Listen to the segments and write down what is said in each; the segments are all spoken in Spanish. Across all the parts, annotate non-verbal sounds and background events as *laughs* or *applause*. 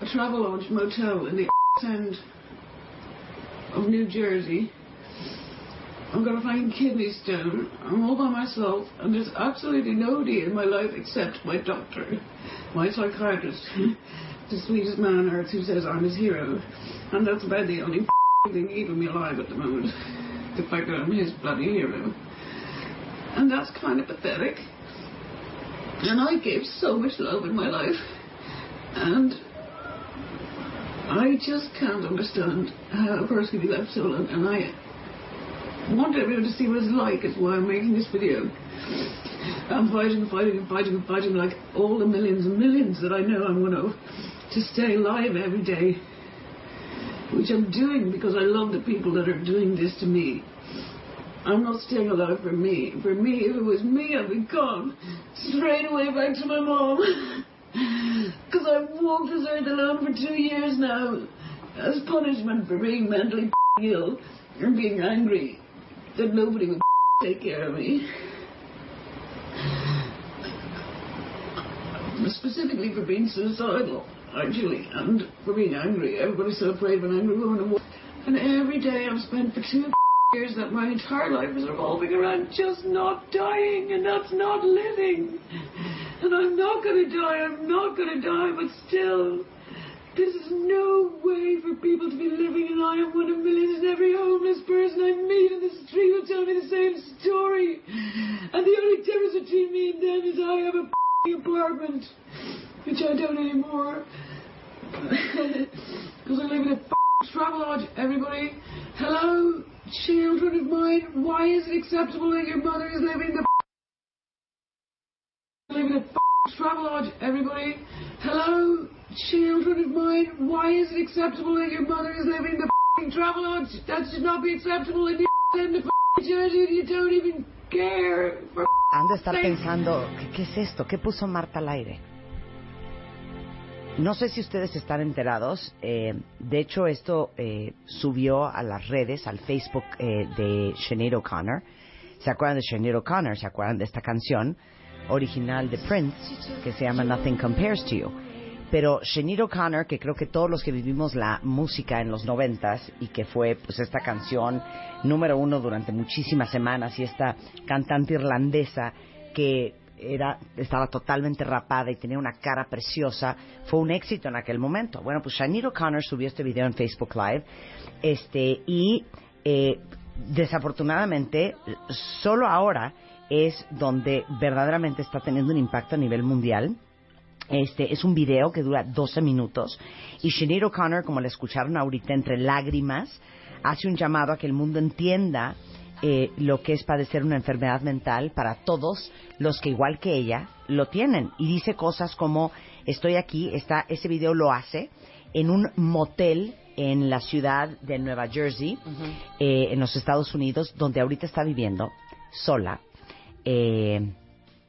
A Travelodge motel in the end of New Jersey. I'm going to find kidney stone. I'm all by myself, and there's absolutely nobody in my life except my doctor, my psychiatrist, the sweetest man on earth who says I'm his hero. And that's about the only thing keeping me alive at the moment. The fact that I'm his bloody hero. And that's kind of pathetic. And I gave so much love in my life. And I just can't understand how a person can be left so alone. And I want everyone to see what it's like. Is why I'm making this video. I'm fighting, fighting, fighting, fighting like all the millions and millions that I know I'm going to to stay alive every day. Which I'm doing because I love the people that are doing this to me. I'm not staying alive for me. For me, if it was me, I'd be gone straight away back to my mom. *laughs* Because I've walked this earth alone for two years now as punishment for being mentally *laughs* ill and being angry that nobody would *laughs* take care of me. Specifically for being suicidal, actually, and for being angry. Everybody's so afraid of an angry woman. And every day I've spent for two years that my entire life is revolving around just not dying, and that's not living. And I'm not going to die, I'm not going to die, but still, this is no way for people to be living, and I am one of millions, and every homeless person I meet in the street will tell me the same story. And the only difference between me and them is I have a apartment, which I don't anymore. *laughs* Because I live in a travel lodge, everybody. Hello, children of mine, why is it acceptable that your mother is living in the living a f***ing travel lodge, everybody. Hello, children of mine, why is it acceptable that your mother is living the travel lodge? That should not be acceptable in the in the Jersey and you don't even care for Han de estar pensando, ¿qué, qué es esto? ¿Qué puso Marta al aire? No sé si ustedes están enterados. eh, de hecho, esto eh, subió a las redes, al Facebook eh, de Sinead O'Connor. ¿Se acuerdan de Sinead O'Connor? ¿Se acuerdan de esta canción original de Prince que se llama Nothing Compares to You? Pero Sinead O'Connor, que creo que todos los que vivimos la música en los noventas y que fue pues esta canción número uno durante muchísimas semanas y esta cantante irlandesa que era, estaba totalmente rapada y tenía una cara preciosa, fue un éxito en aquel momento. Bueno, pues Sinead O'Connor subió este video en Facebook Live este, y eh, desafortunadamente solo ahora es donde verdaderamente está teniendo un impacto a nivel mundial. Este es un video que dura 12 minutos y Sinead O'Connor, como la escucharon ahorita entre lágrimas, hace un llamado a que el mundo entienda eh, lo que es padecer una enfermedad mental para todos los que igual que ella lo tienen y dice cosas como estoy aquí, está ese video lo hace en un motel en la ciudad de Nueva Jersey, eh, en los Estados Unidos, donde ahorita está viviendo sola. Eh,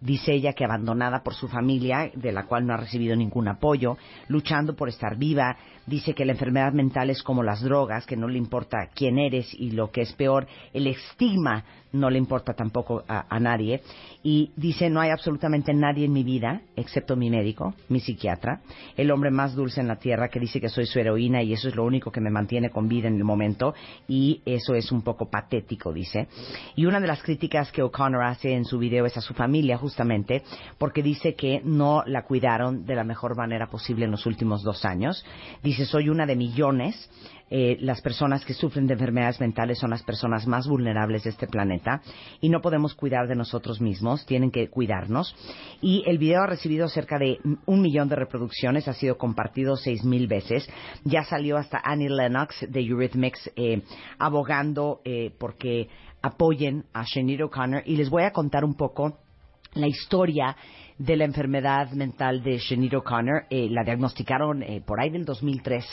dice ella que abandonada por su familia, de la cual no ha recibido ningún apoyo, luchando por estar viva, dice que la enfermedad mental es como las drogas, que no le importa quién eres y lo que es peor, el estigma no le importa tampoco a, nadie, y dice no hay absolutamente nadie en mi vida, excepto mi médico, mi psiquiatra, el hombre más dulce en la tierra que dice que soy su heroína y eso es lo único que me mantiene con vida en el momento, y eso es un poco patético, dice. Y una de las críticas que O'Connor hace en su video es a su familia, justamente, porque dice que no la cuidaron de la mejor manera posible en los últimos dos años. Dice, soy una de millones. Eh, las personas que sufren de enfermedades mentales son las personas más vulnerables de este planeta y no podemos cuidar de nosotros mismos, tienen que cuidarnos. Y el video ha recibido cerca de un millón de reproducciones, ha sido compartido seis mil veces. Ya salió hasta Annie Lennox de Eurythmics eh, abogando eh, porque apoyen a Sinead O'Connor y les voy a contar un poco la historia de la enfermedad mental de Sinead O'Connor. Eh, la diagnosticaron eh, por ahí del 2003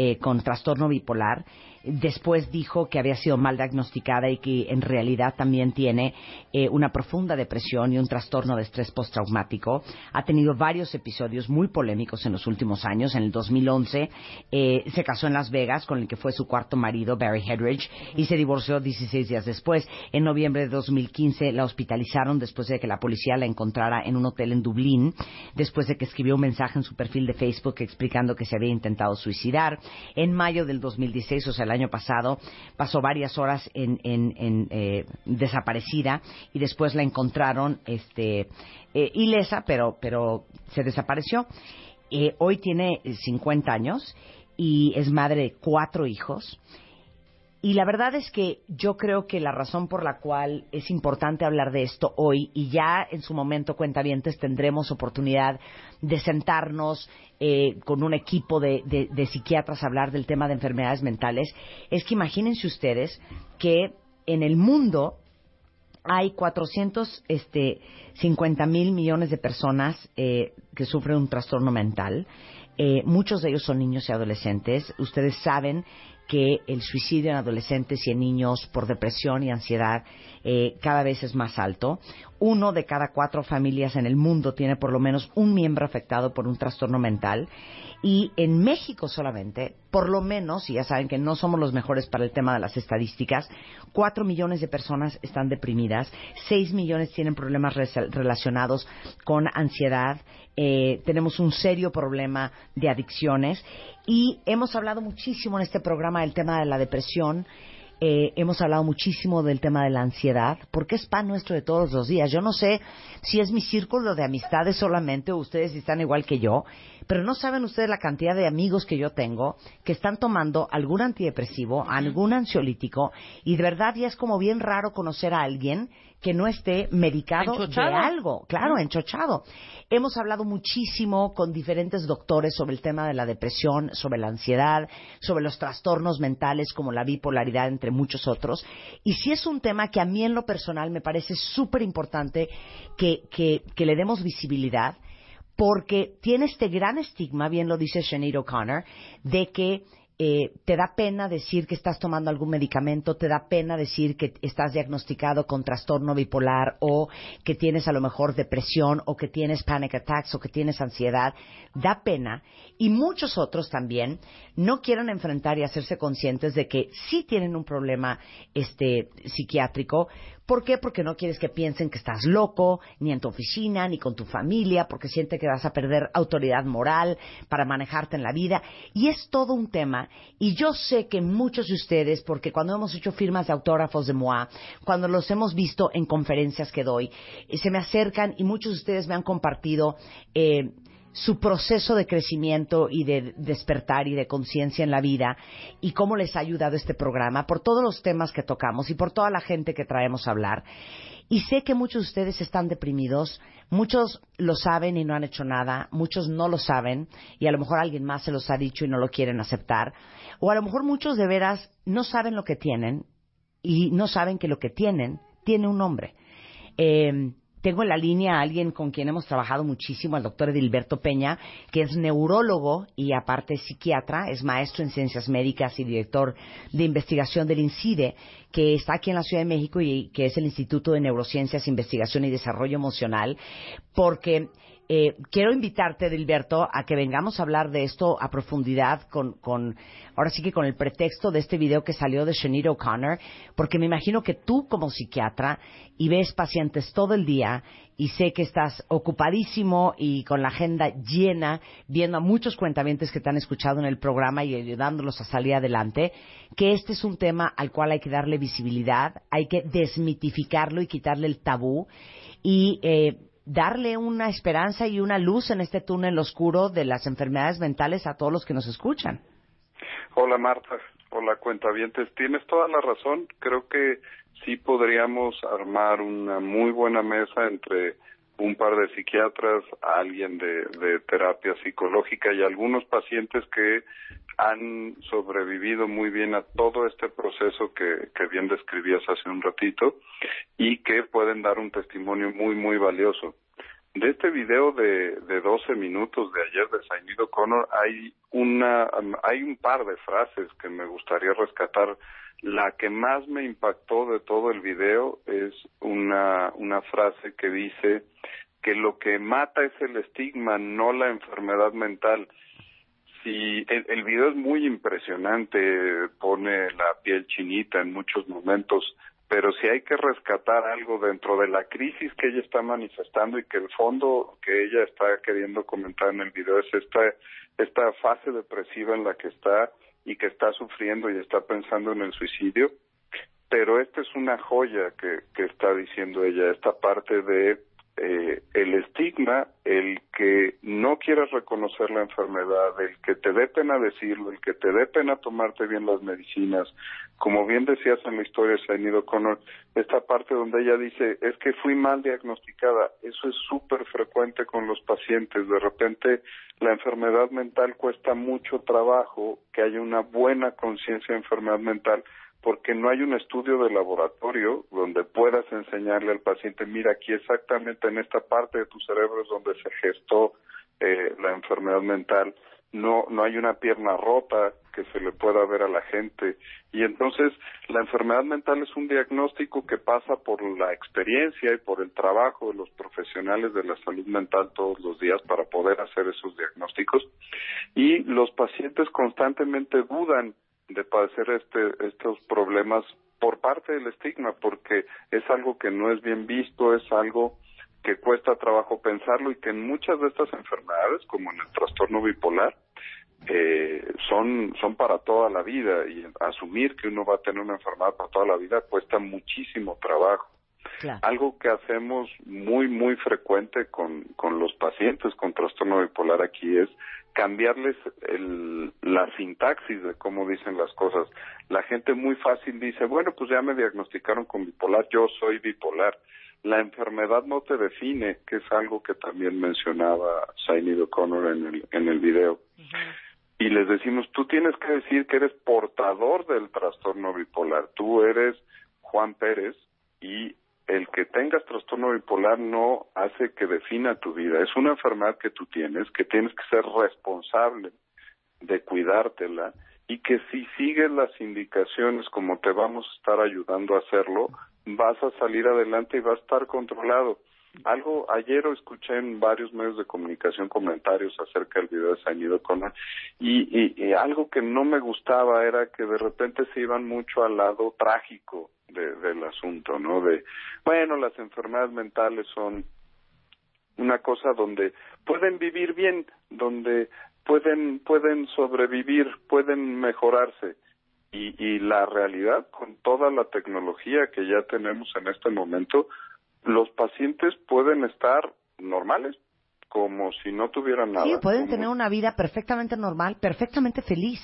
eh, con trastorno bipolar. Después dijo que había sido mal diagnosticada y que en realidad también tiene eh, una profunda depresión y un trastorno de estrés postraumático. Ha tenido varios episodios muy polémicos en los últimos años. En el 2011 eh, se casó en Las Vegas con el que fue su cuarto marido, Barry Hedridge, y se divorció 16 días después. En noviembre de 2015 la hospitalizaron después de que la policía la encontrara en un hotel en Dublín, después de que escribió un mensaje en su perfil de Facebook explicando que se había intentado suicidar. En mayo del 2016, o sea, el año pasado, pasó varias horas en, en, en, eh, desaparecida y después la encontraron este, eh, ilesa, pero, pero se desapareció. Eh, hoy tiene 50 años y es madre de cuatro hijos. Y la verdad es que yo creo que la razón por la cual es importante hablar de esto hoy, y ya en su momento, cuentavientes, tendremos oportunidad de sentarnos eh, con un equipo de, de, de psiquiatras a hablar del tema de enfermedades mentales, es que imagínense ustedes que en el mundo hay 450 este, mil millones de personas eh, que sufren un trastorno mental. Eh, muchos de ellos son niños y adolescentes. Ustedes saben que el suicidio en adolescentes y en niños por depresión y ansiedad eh, cada vez es más alto. Uno de cada cuatro familias en el mundo tiene por lo menos un miembro afectado por un trastorno mental. Y en México solamente, por lo menos, y ya saben que no somos los mejores para el tema de las estadísticas, cuatro millones de personas están deprimidas, seis millones tienen problemas relacionados con ansiedad, eh, tenemos un serio problema de adicciones y hemos hablado muchísimo en este programa del tema de la depresión. Eh, hemos hablado muchísimo del tema de la ansiedad, porque es pan nuestro de todos los días. Yo no sé si es mi círculo de amistades solamente o ustedes están igual que yo, pero no saben ustedes la cantidad de amigos que yo tengo que están tomando algún antidepresivo, algún ansiolítico, y de verdad ya es como bien raro conocer a alguien que no esté medicado Enchochado. de algo, claro, enchochado. Hemos hablado muchísimo con diferentes doctores sobre el tema de la depresión, sobre la ansiedad, sobre los trastornos mentales como la bipolaridad, entre muchos otros. Y sí es un tema que a mí en lo personal me parece súper importante que, que, que le demos visibilidad porque tiene este gran estigma, bien lo dice Sinead O'Connor, de que eh, te da pena decir que estás tomando algún medicamento, te da pena decir que estás diagnosticado con trastorno bipolar o que tienes a lo mejor depresión o que tienes panic attacks o que tienes ansiedad, da pena. Y muchos otros también no quieren enfrentar y hacerse conscientes de que sí tienen un problema este psiquiátrico ¿Por qué? Porque no quieres que piensen que estás loco, ni en tu oficina, ni con tu familia, porque siente que vas a perder autoridad moral para manejarte en la vida. Y es todo un tema. Y yo sé que muchos de ustedes, porque cuando hemos hecho firmas de autógrafos de MOA, cuando los hemos visto en conferencias que doy, eh, se me acercan y muchos de ustedes me han compartido eh, su proceso de crecimiento y de despertar y de conciencia en la vida y cómo les ha ayudado este programa por todos los temas que tocamos y por toda la gente que traemos a hablar. Y sé que muchos de ustedes están deprimidos, muchos lo saben y no han hecho nada, muchos no lo saben y a lo mejor alguien más se los ha dicho y no lo quieren aceptar, o a lo mejor muchos de veras no saben lo que tienen y no saben que lo que tienen tiene un nombre. Eh, tengo en la línea a alguien con quien hemos trabajado muchísimo, al doctor Edilberto Peña, que es neurólogo y aparte psiquiatra, es maestro en ciencias médicas y director de investigación del INCIDE, que está aquí en la Ciudad de México y que es el Instituto de Neurociencias, Investigación y Desarrollo Emocional, porque eh, quiero invitarte, Edilberto, a que vengamos a hablar de esto a profundidad con, con, ahora sí que con el pretexto de este video que salió de Shanita O'Connor, porque me imagino que tú como psiquiatra y ves pacientes todo el día y sé que estás ocupadísimo y con la agenda llena, viendo a muchos cuentamientos que te han escuchado en el programa y ayudándolos a salir adelante, que este es un tema al cual hay que darle visibilidad, hay que desmitificarlo y quitarle el tabú. Y eh, darle una esperanza y una luz en este túnel oscuro de las enfermedades mentales a todos los que nos escuchan. Hola Marta, hola cuentavientes, tienes toda la razón, creo que sí podríamos armar una muy buena mesa entre un par de psiquiatras, alguien de, terapia psicológica y algunos pacientes que han sobrevivido muy bien a todo este proceso que, que bien describías hace un ratito y que pueden dar un testimonio muy, muy valioso. De este video de, de 12 minutos de ayer de Sainido Connor hay una, hay un par de frases que me gustaría rescatar. La que más me impactó de todo el video es una, una frase que dice que lo que mata es el estigma, no la enfermedad mental el, el video es muy impresionante, pone la piel chinita en muchos momentos, pero si hay que rescatar algo dentro de la crisis que ella está manifestando y que el fondo que ella está queriendo comentar en el video es esta, esta fase depresiva en la que está y que está sufriendo y está pensando en el suicidio, pero esta es una joya que, que está diciendo ella, esta parte de eh, el estigma, el que no quieras reconocer la enfermedad, el que te dé pena decirlo, el que te dé pena tomarte bien las medicinas, como bien decías en la historia de Sainido Connor, esta parte donde ella dice, es que fui mal diagnosticada, eso es súper frecuente con los pacientes, de repente la enfermedad mental cuesta mucho trabajo, que haya una buena conciencia de enfermedad mental, porque no hay un estudio de laboratorio donde puedas enseñarle al paciente, mira, aquí exactamente en esta parte de tu cerebro es donde se gestó eh, la enfermedad mental, no, no hay una pierna rota que se le pueda ver a la gente. Y entonces la enfermedad mental es un diagnóstico que pasa por la experiencia y por el trabajo de los profesionales de la salud mental todos los días para poder hacer esos diagnósticos. Y los pacientes constantemente dudan de padecer este, estos problemas por parte del estigma, porque es algo que no es bien visto, es algo que cuesta trabajo pensarlo y que en muchas de estas enfermedades, como en el trastorno bipolar, eh, son, son para toda la vida y asumir que uno va a tener una enfermedad para toda la vida cuesta muchísimo trabajo. Algo que hacemos muy, muy frecuente con, con los pacientes con trastorno bipolar aquí es cambiarles el, la sintaxis de cómo dicen las cosas. La gente muy fácil dice, bueno, pues ya me diagnosticaron con bipolar, yo soy bipolar. La enfermedad no te define, que es algo que también mencionaba Sainid O'Connor en el, en el video. Y les decimos, tú tienes que decir que eres portador del trastorno bipolar, tú eres Juan Pérez y el que tengas trastorno bipolar no hace que defina tu vida. Es una enfermedad que tú tienes, que tienes que ser responsable de cuidártela y que si sigues las indicaciones como te vamos a estar ayudando a hacerlo, vas a salir adelante y va a estar controlado. Algo, ayer escuché en varios medios de comunicación comentarios acerca del video de Sañido Conan y, y, algo que no me gustaba era que de repente se iban mucho al lado trágico de, del asunto, ¿no? De, bueno, las enfermedades mentales son una cosa donde pueden vivir bien, donde pueden, pueden sobrevivir, pueden mejorarse. Y, y la realidad, con toda la tecnología que ya tenemos en este momento, los pacientes pueden estar normales, como si no tuvieran nada. Sí, pueden tener una vida perfectamente normal, perfectamente feliz.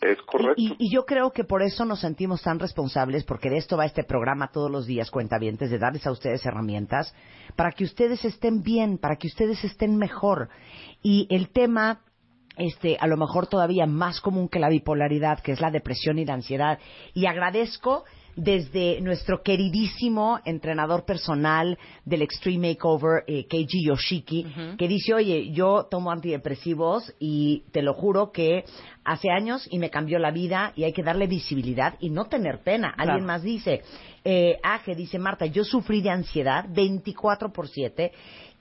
Es correcto. Y, yo creo que por eso nos sentimos tan responsables, porque de esto va este programa todos los días, cuentavientes, de darles a ustedes herramientas para que ustedes estén bien, para que ustedes estén mejor. Y el tema este, a lo mejor todavía más común que la bipolaridad, que es la depresión y la ansiedad. Y agradezco desde nuestro queridísimo entrenador personal del Extreme Makeover, eh, Keiji Yoshiki, que dice, oye, yo tomo antidepresivos y te lo juro que hace años y me cambió la vida y hay que darle visibilidad y no tener pena. Alguien más dice, eh, Aje dice, Marta, yo sufrí de ansiedad 24 por 7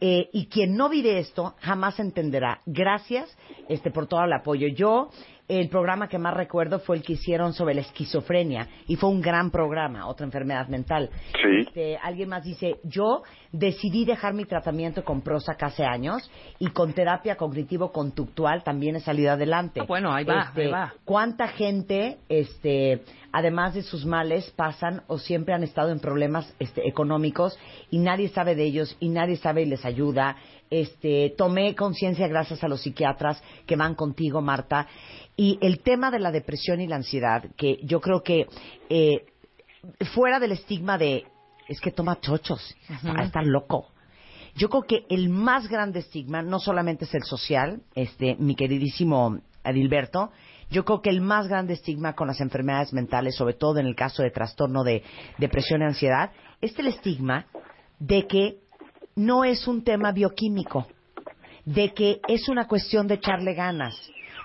eh, y quien no vive esto jamás entenderá. Gracias este, por todo el apoyo. Yo el programa que más recuerdo fue el que hicieron sobre la esquizofrenia y fue un gran programa, otra enfermedad mental. Sí. Este, alguien más dice, yo decidí dejar mi tratamiento con Prozac hace años y con terapia cognitivo-conductual también he salido adelante. Ah, bueno, ahí va, Este, ahí va. ¿Cuánta gente, este, además de sus males, pasan o siempre han estado en problemas este, económicos y nadie sabe de ellos y nadie sabe y les ayuda? Este, tomé conciencia gracias a los psiquiatras que van contigo, Marta. Y el tema de la depresión y la ansiedad, que yo creo que eh, fuera del estigma de es que toma chochos, está, está loco. Yo creo que el más grande estigma no solamente es el social, este, mi queridísimo Adilberto, yo creo que el más grande estigma con las enfermedades mentales, sobre todo en el caso de trastorno de depresión y ansiedad, es el estigma de que no es un tema bioquímico, de que es una cuestión de echarle ganas,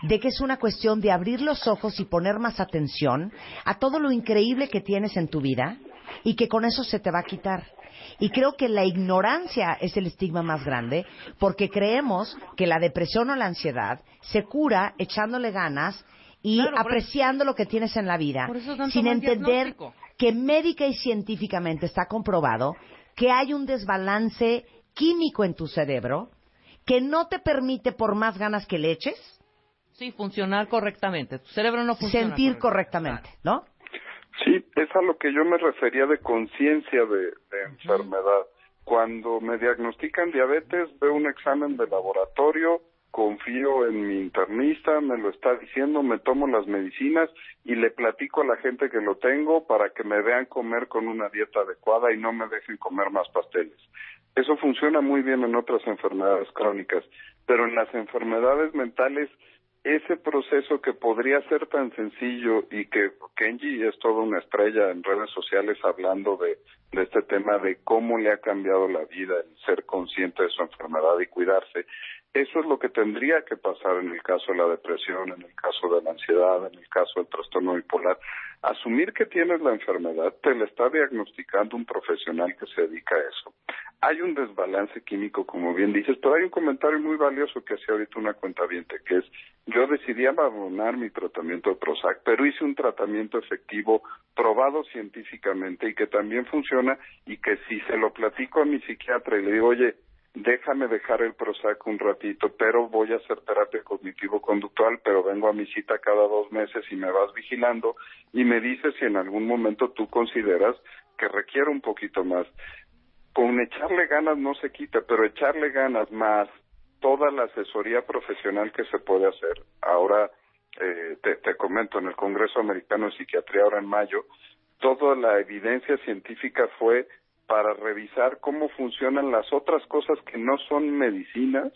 de que es una cuestión de abrir los ojos y poner más atención a todo lo increíble que tienes en tu vida y que con eso se te va a quitar. Y creo que la ignorancia es el estigma más grande porque creemos que la depresión o la ansiedad se cura echándole ganas y Claro, apreciando lo que tienes en la vida sin entender que médica y científicamente está comprobado que hay un desbalance químico en tu cerebro que no te permite, por más ganas que le eches, Sí, funcionar correctamente. Tu cerebro no funciona. sentir correctamente. correctamente, ¿no? Sí, es a lo que yo me refería de conciencia de, de enfermedad. Cuando me diagnostican diabetes, veo un examen de laboratorio, confío en mi internista, me lo está diciendo, me tomo las medicinas y le platico a la gente que lo tengo para que me vean comer con una dieta adecuada y no me dejen comer más pasteles. Eso funciona muy bien en otras enfermedades crónicas, pero en las enfermedades mentales ese proceso que podría ser tan sencillo y que Kenji es toda una estrella en redes sociales hablando de, este tema de cómo le ha cambiado la vida el ser consciente de su enfermedad y cuidarse. Eso es lo que tendría que pasar en el caso de la depresión, en el caso de la ansiedad, en el caso del trastorno bipolar. Asumir que tienes la enfermedad te la está diagnosticando un profesional que se dedica a eso. Hay un desbalance químico, como bien dices, pero hay un comentario muy valioso que hacía ahorita una cuenta que es, yo decidí abandonar mi tratamiento de Prozac, pero hice un tratamiento efectivo, probado científicamente y que también funciona y que si se lo platico a mi psiquiatra y le digo, oye, déjame dejar el Prozac un ratito, pero voy a hacer terapia cognitivo-conductual, pero vengo a mi cita cada dos meses y me vas vigilando y me dices si en algún momento tú consideras que requiere un poquito más. Con echarle ganas no se quita, pero echarle ganas más toda la asesoría profesional que se puede hacer. Ahora, eh, te, te comento, en el Congreso Americano de Psiquiatría, ahora en mayo, toda la evidencia científica fue para revisar cómo funcionan las otras cosas que no son medicinas,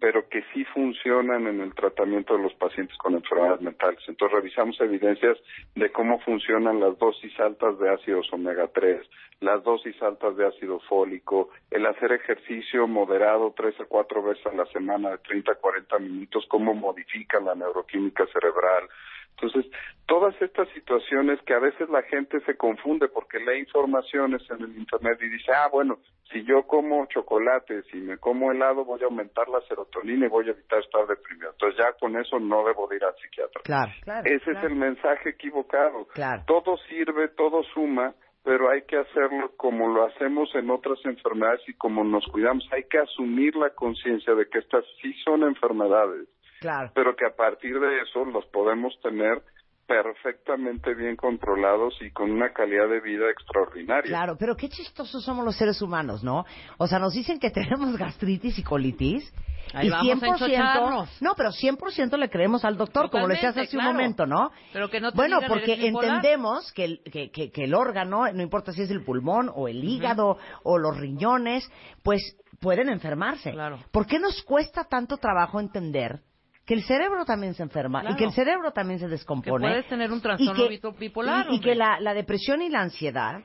pero que sí funcionan en el tratamiento de los pacientes con enfermedades mentales. Entonces revisamos evidencias de cómo funcionan las dosis altas de ácidos omega 3, las dosis altas de ácido fólico, el hacer ejercicio moderado tres a cuatro veces a la semana de 30 a 40 minutos, cómo modifica la neuroquímica cerebral. Entonces, todas estas situaciones que a veces la gente se confunde porque lee informaciones en el Internet y dice, ah, bueno, si yo como chocolate, si me como helado, voy a aumentar la serotonina y voy a evitar estar deprimido. Entonces, ya con eso no debo de ir al psiquiatra. Claro, claro. Ese claro. es el mensaje equivocado. Claro. Todo sirve, todo suma, pero hay que hacerlo como lo hacemos en otras enfermedades y como nos cuidamos. Hay que asumir la conciencia de que estas sí son enfermedades, Claro. pero que a partir de eso los podemos tener perfectamente bien controlados y con una calidad de vida extraordinaria. Claro, pero qué chistosos somos los seres humanos, ¿no? O sea, nos dicen que tenemos gastritis y colitis. Ahí y vamos a 100%, enchocharnos. no, pero 100% le creemos al doctor, como le decías hace Totalmente, un claro. momento, ¿no? Pero que no te bueno, digan, porque entendemos que el, que, que- que el órgano, no importa si es el pulmón o el hígado o los riñones, pues pueden enfermarse. Claro. ¿Por qué nos cuesta tanto trabajo entender que el cerebro también se enferma Claro. y que el cerebro también se Que descompone. puedes tener un trastorno bipo- bipolar. y- y, que la, la depresión y la ansiedad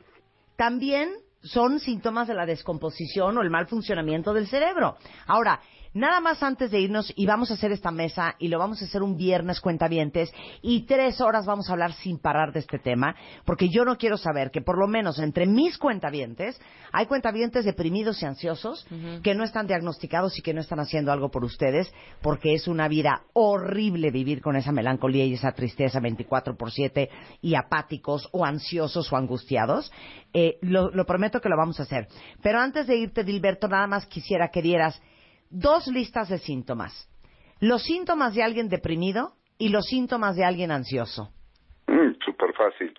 también son síntomas de la descomposición o el mal funcionamiento del cerebro. Ahora, nada más antes de irnos, y vamos a hacer esta mesa, y lo vamos a hacer un viernes cuentavientes, y tres horas vamos a hablar sin parar de este tema, porque yo no quiero saber que por lo menos entre mis cuentavientes, hay cuentavientes deprimidos y ansiosos que no están diagnosticados y que no están haciendo algo por ustedes, porque es una vida horrible vivir con esa melancolía y esa tristeza 24 por 7 y apáticos o ansiosos o angustiados. Eh, lo, lo prometo que lo vamos a hacer. Pero antes de irte, Dilberto, nada más quisiera que dieras dos listas de síntomas. Los síntomas de alguien deprimido y los síntomas de alguien ansioso. Mm, súper fácil,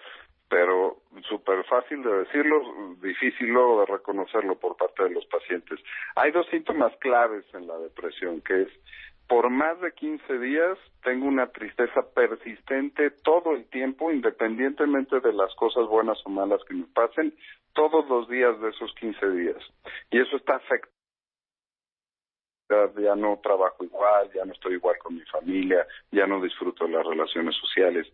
pero súper fácil de decirlo, difícil luego de reconocerlo por parte de los pacientes. Hay dos síntomas claves en la depresión, que es por más de 15 días tengo una tristeza persistente todo el tiempo, independientemente de las cosas buenas o malas que me pasen, todos los días de esos 15 días. Y eso está afectando ya no trabajo igual, ya no estoy igual con mi familia, ya no disfruto las relaciones sociales.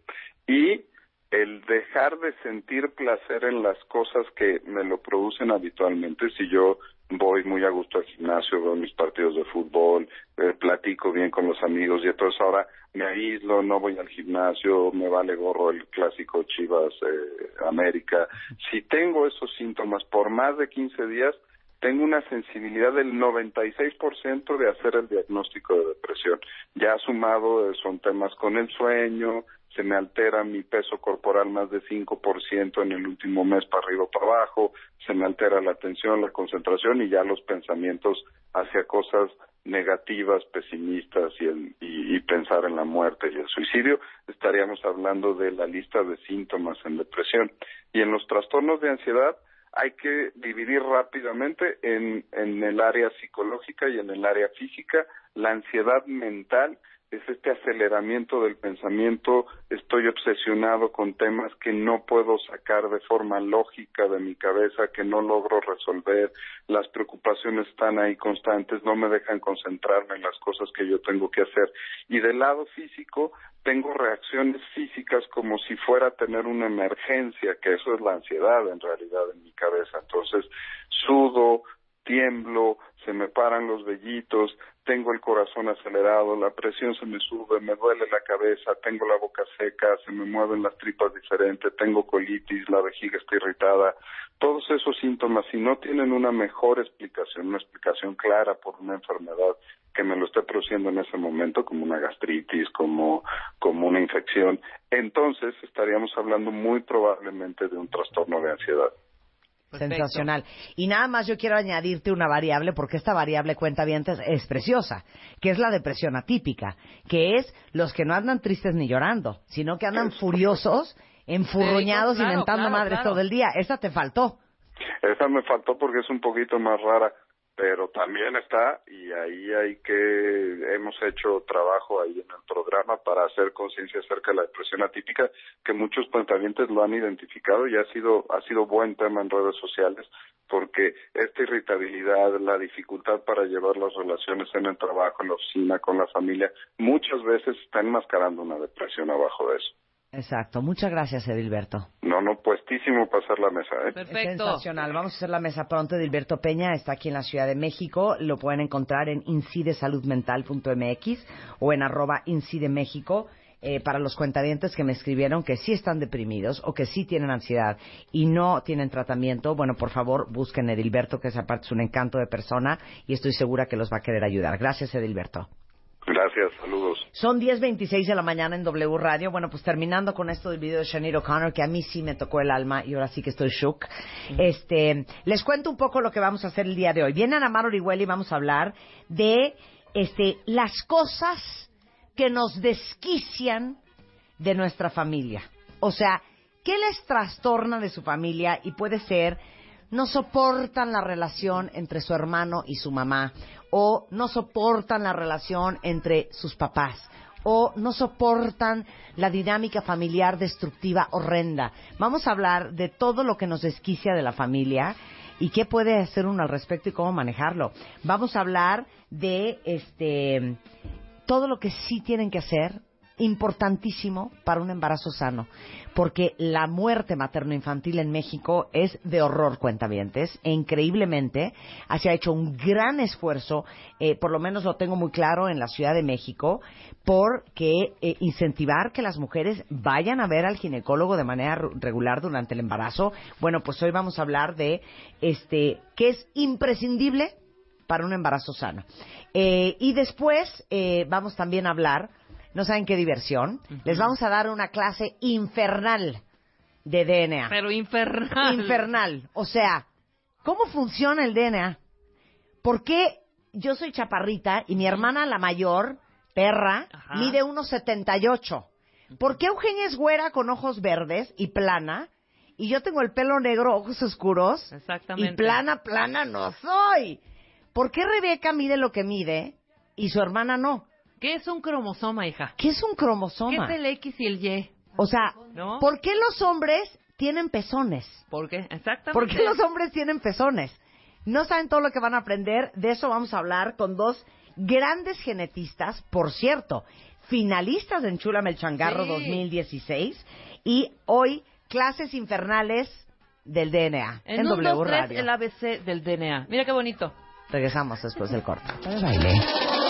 Y el dejar de sentir placer en las cosas que me lo producen habitualmente, si yo voy muy a gusto al gimnasio, veo mis partidos de fútbol, eh, platico bien con los amigos y entonces ahora me aíslo, no voy al gimnasio, me vale gorro el clásico Chivas eh, América. Si tengo esos síntomas por más de 15 días, tengo una sensibilidad del 96% de hacer el diagnóstico de depresión. Ya sumado eh, son temas con el sueño, se me altera mi peso corporal más de 5% en el último mes para arriba o para abajo, se me altera la atención, la concentración y ya los pensamientos hacia cosas negativas, pesimistas y, el- y, y pensar en la muerte y el suicidio, estaríamos hablando de la lista de síntomas en depresión. Y en los trastornos de ansiedad, hay que dividir rápidamente en, en el área psicológica y en el área física. La ansiedad mental es este aceleramiento del pensamiento, estoy obsesionado con temas que no puedo sacar de forma lógica de mi cabeza, que no logro resolver, las preocupaciones están ahí constantes, no me dejan concentrarme en las cosas que yo tengo que hacer. Y del lado físico, tengo reacciones físicas como si fuera a tener una emergencia, que eso es la ansiedad en realidad en mi cabeza. Entonces, sudo, tiemblo, se me paran los vellitos, tengo el corazón acelerado, la presión se me sube, me duele la cabeza, tengo la boca seca, se me mueven las tripas diferentes, tengo colitis, la vejiga está irritada. Todos esos síntomas, si no tienen una mejor explicación, una explicación clara por una enfermedad que me lo esté produciendo en ese momento, como una gastritis, como, como una infección, entonces estaríamos hablando muy probablemente de un trastorno de ansiedad. Sensacional. Y nada más yo quiero añadirte una variable, porque esta variable cuenta bien es preciosa, que es la depresión atípica, que es los que no andan tristes ni llorando, sino que andan furiosos, enfurruñados, claro, inventando claro, madres claro. todo el día. Esa te faltó. Esa me faltó porque es un poquito más rara, pero también está y ahí hay que hemos hecho trabajo ahí en el programa para hacer conciencia acerca de la depresión atípica que muchos cuentavientes lo han identificado y ha sido ha sido buen tema en redes sociales porque esta irritabilidad, la dificultad para llevar las relaciones en el trabajo, en la oficina, con la familia, muchas veces está enmascarando una depresión abajo de eso. Exacto. Muchas gracias, Edilberto. No, no, puestísimo pasar la mesa, ¿eh? Perfecto. Sensacional. Vamos a hacer la mesa pronto. Edilberto Peña está aquí en la Ciudad de México. Lo pueden encontrar en incidesaludmental.mx o en arroba incideméxico. Eh, para los cuentavientes que me escribieron que sí están deprimidos o que sí tienen ansiedad y no tienen tratamiento, bueno, por favor, busquen a Edilberto, que esa parte es un encanto de persona y estoy segura que los va a querer ayudar. Gracias, Edilberto. Gracias, saludos. Son 10.26 de la mañana en W Radio. Bueno, pues terminando con esto del video de Sinead O'Connor, que a mí sí me tocó el alma y ahora sí que estoy shook. Este, les cuento un poco lo que vamos a hacer el día de hoy. Viene Ana Mar Orihuela y vamos a hablar de este, las cosas que nos desquician de nuestra familia. O sea, ¿qué les trastorna de su familia? Y puede ser no soportan la relación entre su hermano y su mamá, o no soportan la relación entre sus papás, o no soportan la dinámica familiar destructiva horrenda. Vamos a hablar de todo lo que nos desquicia de la familia y qué puede hacer uno al respecto y cómo manejarlo. Vamos a hablar de este todo lo que sí tienen que hacer, importantísimo para un embarazo sano, porque la muerte materno-infantil en México es de horror, cuentavientes, e increíblemente se ha hecho un gran esfuerzo, eh, por lo menos lo tengo muy claro en la Ciudad de México, por que eh, incentivar que las mujeres vayan a ver al ginecólogo de manera regular durante el embarazo. Bueno, pues hoy vamos a hablar de este que es imprescindible para un embarazo sano. Eh, y después eh, vamos también a hablar, no saben qué diversión, les vamos a dar una clase infernal de DNA. Pero infernal. Infernal. O sea, ¿cómo funciona el DNA? ¿Por qué yo soy chaparrita y mi hermana la mayor, perra, Ajá. mide 1,78? ¿Por qué Eugenia es güera con ojos verdes y plana? Y yo tengo el pelo negro, ojos oscuros. Exactamente. Y plana, plana no soy. ¿Por qué Rebeca mide lo que mide y su hermana no? ¿Qué es un cromosoma, hija? ¿Qué es un ¿Qué cromosoma? es el X y el Y? O sea, ¿No? ¿por qué los hombres tienen pezones? ¿Por qué? Exactamente. ¿Por qué los hombres tienen pezones? No saben todo lo que van a aprender. De eso vamos a hablar con dos grandes genetistas, por cierto, finalistas de Enchúlame el Changarro Sí. 2016. Y hoy, clases infernales del DNA. En, en un, W dos, tres, Radio. el ABC del DNA. Mira qué bonito. Regresamos después del corte. De baile.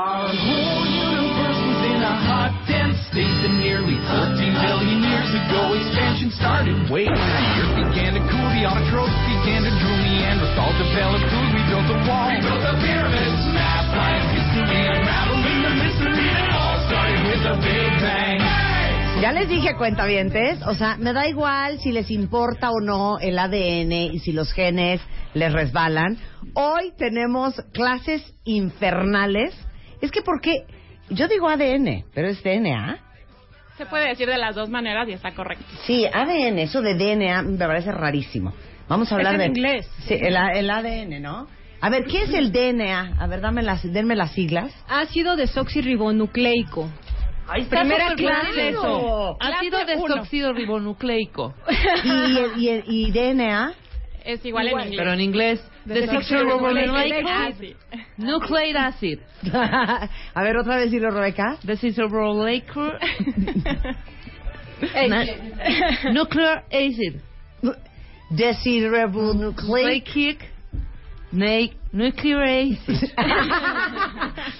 Our whole universe was in a hot, dense state that nearly 14 billion years ago expansion started. Wait, the earth began to cool, the autotrophs began to drool, Neanderthal developed food, we built a wall. We built the pyramids, math, science, history, unraveling the mystery that all started with a big bang. Ya les dije, cuentavientes, o sea, me da igual si les importa o no el ADN y si los genes les resbalan. Hoy tenemos clases infernales. Es que porque yo digo ADN, pero es DNA. Se puede decir de las dos maneras y está correcto. Sí, ADN, eso de DNA me parece rarísimo. Vamos a hablar Es en de inglés. Sí, el, A- el ADN, ¿no? A ver, ¿qué es el DNA? A ver, dame las, denme las siglas. Ácido desoxirribonucleico. Ahí está Primera clase. eso. Ácido uno. desóxido ribonucleico. *laughs* Y, y, y, y DNA. Es igual, en inglés. Pero en inglés. Desoxirribonucleic acid. Nucleic acid. *laughs* a ver, otra vez dilo, Rebeca. Desoxirribonucleic. *laughs* Nuclear acid. Desirribonucleic Nucleic. Ne- Nuclear acid.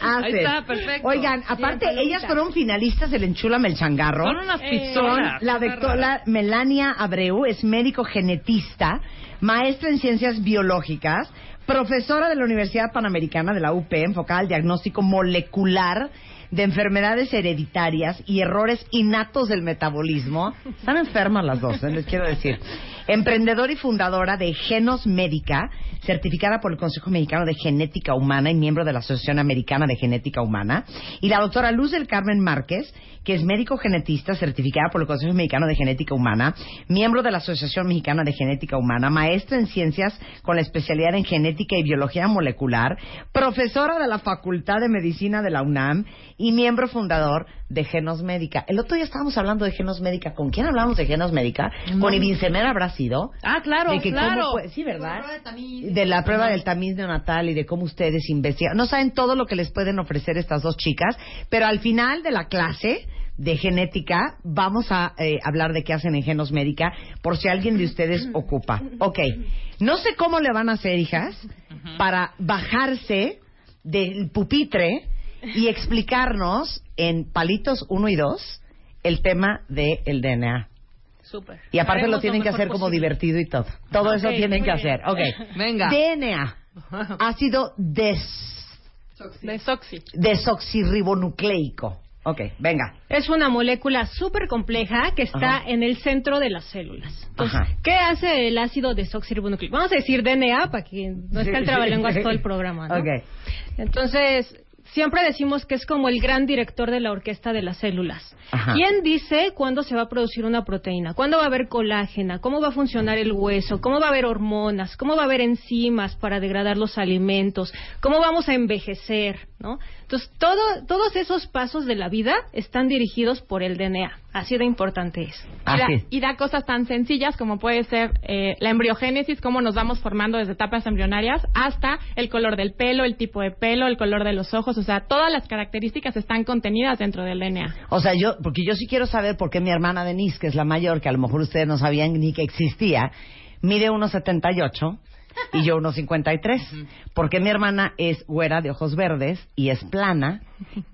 Ahí está, perfecto. Oigan, aparte, ellas fueron finalistas del Enchúlame el Changarro. Son unas Eh, pistolas. La doctora Melania Abreu es médico genetista, maestra en ciencias biológicas, profesora de la Universidad Panamericana de la UP, enfocada al diagnóstico molecular de enfermedades hereditarias y errores innatos del metabolismo. Están enfermas las dos, ¿eh? les quiero decir. Emprendedora y fundadora de Genos Médica, certificada por el Consejo Mexicano de Genética Humana y miembro de la Asociación Americana de Genética Humana. Y la doctora Luz del Carmen Márquez, que es médico genetista, certificada por el Consejo Mexicano de Genética Humana, miembro de la Asociación Mexicana de Genética Humana, maestra en ciencias con la especialidad en genética y biología molecular, profesora de la Facultad de Medicina de la UNAM y miembro fundador de Genos Médica. El otro día estábamos hablando de Genos Médica. ¿Con quién hablamos de Genos Médica? Con Ibincemer habrá sido. Ah, claro, De que claro. sí, ¿verdad? De la prueba del tamiz neonatal y de cómo ustedes investigan. No saben todo lo que les pueden ofrecer estas dos chicas, pero al final de la clase de genética vamos a eh, hablar de qué hacen en Genos Médica por si alguien de ustedes ocupa. Ok, no sé cómo le van a hacer, hijas, para bajarse del pupitre y explicarnos en palitos 1 y 2 el tema del DNA. Súper. Y aparte Haremos lo tienen que hacer como divertido y todo. Todo eso tienen que bien. hacer. Ok. *laughs* Venga. DNA. Ácido des Desoxi. desoxirribonucleico. Ok, venga. Es una molécula súper compleja que está Ajá. en el centro de las células. Entonces, Ajá. ¿qué hace el ácido desoxirribonucleico? Vamos a decir DNA para que no esté el trabalenguas todo el *laughs* programa, ¿no? Ok. Entonces, siempre decimos que es como el gran director de la orquesta de las células. Ajá. ¿Quién dice cuándo se va a producir una proteína? ¿Cuándo va a haber colágena? ¿Cómo va a funcionar el hueso? ¿Cómo va a haber hormonas? ¿Cómo va a haber enzimas para degradar los alimentos? ¿Cómo vamos a envejecer? ¿no? Entonces, todo, todos esos pasos de la vida están dirigidos por el DNA. Así de importante es. Ah, y, da, y da cosas tan sencillas como puede ser eh, la embriogénesis, cómo nos vamos formando desde etapas embrionarias, hasta el color del pelo, el tipo de pelo, el color de los ojos. O sea, todas las características están contenidas dentro del DNA. O sea, yo, porque yo sí quiero saber por qué mi hermana Denise, que es la mayor, que a lo mejor ustedes no sabían ni que existía, mide 1,78 y yo 1,53. *laughs* Porque mi hermana es güera de ojos verdes y es plana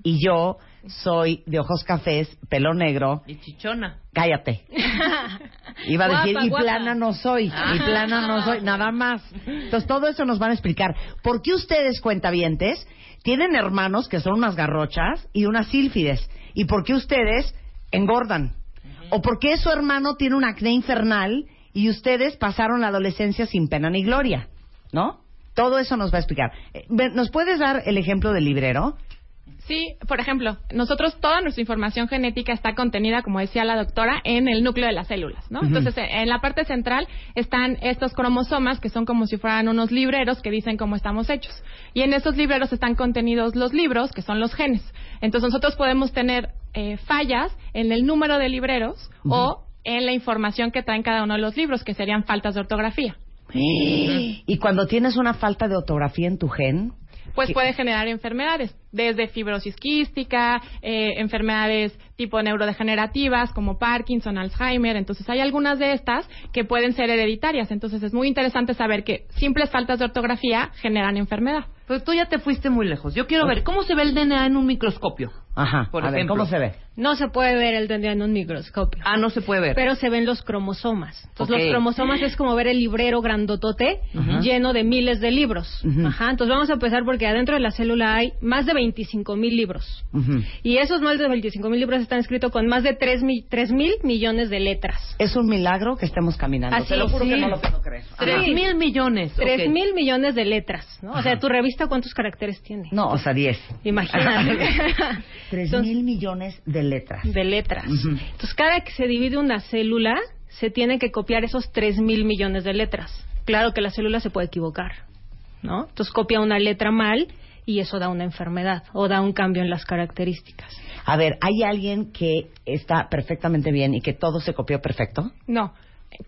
y yo soy de ojos cafés, pelo negro. Y chichona. Cállate. *laughs* Iba a decir, Guapa, y guapa. plana no soy, y plana no soy, nada más. Entonces, todo eso nos van a explicar. ¿Por qué ustedes, cuentavientes, tienen hermanos que son unas garrochas y unas sílfides? ¿Y por qué ustedes engordan? ¿O por qué su hermano tiene un acné infernal y ustedes pasaron la adolescencia sin pena ni gloria? ¿No? Todo eso nos va a explicar. Eh, ¿Nos puedes dar el ejemplo del librero? Sí, por ejemplo, nosotros toda nuestra información genética está contenida, como decía la doctora, en el núcleo de las células, ¿no? Entonces, eh, en la parte central están estos cromosomas que son como si fueran unos libreros que dicen cómo estamos hechos. Y en esos libreros están contenidos los libros, que son los genes. Entonces, nosotros podemos tener eh, fallas en el número de libreros o en la información que traen cada uno de los libros, que serían faltas de ortografía. Y cuando tienes una falta de ortografía en tu gen, pues puede generar enfermedades, desde fibrosis quística, eh, enfermedades tipo neurodegenerativas como Parkinson, Alzheimer. Entonces hay algunas de estas que pueden ser hereditarias. Entonces es muy interesante saber que simples faltas de ortografía generan enfermedad. Pero tú ya te fuiste muy lejos. Yo quiero ver, ¿cómo se ve el DNA en un microscopio? Ajá. Por a ver, ejemplo. ¿cómo se ve? No se puede ver el DNA en un microscopio. Ah, no se puede ver. Pero se ven los cromosomas. Entonces, los cromosomas es como ver el librero grandotote lleno de miles de libros. Ujú. Ajá. Entonces, vamos a empezar porque adentro de la célula hay más de 25 mil libros. Y esos más de 25 mil libros están escritos con más de 3 mil millones de letras. Es un milagro que estemos caminando. Así Te lo juro sí. que no lo puedo creer. Tres Ajá. mil millones. Tres ok. mil millones de letras, ¿no? O sea, tu revista, ¿cuántos caracteres tiene? No, o sea, 10. Imagínate. *laughs* Tres Entonces- mil millones de letras. de letras. Ujú. Entonces, cada que se divide una célula, se tiene que copiar esos tres mil millones de letras. Claro que la célula se puede equivocar, ¿no? Entonces, copia una letra mal y eso da una enfermedad o da un cambio en las características. A ver, ¿hay alguien que está perfectamente bien y que todo se copió perfecto? No.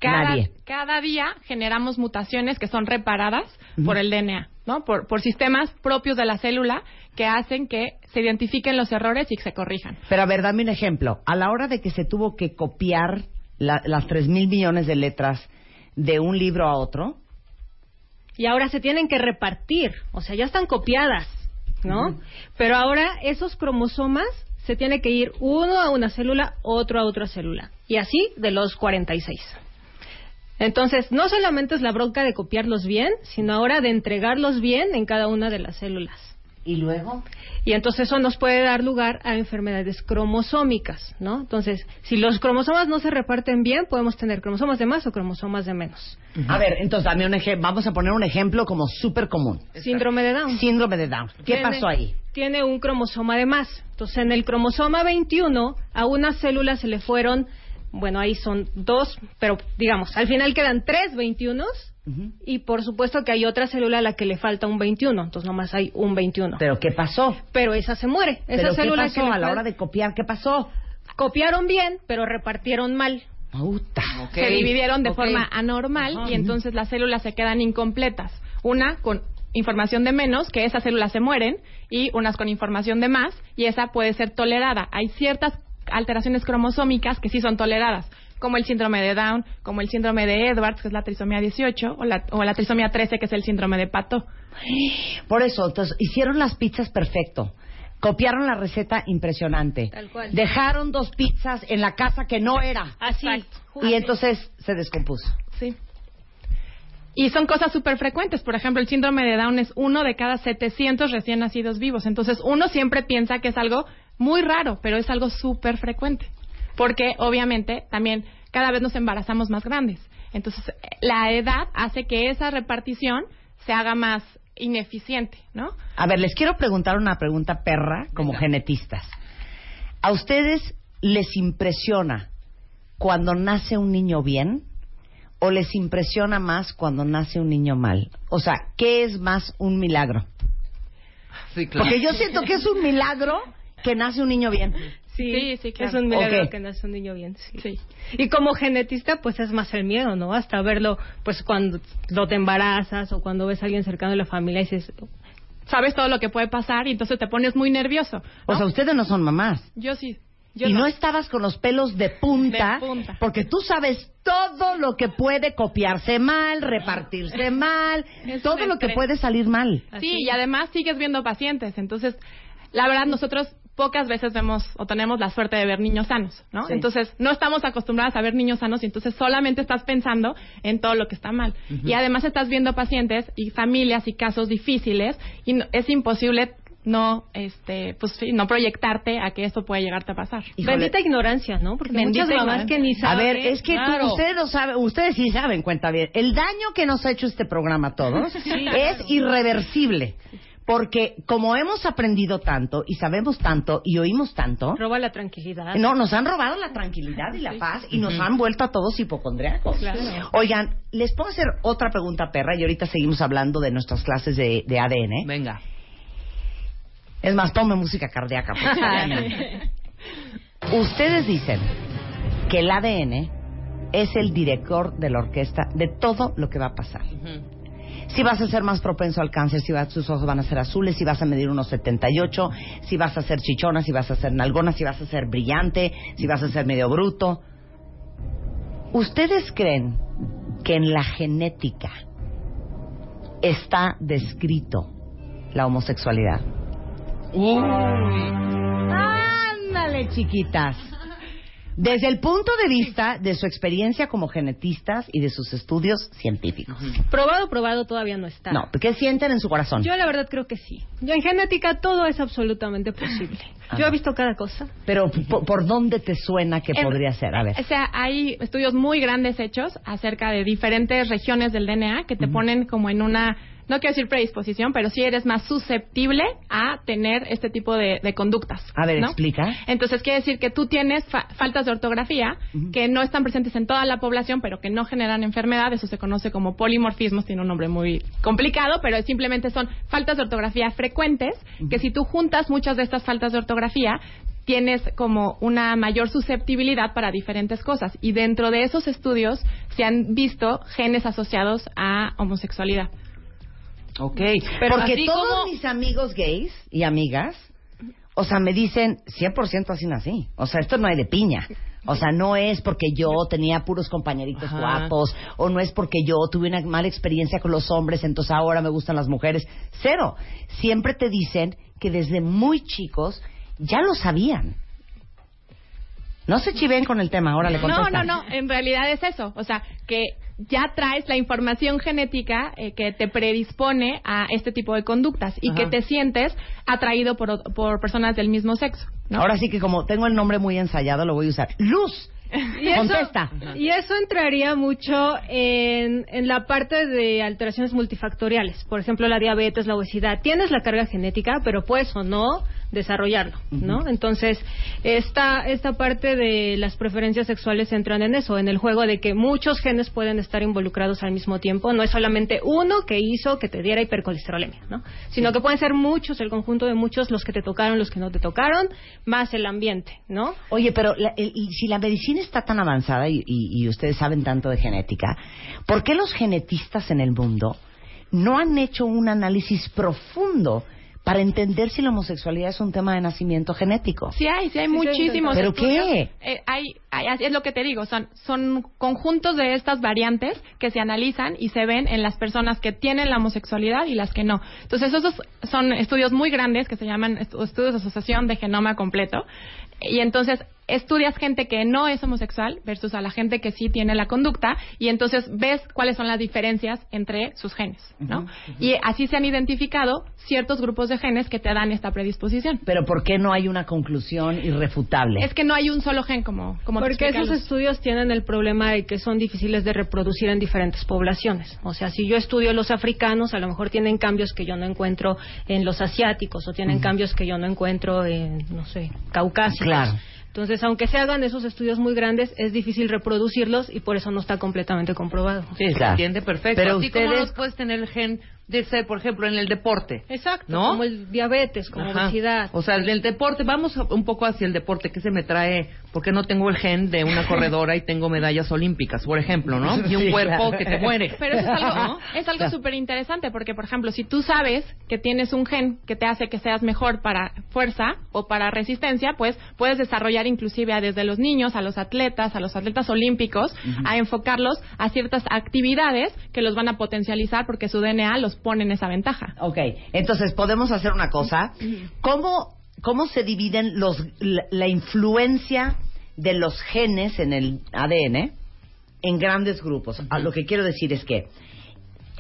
Cada, Nadie. cada día generamos mutaciones que son reparadas por el DNA, ¿no? Por, por sistemas propios de la célula que hacen que se identifiquen los errores y que se corrijan. Pero a ver, dame un ejemplo. A la hora de que se tuvo que copiar la- las tres mil millones de letras de un libro a otro, Y ahora se tienen que repartir, o sea, ya están copiadas, ¿no? Pero ahora esos cromosomas se tiene que ir uno a una célula, otro a otra célula. Y así de los 46. Entonces, no solamente es la bronca de copiarlos bien, sino ahora de entregarlos bien en cada una de las células. ¿Y luego? Y entonces eso nos puede dar lugar a enfermedades cromosómicas, ¿no? Entonces, si los cromosomas no se reparten bien, podemos tener cromosomas de más o cromosomas de menos. A ver, entonces dame un. Vamos a poner un ejemplo como súper común. Síndrome de Down. Síndrome de Down. ¿Qué Tiene- pasó ahí? Tiene un cromosoma de más. Entonces, en el cromosoma 21, a una célula se le fueron, bueno, ahí son dos, pero digamos, al final quedan tres 21 y por supuesto que hay otra célula a la que le falta un 21. Entonces, nomás hay un 21. ¿Pero qué pasó? Pero esa se muere. Esa ¿Pero qué célula pasó que le a la hora de copiar? ¿Qué pasó? Copiaron bien, pero repartieron mal. Puta. Se dividieron de forma anormal Ajá. y entonces las células se quedan incompletas. Una con información de menos, que esas células se mueren, y unas con información de más, y esa puede ser tolerada. Hay ciertas alteraciones cromosómicas que sí son toleradas, como el síndrome de Down, como el síndrome de Edwards, que es la trisomía 18, o la, o la trisomía 13, que es el síndrome de Pato. Por eso, entonces, hicieron las pizzas perfecto. Copiaron la receta impresionante. Tal cual. Dejaron dos pizzas en la casa que no era. Así. Y entonces se descompuso. Sí. Y son cosas súper frecuentes. Por ejemplo, el síndrome de Down es uno de cada 700 recién nacidos vivos. Entonces, uno siempre piensa que es algo muy raro, pero es algo súper frecuente. Porque obviamente también cada vez nos embarazamos más grandes. Entonces, la edad hace que esa repartición se haga más ineficiente, ¿no? A ver, les quiero preguntar una pregunta perra como genetistas. ¿A ustedes les impresiona cuando nace un niño bien o les impresiona más cuando nace un niño mal? O sea, ¿qué es más un milagro? Sí, claro. Porque yo siento que es un milagro que nace un niño bien. Sí, Sí, sí, claro. es un milagro que nace un niño bien. Sí. Y como genetista, pues es más el miedo, ¿no? Hasta verlo, pues cuando lo te embarazas o cuando ves a alguien cercano de la familia y dices, Sabes todo lo que puede pasar y entonces te pones muy nervioso. O sea, ustedes no son mamás. Yo sí. Yo y no. estabas con los pelos de punta, De punta. porque tú sabes todo lo que puede copiarse mal, repartirse *laughs* mal, Es todo lo que puede salir mal. Sí, y además sigues viendo pacientes. Entonces, la verdad, nosotros pocas veces vemos o tenemos la suerte de ver niños sanos, ¿no? Sí. Entonces, no estamos acostumbradas a ver niños sanos y entonces solamente estás pensando en todo lo que está mal. Y además estás viendo pacientes y familias y casos difíciles y no- es imposible no este pues sí, no proyectarte a que esto puede llegarte a pasar. Bendita ignorancia, ¿no? Porque Bendita muchas mamás que ni A saben. ver, es que tú- ustedes lo saben, ustedes sí saben, cuenta bien. El daño que nos ha hecho este programa a todos *laughs* Sí, es claro. irreversible. Porque como hemos aprendido tanto y sabemos tanto y oímos tanto, Roba la tranquilidad. no, nos han robado la tranquilidad y la paz y nos han vuelto a todos hipocondriacos. Claro. Oigan, les puedo hacer otra pregunta perra y ahorita seguimos hablando de nuestras clases de, de ADN. Venga. Es más, ponme música cardíaca. *laughs* Ustedes dicen que el ADN es el director de la orquesta de todo lo que va a pasar. Si vas a ser más propenso al cáncer, si vas, tus ojos van a ser azules, si vas a medir unos 78, si vas a ser chichona, si vas a ser nalgona, si vas a ser brillante, si vas a ser medio bruto. ¿Ustedes creen que en la genética está descrito la homosexualidad? Ándale, chiquitas. Desde el punto de vista de su experiencia como genetistas y de sus estudios científicos. Probado, probado todavía no está. No, ¿qué sienten en su corazón? Yo la verdad creo que sí. Yo en genética todo es absolutamente posible. Yo he visto cada cosa. Pero ¿por, por dónde te suena que En- podría ser? A ver. O sea, hay estudios muy grandes hechos acerca de diferentes regiones del DNA que te ponen como en una, no quiero decir predisposición, pero sí eres más susceptible a tener este tipo de, de conductas. A ver, ¿no? explica. Entonces quiere decir que tú tienes fa- faltas de ortografía que no están presentes en toda la población, pero que no generan enfermedad. Eso se conoce como polimorfismos. Tiene un nombre muy complicado, pero simplemente son faltas de ortografía frecuentes que si tú juntas muchas de estas faltas de ortografía tienes como una mayor susceptibilidad para diferentes cosas y dentro de esos estudios se han visto genes asociados a homosexualidad. Ok. Pero Porque todos como- mis amigos gays y amigas, o sea, me dicen 100% así nací. O sea, esto no hay de piña. O sea, no es porque yo tenía puros compañeritos Ajá. guapos, o no es porque yo tuve una mala experiencia con los hombres, entonces ahora me gustan las mujeres. Cero. Siempre te dicen que desde muy chicos ya lo sabían. No se chiven con el tema, ahora le No, no, no, en realidad es eso, o sea, que ya traes la información genética eh, que te predispone a este tipo de conductas y Ajá. que te sientes atraído por, por personas del mismo sexo. ¿no? Ahora sí que como tengo el nombre muy ensayado, lo voy a usar. Luz. *laughs* Y eso, Contesta. y eso entraría mucho en, en la parte de alteraciones multifactoriales. Por ejemplo, la diabetes, la obesidad. Tienes la carga genética, pero puedes o no desarrollarlo, ¿no? Entonces, esta, esta parte de las preferencias sexuales entran en eso, en el juego de que muchos genes pueden estar involucrados al mismo tiempo. No es solamente uno que hizo que te diera hipercolesterolemia, ¿no? Sino que pueden ser muchos, el conjunto de muchos, los que te tocaron, los que no te tocaron, más el ambiente, ¿no? Oye, pero la- el- y si la medicina está tan avanzada y, y- y ustedes saben tanto de genética, ¿por qué los genetistas en el mundo no han hecho un análisis profundo para entender si la homosexualidad es un tema de nacimiento genético? Sí hay, sí hay Sí, sí, muchísimos ¿Pero estudios. qué? Eh, hay, hay- es lo que te digo, son, son conjuntos de estas variantes que se analizan y se ven en las personas que tienen la homosexualidad y las que no. Entonces, esos son estudios muy grandes que se llaman estu- estudios de asociación de genoma completo. Y entonces, estudias gente que no es homosexual versus a la gente que sí tiene la conducta y entonces ves cuáles son las diferencias entre sus genes, ¿no? Y así se han identificado ciertos grupos de genes que te dan esta predisposición. Pero ¿por qué no hay una conclusión irrefutable? Es que no hay un solo gen como, Porque esos estudios tienen el problema de que son difíciles de reproducir en diferentes poblaciones. O sea, si yo estudio los africanos, a lo mejor tienen cambios que yo no encuentro en los asiáticos o tienen cambios que yo no encuentro en, no sé, caucásicos. Claro. Entonces, aunque se hagan esos estudios muy grandes, es difícil reproducirlos y por eso no está completamente comprobado. Sí, se entiende perfecto. Pero Así como ustedes- no puedes tener el gen de ser, por ejemplo, en el deporte. Exacto, ¿no? como el diabetes, como Ajá. obesidad. O sea, el del deporte, vamos un poco hacia el deporte. ¿Qué se me trae? Porque no tengo el gen de una *laughs* corredora y tengo medallas olímpicas, por ejemplo, ¿no? Y un Sí, cuerpo claro. que te muere. *laughs* Pero eso es algo, ¿No? es algo súper interesante porque, por ejemplo, si tú sabes que tienes un gen que te hace que seas mejor para fuerza o para resistencia, pues puedes desarrollar inclusive a desde los niños, a los atletas, a los atletas olímpicos, a enfocarlos a ciertas actividades que los van a potencializar porque su DNA los pone en esa ventaja. Ok, entonces podemos hacer una cosa. *clears throat* ¿Cómo, cómo se dividen los, la, la influencia de los genes en el ADN en grandes grupos? Ah, Lo que quiero decir es que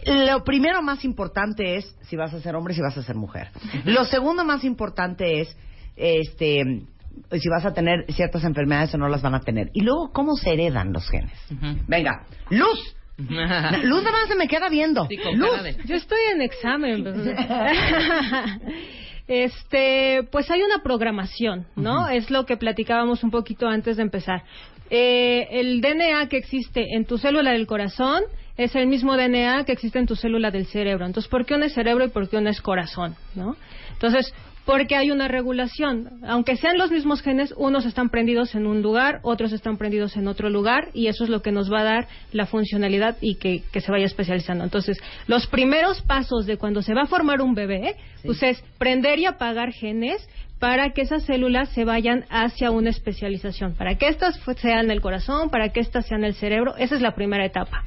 lo primero más importante es si vas a ser hombre, si vas a ser mujer. Lo segundo más importante es este si vas a tener ciertas enfermedades o no las van a tener. Y luego, ¿cómo se heredan los genes? Venga, Luz. Luz nada más se me queda viendo. Luz. Yo estoy en examen. *laughs* este, pues hay una programación, ¿no? Es lo que platicábamos un poquito antes de empezar. Eh, el DNA que existe en tu célula del corazón es el mismo DNA que existe en tu célula del cerebro. Entonces, ¿por qué uno es cerebro y por qué uno es corazón, no? Entonces, porque hay una regulación. Aunque sean los mismos genes, unos están prendidos en un lugar, otros están prendidos en otro lugar, y eso es lo que nos va a dar la funcionalidad y que, que se vaya especializando. Entonces, los primeros pasos de cuando se va a formar un bebé, pues es prender y apagar genes para que esas células se vayan hacia una especialización, para que estas sean el corazón, para que estas sean el cerebro, esa es la primera etapa.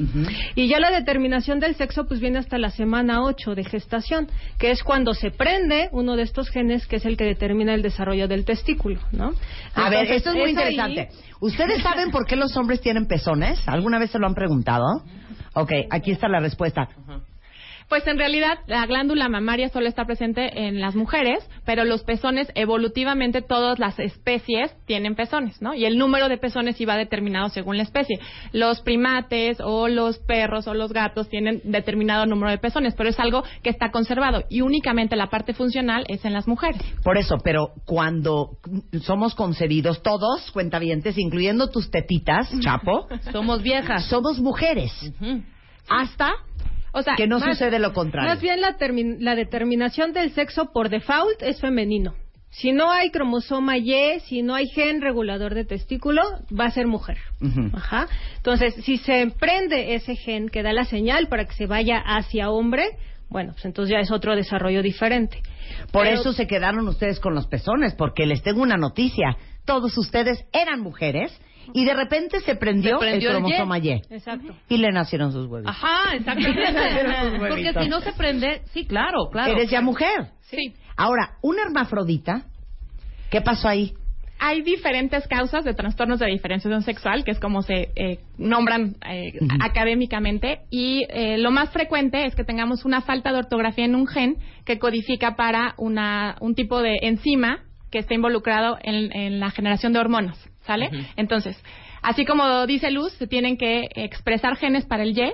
Y ya la determinación del sexo pues viene hasta la semana 8 de gestación, que es cuando se prende uno de estos genes que es el que determina el desarrollo del testículo, ¿no? A ver, esto es muy interesante. ¿Ustedes saben por qué los hombres tienen pezones? ¿Alguna vez se lo han preguntado? Ok, aquí está la respuesta. Pues en realidad la glándula mamaria solo está presente en las mujeres, pero los pezones evolutivamente todas las especies tienen pezones, ¿no? Y el número de pezones iba determinado según la especie. Los primates o los perros o los gatos tienen determinado número de pezones, pero es algo que está conservado y únicamente la parte funcional es en las mujeres. Por eso, pero cuando somos concebidos todos, cuentavientes, incluyendo tus tetitas, Chapo, somos viejas. Somos mujeres. Hasta o sea, que no más- sucede lo contrario. Más bien la, termi- la determinación del sexo por default es femenino. Si no hay cromosoma Y, si no hay gen regulador de testículo, va a ser mujer. Ajá. Entonces, si se prende ese gen que da la señal para que se vaya hacia hombre, bueno, pues entonces ya es otro desarrollo diferente. Por Pero- eso se quedaron ustedes con los pezones, porque les tengo una noticia. Todos ustedes eran mujeres y de repente se prendió, Se prendió el el cromosoma Y. Exacto. Y le nacieron sus huevos. Ajá, exactamente. *laughs* Porque si no se prende, sí, claro, claro. Eres ya mujer. Sí. Ahora, un hermafrodita, ¿qué pasó ahí? Hay diferentes causas de trastornos de diferenciación sexual, que es como se eh, nombran eh, académicamente, y eh, lo más frecuente es que tengamos una falta de ortografía en un gen que codifica para una, un tipo de enzima que está involucrado en, en la generación de hormonas, ¿sale? Entonces, así como dice Luz, se tienen que expresar genes para el Y.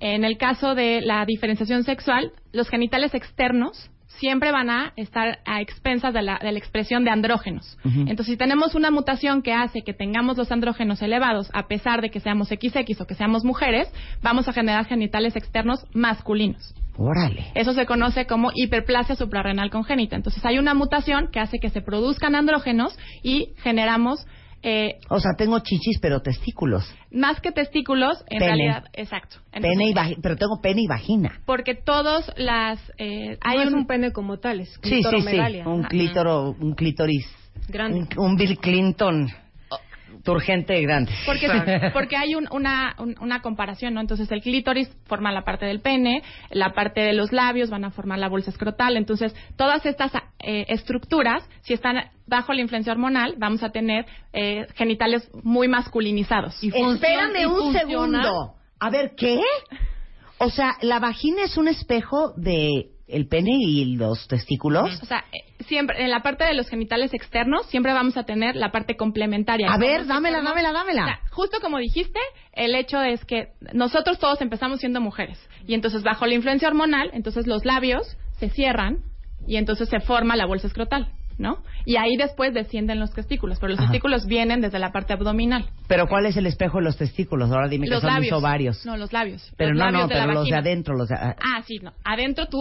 En el caso de la diferenciación sexual, los genitales externos siempre van a estar a expensas de la, de la expresión de andrógenos. Entonces, si tenemos una mutación que hace que tengamos los andrógenos elevados, a pesar de que seamos XX o que seamos mujeres, vamos a generar genitales externos masculinos. Órale. Eso se conoce como hiperplasia suprarrenal congénita. Entonces, hay una mutación que hace que se produzcan andrógenos y generamos eh, O sea, tengo chichis, pero testículos. más que testículos, en Pene. realidad, exacto. Entonces, Pene y vagi- pero tengo pene y vagina. porque todos las eh, hay no es un un pene como tal, es Sí, sí, sí. Un Ajá. clítoro, un clítoris. Grande. Un, un Bill Clinton turgente grande. Porque, porque hay un- una, un- una comparación, ¿no? Entonces el clítoris forma la parte del pene, la parte de los labios van a formar la bolsa escrotal. Entonces todas estas eh, estructuras, si están bajo la influencia hormonal, vamos a tener eh, genitales muy masculinizados. Espérame un segundo. A ver, ¿qué? O sea, la vagina es un espejo de el pene y los testículos. O sea, eh, siempre en la parte de los genitales externos siempre vamos a tener la parte complementaria. A ver, dámela, dámela, dámela. O sea, justo como dijiste, el hecho es que nosotros todos empezamos siendo mujeres y entonces bajo la influencia hormonal, entonces los labios se cierran y entonces se forma la bolsa escrotal, ¿no? Y ahí después descienden los testículos, pero los Ajá. testículos vienen desde la parte abdominal. Pero ¿cuál es el espejo de los testículos? Ahora dime los que son labios. mis ovarios. No, los labios. pero Los no, labios no, de los de adentro, los de... Ah, sí, no. Adentro tú...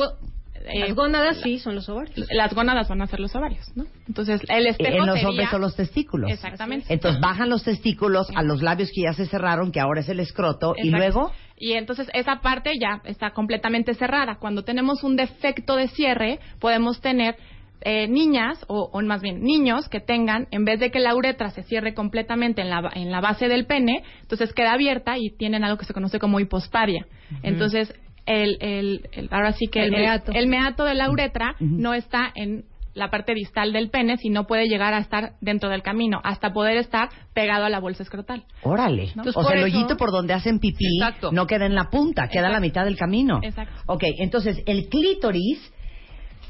eh, Las gónadas sí son los ovarios. Las gónadas van a ser los ovarios, ¿no? Entonces, el espejo en los sería- hombres son los testículos. Exactamente. Entonces bajan los testículos a los labios que ya se cerraron, que ahora es el escroto, y luego... Y entonces esa parte ya está completamente cerrada. Cuando tenemos un defecto de cierre, podemos tener eh, niñas, o, o más bien niños, que tengan, en vez de que la uretra se cierre completamente en la, en la base del pene, entonces queda abierta y tienen algo que se conoce como hipospadia. Entonces, el, el, el- ahora sí que El meato. el meato de la uretra no está en la parte distal del pene, sino puede llegar a estar dentro del camino, hasta poder estar pegado a la bolsa escrotal. Órale. ¿no? o sea, el hoyito por donde hacen pipí Exacto. no queda en la punta, queda a la mitad del camino. Exacto. Ok, entonces el clítoris,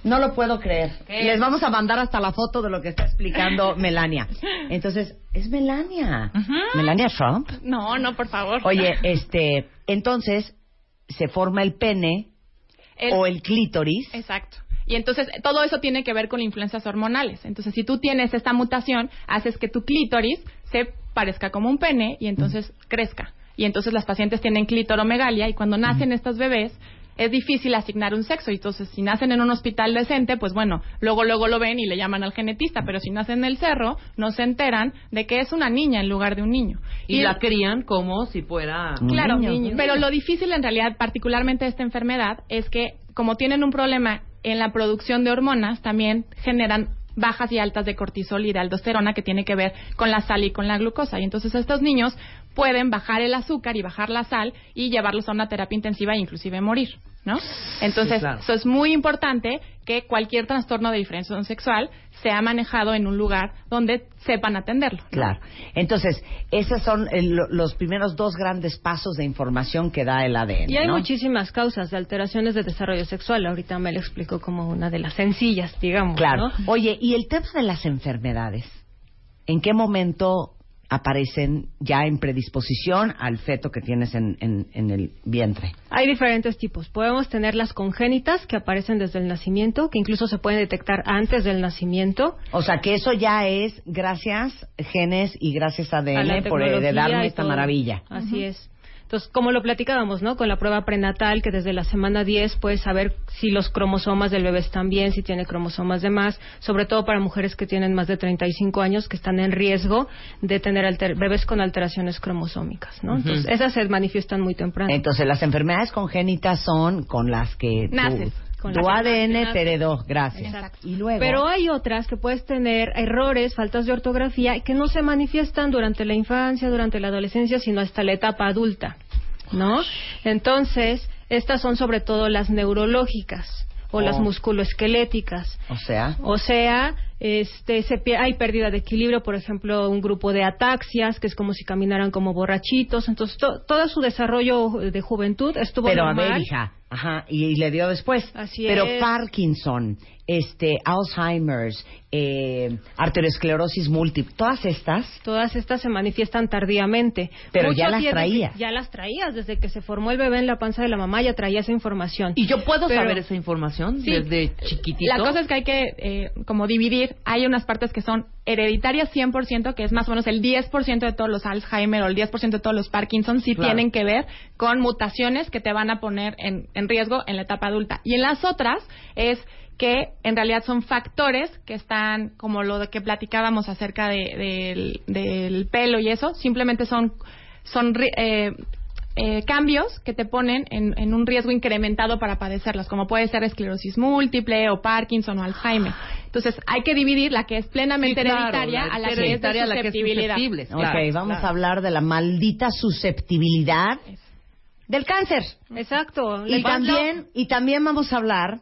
no lo puedo creer. ¿Qué? Les vamos a mandar hasta la foto de lo que está explicando *laughs* Melania. Entonces, es Melania. Melania Trump. No, no, por favor. Oye, este, entonces se forma el pene El- o el clítoris. Exacto. Y entonces todo eso tiene que ver con influencias hormonales. Entonces, si tú tienes esta mutación, haces que tu clítoris se parezca como un pene y entonces crezca. Y entonces las pacientes tienen clitoromegalia y cuando nacen estos bebés es difícil asignar un sexo. Y entonces, si nacen en un hospital decente, pues bueno, luego luego lo ven y le llaman al genetista. Pero si nacen en el cerro, no se enteran de que es una niña en lugar de un niño. Y, la crían como si fuera Claro, niño. pero lo difícil en realidad, particularmente de esta enfermedad, es que como tienen un problema en la producción de hormonas, también generan bajas y altas de cortisol y de aldosterona que tiene que ver con la sal y con la glucosa. Y entonces estos niños pueden bajar el azúcar y bajar la sal y llevarlos a una terapia intensiva e inclusive morir, ¿no? Entonces, Sí, claro. eso es muy importante que cualquier trastorno de diferenciación sexual sea manejado en un lugar donde sepan atenderlo. ¿no? Claro. Entonces, esos son el- lo- los primeros dos grandes pasos de información que da el ADN. Y hay ¿no? muchísimas causas de alteraciones de desarrollo sexual. Ahorita me lo explico como una de las sencillas, digamos. Claro. ¿no? Oye, y el tema de las enfermedades, ¿en qué momento aparecen ya en predisposición al feto que tienes en, en- en el vientre? Hay diferentes tipos. Podemos tener las congénitas que aparecen desde el nacimiento, que incluso se pueden detectar antes del nacimiento. O sea, que eso ya es gracias genes y gracias a ADN por tecnología heredarme esta maravilla. Así es. Entonces, como lo platicábamos, ¿no? Con la prueba prenatal, que desde la semana 10 puedes saber si los cromosomas del bebé están bien, si tiene cromosomas de más, sobre todo para mujeres que tienen más de 35 años, que están en riesgo de tener alter- bebés con alteraciones cromosómicas, ¿no? Entonces, esas se manifiestan muy temprano. Entonces, las enfermedades congénitas son con las que Naces, con tu ADN te heredó. Gracias. Exacto. Y luego. Pero hay otras que puedes tener errores, faltas de ortografía que no se manifiestan durante la infancia, durante la adolescencia, sino hasta la etapa adulta, ¿no? Entonces, estas son sobre todo las neurológicas o las Oh. musculoesqueléticas. O sea. O sea, este, se hay pérdida de equilibrio, por ejemplo, un grupo de ataxias, que es como si caminaran como borrachitos. Entonces, to- todo su desarrollo de juventud estuvo Pero a normal. ver, hija. Ajá, y, y le dio después. Así Pero es. Parkinson, este, Alzheimer's, eh, arteriosclerosis múltiple, todas estas. Todas estas se manifiestan tardíamente. Pero ya las traías. Ya las traías. Desde que se formó el bebé en la panza de la mamá ya traía esa información. ¿Y yo puedo Pero- saber esa información Sí. desde chiquitito? La cosa es que hay que eh, como dividir. Hay unas partes que son hereditarias 100%, que es más o menos el 10% de todos los Alzheimer o el 10% de todos los Parkinson, sí Claro. tienen que ver con mutaciones que te van a poner en, en riesgo en la etapa adulta. Y en las otras es que en realidad son factores que están, como lo de que platicábamos acerca de- del, del pelo y eso, simplemente son, son ri- eh, eh, cambios que te ponen en, en un riesgo incrementado para padecerlas, como puede ser esclerosis múltiple o Parkinson o Alzheimer. Entonces, hay que dividir la que es plenamente Sí, claro, hereditaria la a la que es hereditaria, de a la que es susceptibilidad. susceptible. Ok, Claro, vamos claro. a hablar de la maldita susceptibilidad del cáncer. Exacto. Y también, y también vamos a hablar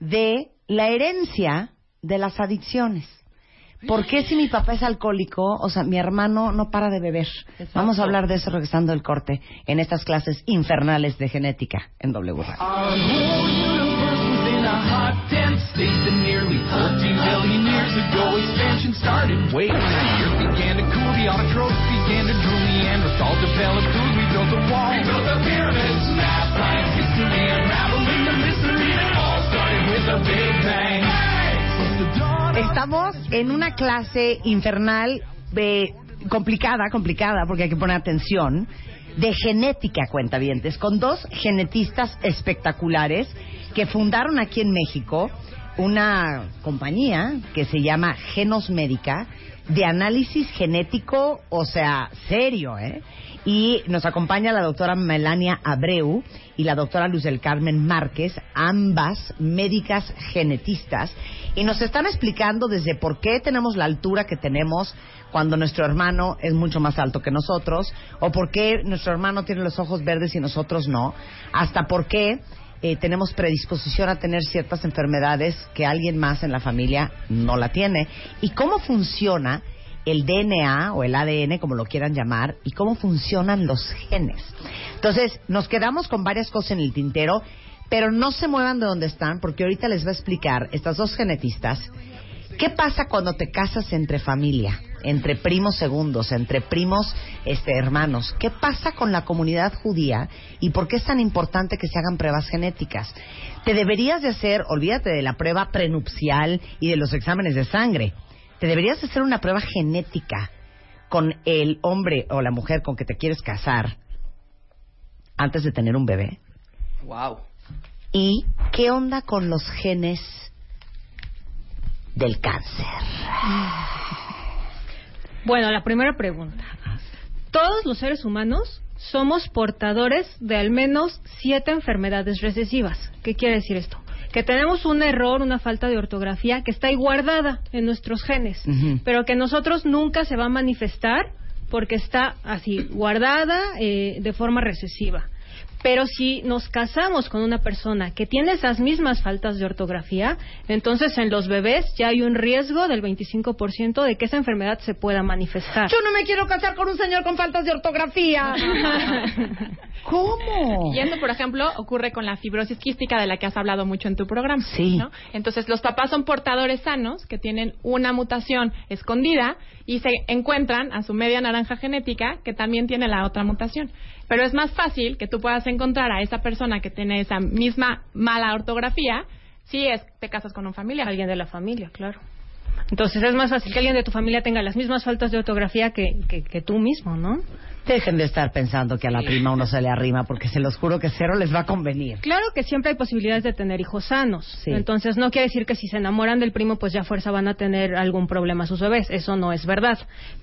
de la herencia de las adicciones. ¿Por qué si mi papá es alcohólico, o sea, mi hermano no para de beber? Vamos a hablar de eso regresando del corte en estas clases infernales de genética en W Radio. Estamos en una clase infernal de complicada, complicada, porque hay que poner atención, de genética, cuentavientes, con dos genetistas espectaculares que fundaron aquí en México una compañía que se llama Genos Médica de análisis genético, o sea, serio, ¿eh? Y nos acompaña la doctora Melania Abreu y la doctora Luz del Carmen Márquez, ambas médicas genetistas, y nos están explicando desde por qué tenemos la altura que tenemos cuando nuestro hermano es mucho más alto que nosotros, o por qué nuestro hermano tiene los ojos verdes y nosotros no, hasta por qué eh, tenemos predisposición a tener ciertas enfermedades que alguien más en la familia no la tiene, y cómo funciona el DNA o el ADN, como lo quieran llamar, y cómo funcionan los genes. Entonces, nos quedamos con varias cosas en el tintero, pero no se muevan de donde están, porque ahorita les va a explicar estas dos genetistas. Qué pasa cuando te casas entre familia, entre primos segundos, entre primos este, hermanos. ¿Qué pasa con la comunidad judía y por qué es tan importante que se hagan pruebas genéticas? Te deberías de hacer, olvídate de la prueba prenupcial y de los exámenes de sangre te deberías hacer una prueba genética con el hombre o la mujer con que te quieres casar antes de tener un bebé. Wow. ¿Y qué onda con los genes del cáncer? *sighs* *sighs* *sighs* Bueno, la primera pregunta. Todos los seres humanos somos portadores de al menos siete enfermedades recesivas. ¿Qué quiere decir esto? Que tenemos un error, una falta de ortografía que está ahí guardada en nuestros genes, pero que nosotros nunca se va a manifestar porque está así, guardada eh, de forma recesiva. Pero si nos casamos con una persona que tiene esas mismas faltas de ortografía, entonces en los bebés ya hay un riesgo del 25% de que esa enfermedad se pueda manifestar. Yo no me quiero casar con un señor con faltas de ortografía. *laughs* ¿Cómo? Y eso, por ejemplo, ocurre con la fibrosis quística de la que has hablado mucho en tu programa. Sí. ¿no? Entonces, los papás son portadores sanos que tienen una mutación escondida y se encuentran a su media naranja genética que también tiene la otra mutación. Pero es más fácil que tú puedas encontrar a esa persona que tiene esa misma mala ortografía si es, te casas con un familiar. Alguien de la familia, claro. Entonces es más fácil que alguien de tu familia tenga las mismas faltas de ortografía que, que, que tú mismo, ¿no? Dejen de estar pensando que a la prima uno se le arrima, porque se los juro que cero les va a convenir. Claro que siempre hay posibilidades de tener hijos sanos. Sí. Entonces no quiere decir que si se enamoran del primo, pues ya a fuerza van a tener algún problema sus bebés. Eso no es verdad.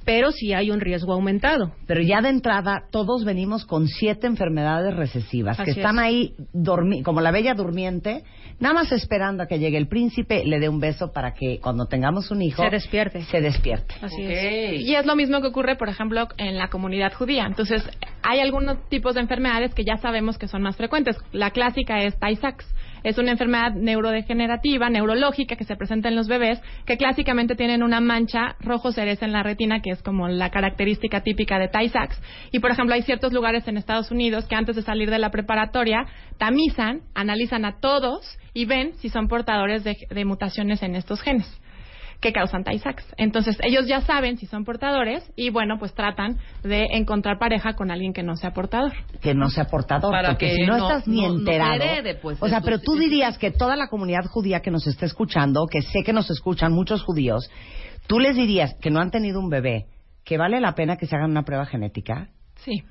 Pero sí hay un riesgo aumentado. Pero ya de entrada, todos venimos con siete enfermedades recesivas que están es. ahí dormi- como la bella durmiente, nada más esperando a que llegue el príncipe, le dé un beso para que cuando tengamos un hijo Se despierte. se despierte. Así es. Y es lo mismo que ocurre, por ejemplo, en la comunidad judía. Entonces, hay algunos tipos de enfermedades que ya sabemos que son más frecuentes. La clásica es Tay-Sachs. Es una enfermedad neurodegenerativa, neurológica, que se presenta en los bebés, que clásicamente tienen una mancha rojo cereza en la retina, que es como la característica típica de Tay-Sachs. Y, por ejemplo, hay ciertos lugares en Estados Unidos que antes de salir de la preparatoria tamizan, analizan a todos y ven si son portadores de, de mutaciones en estos genes que causan Tay-Sachs. Entonces, ellos ya saben si son portadores y, bueno, pues tratan de encontrar pareja con alguien que no sea portador. que no sea portador, Para porque que si no, no- estás ni no- no enterado. herede, pues, o sea, pero tú dirías que toda la comunidad judía que nos está escuchando, que sé que nos escuchan muchos judíos, tú les dirías que no han tenido un bebé, que vale la pena que se hagan una prueba genética. Sí.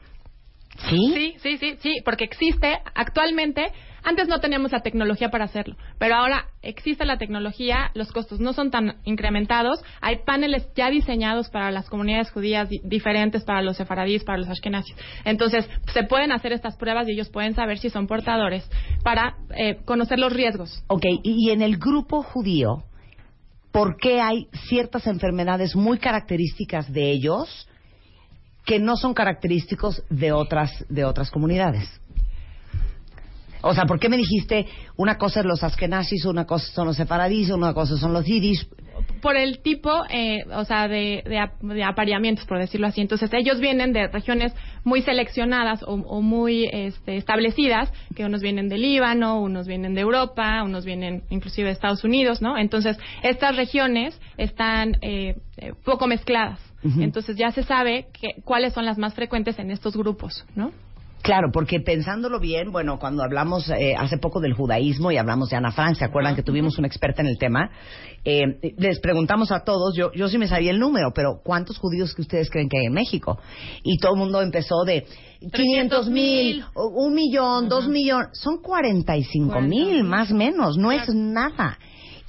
¿Sí? Sí, sí, sí, sí, porque existe actualmente, antes no teníamos la tecnología para hacerlo, pero ahora existe la tecnología, los costos no son tan incrementados, hay paneles ya diseñados para las comunidades judías di- diferentes, para los sefaradíes, para los ashkenazis. Entonces, se pueden hacer estas pruebas y ellos pueden saber si son portadores para eh, conocer los riesgos. Ok, y en el grupo judío, ¿por qué hay ciertas enfermedades muy características de ellos que no son característicos de otras, de otras comunidades? O sea, ¿por qué me dijiste una cosa es los askenazis, una cosa son los sefaradís, una cosa son los yiddish? por el tipo, eh, o sea, de, de, de apareamientos, por decirlo así. Entonces, ellos vienen de regiones muy seleccionadas o, o muy este, establecidas, que unos vienen de Líbano, unos vienen de Europa, unos vienen inclusive de Estados Unidos, ¿no? Entonces, estas regiones están eh, eh, poco mezcladas. Entonces, ya se sabe que, cuáles son las más frecuentes en estos grupos, ¿no? Claro, porque pensándolo bien, bueno, cuando hablamos eh, hace poco del judaísmo y hablamos de Ana Frank, ¿se acuerdan que tuvimos una experta en el tema? Eh, les preguntamos a todos, yo, yo sí me sabía el número, pero ¿cuántos judíos que ustedes creen que hay en México? Y todo el mundo empezó de 500 mil, un millón, dos millones, son 45 mil, más o menos, no es nada.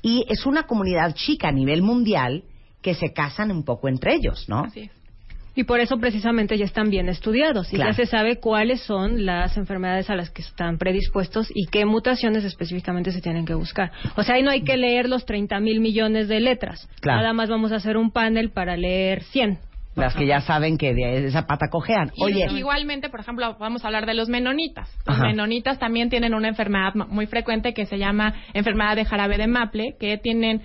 Y es una comunidad chica a nivel mundial que se casan un poco entre ellos, ¿no? Y por eso precisamente ya están bien estudiados y Claro. ya se sabe cuáles son las enfermedades a las que están predispuestos y qué mutaciones específicamente se tienen que buscar. O sea, ahí no hay que leer los 30 mil millones de letras. Claro. Nada más vamos a hacer un panel para leer 100. Las que ya saben que de esa pata cojean. Oye, igualmente, por ejemplo, vamos a hablar de los menonitas. Los Ajá. menonitas también tienen una enfermedad muy frecuente que se llama enfermedad de jarabe de maple, que tienen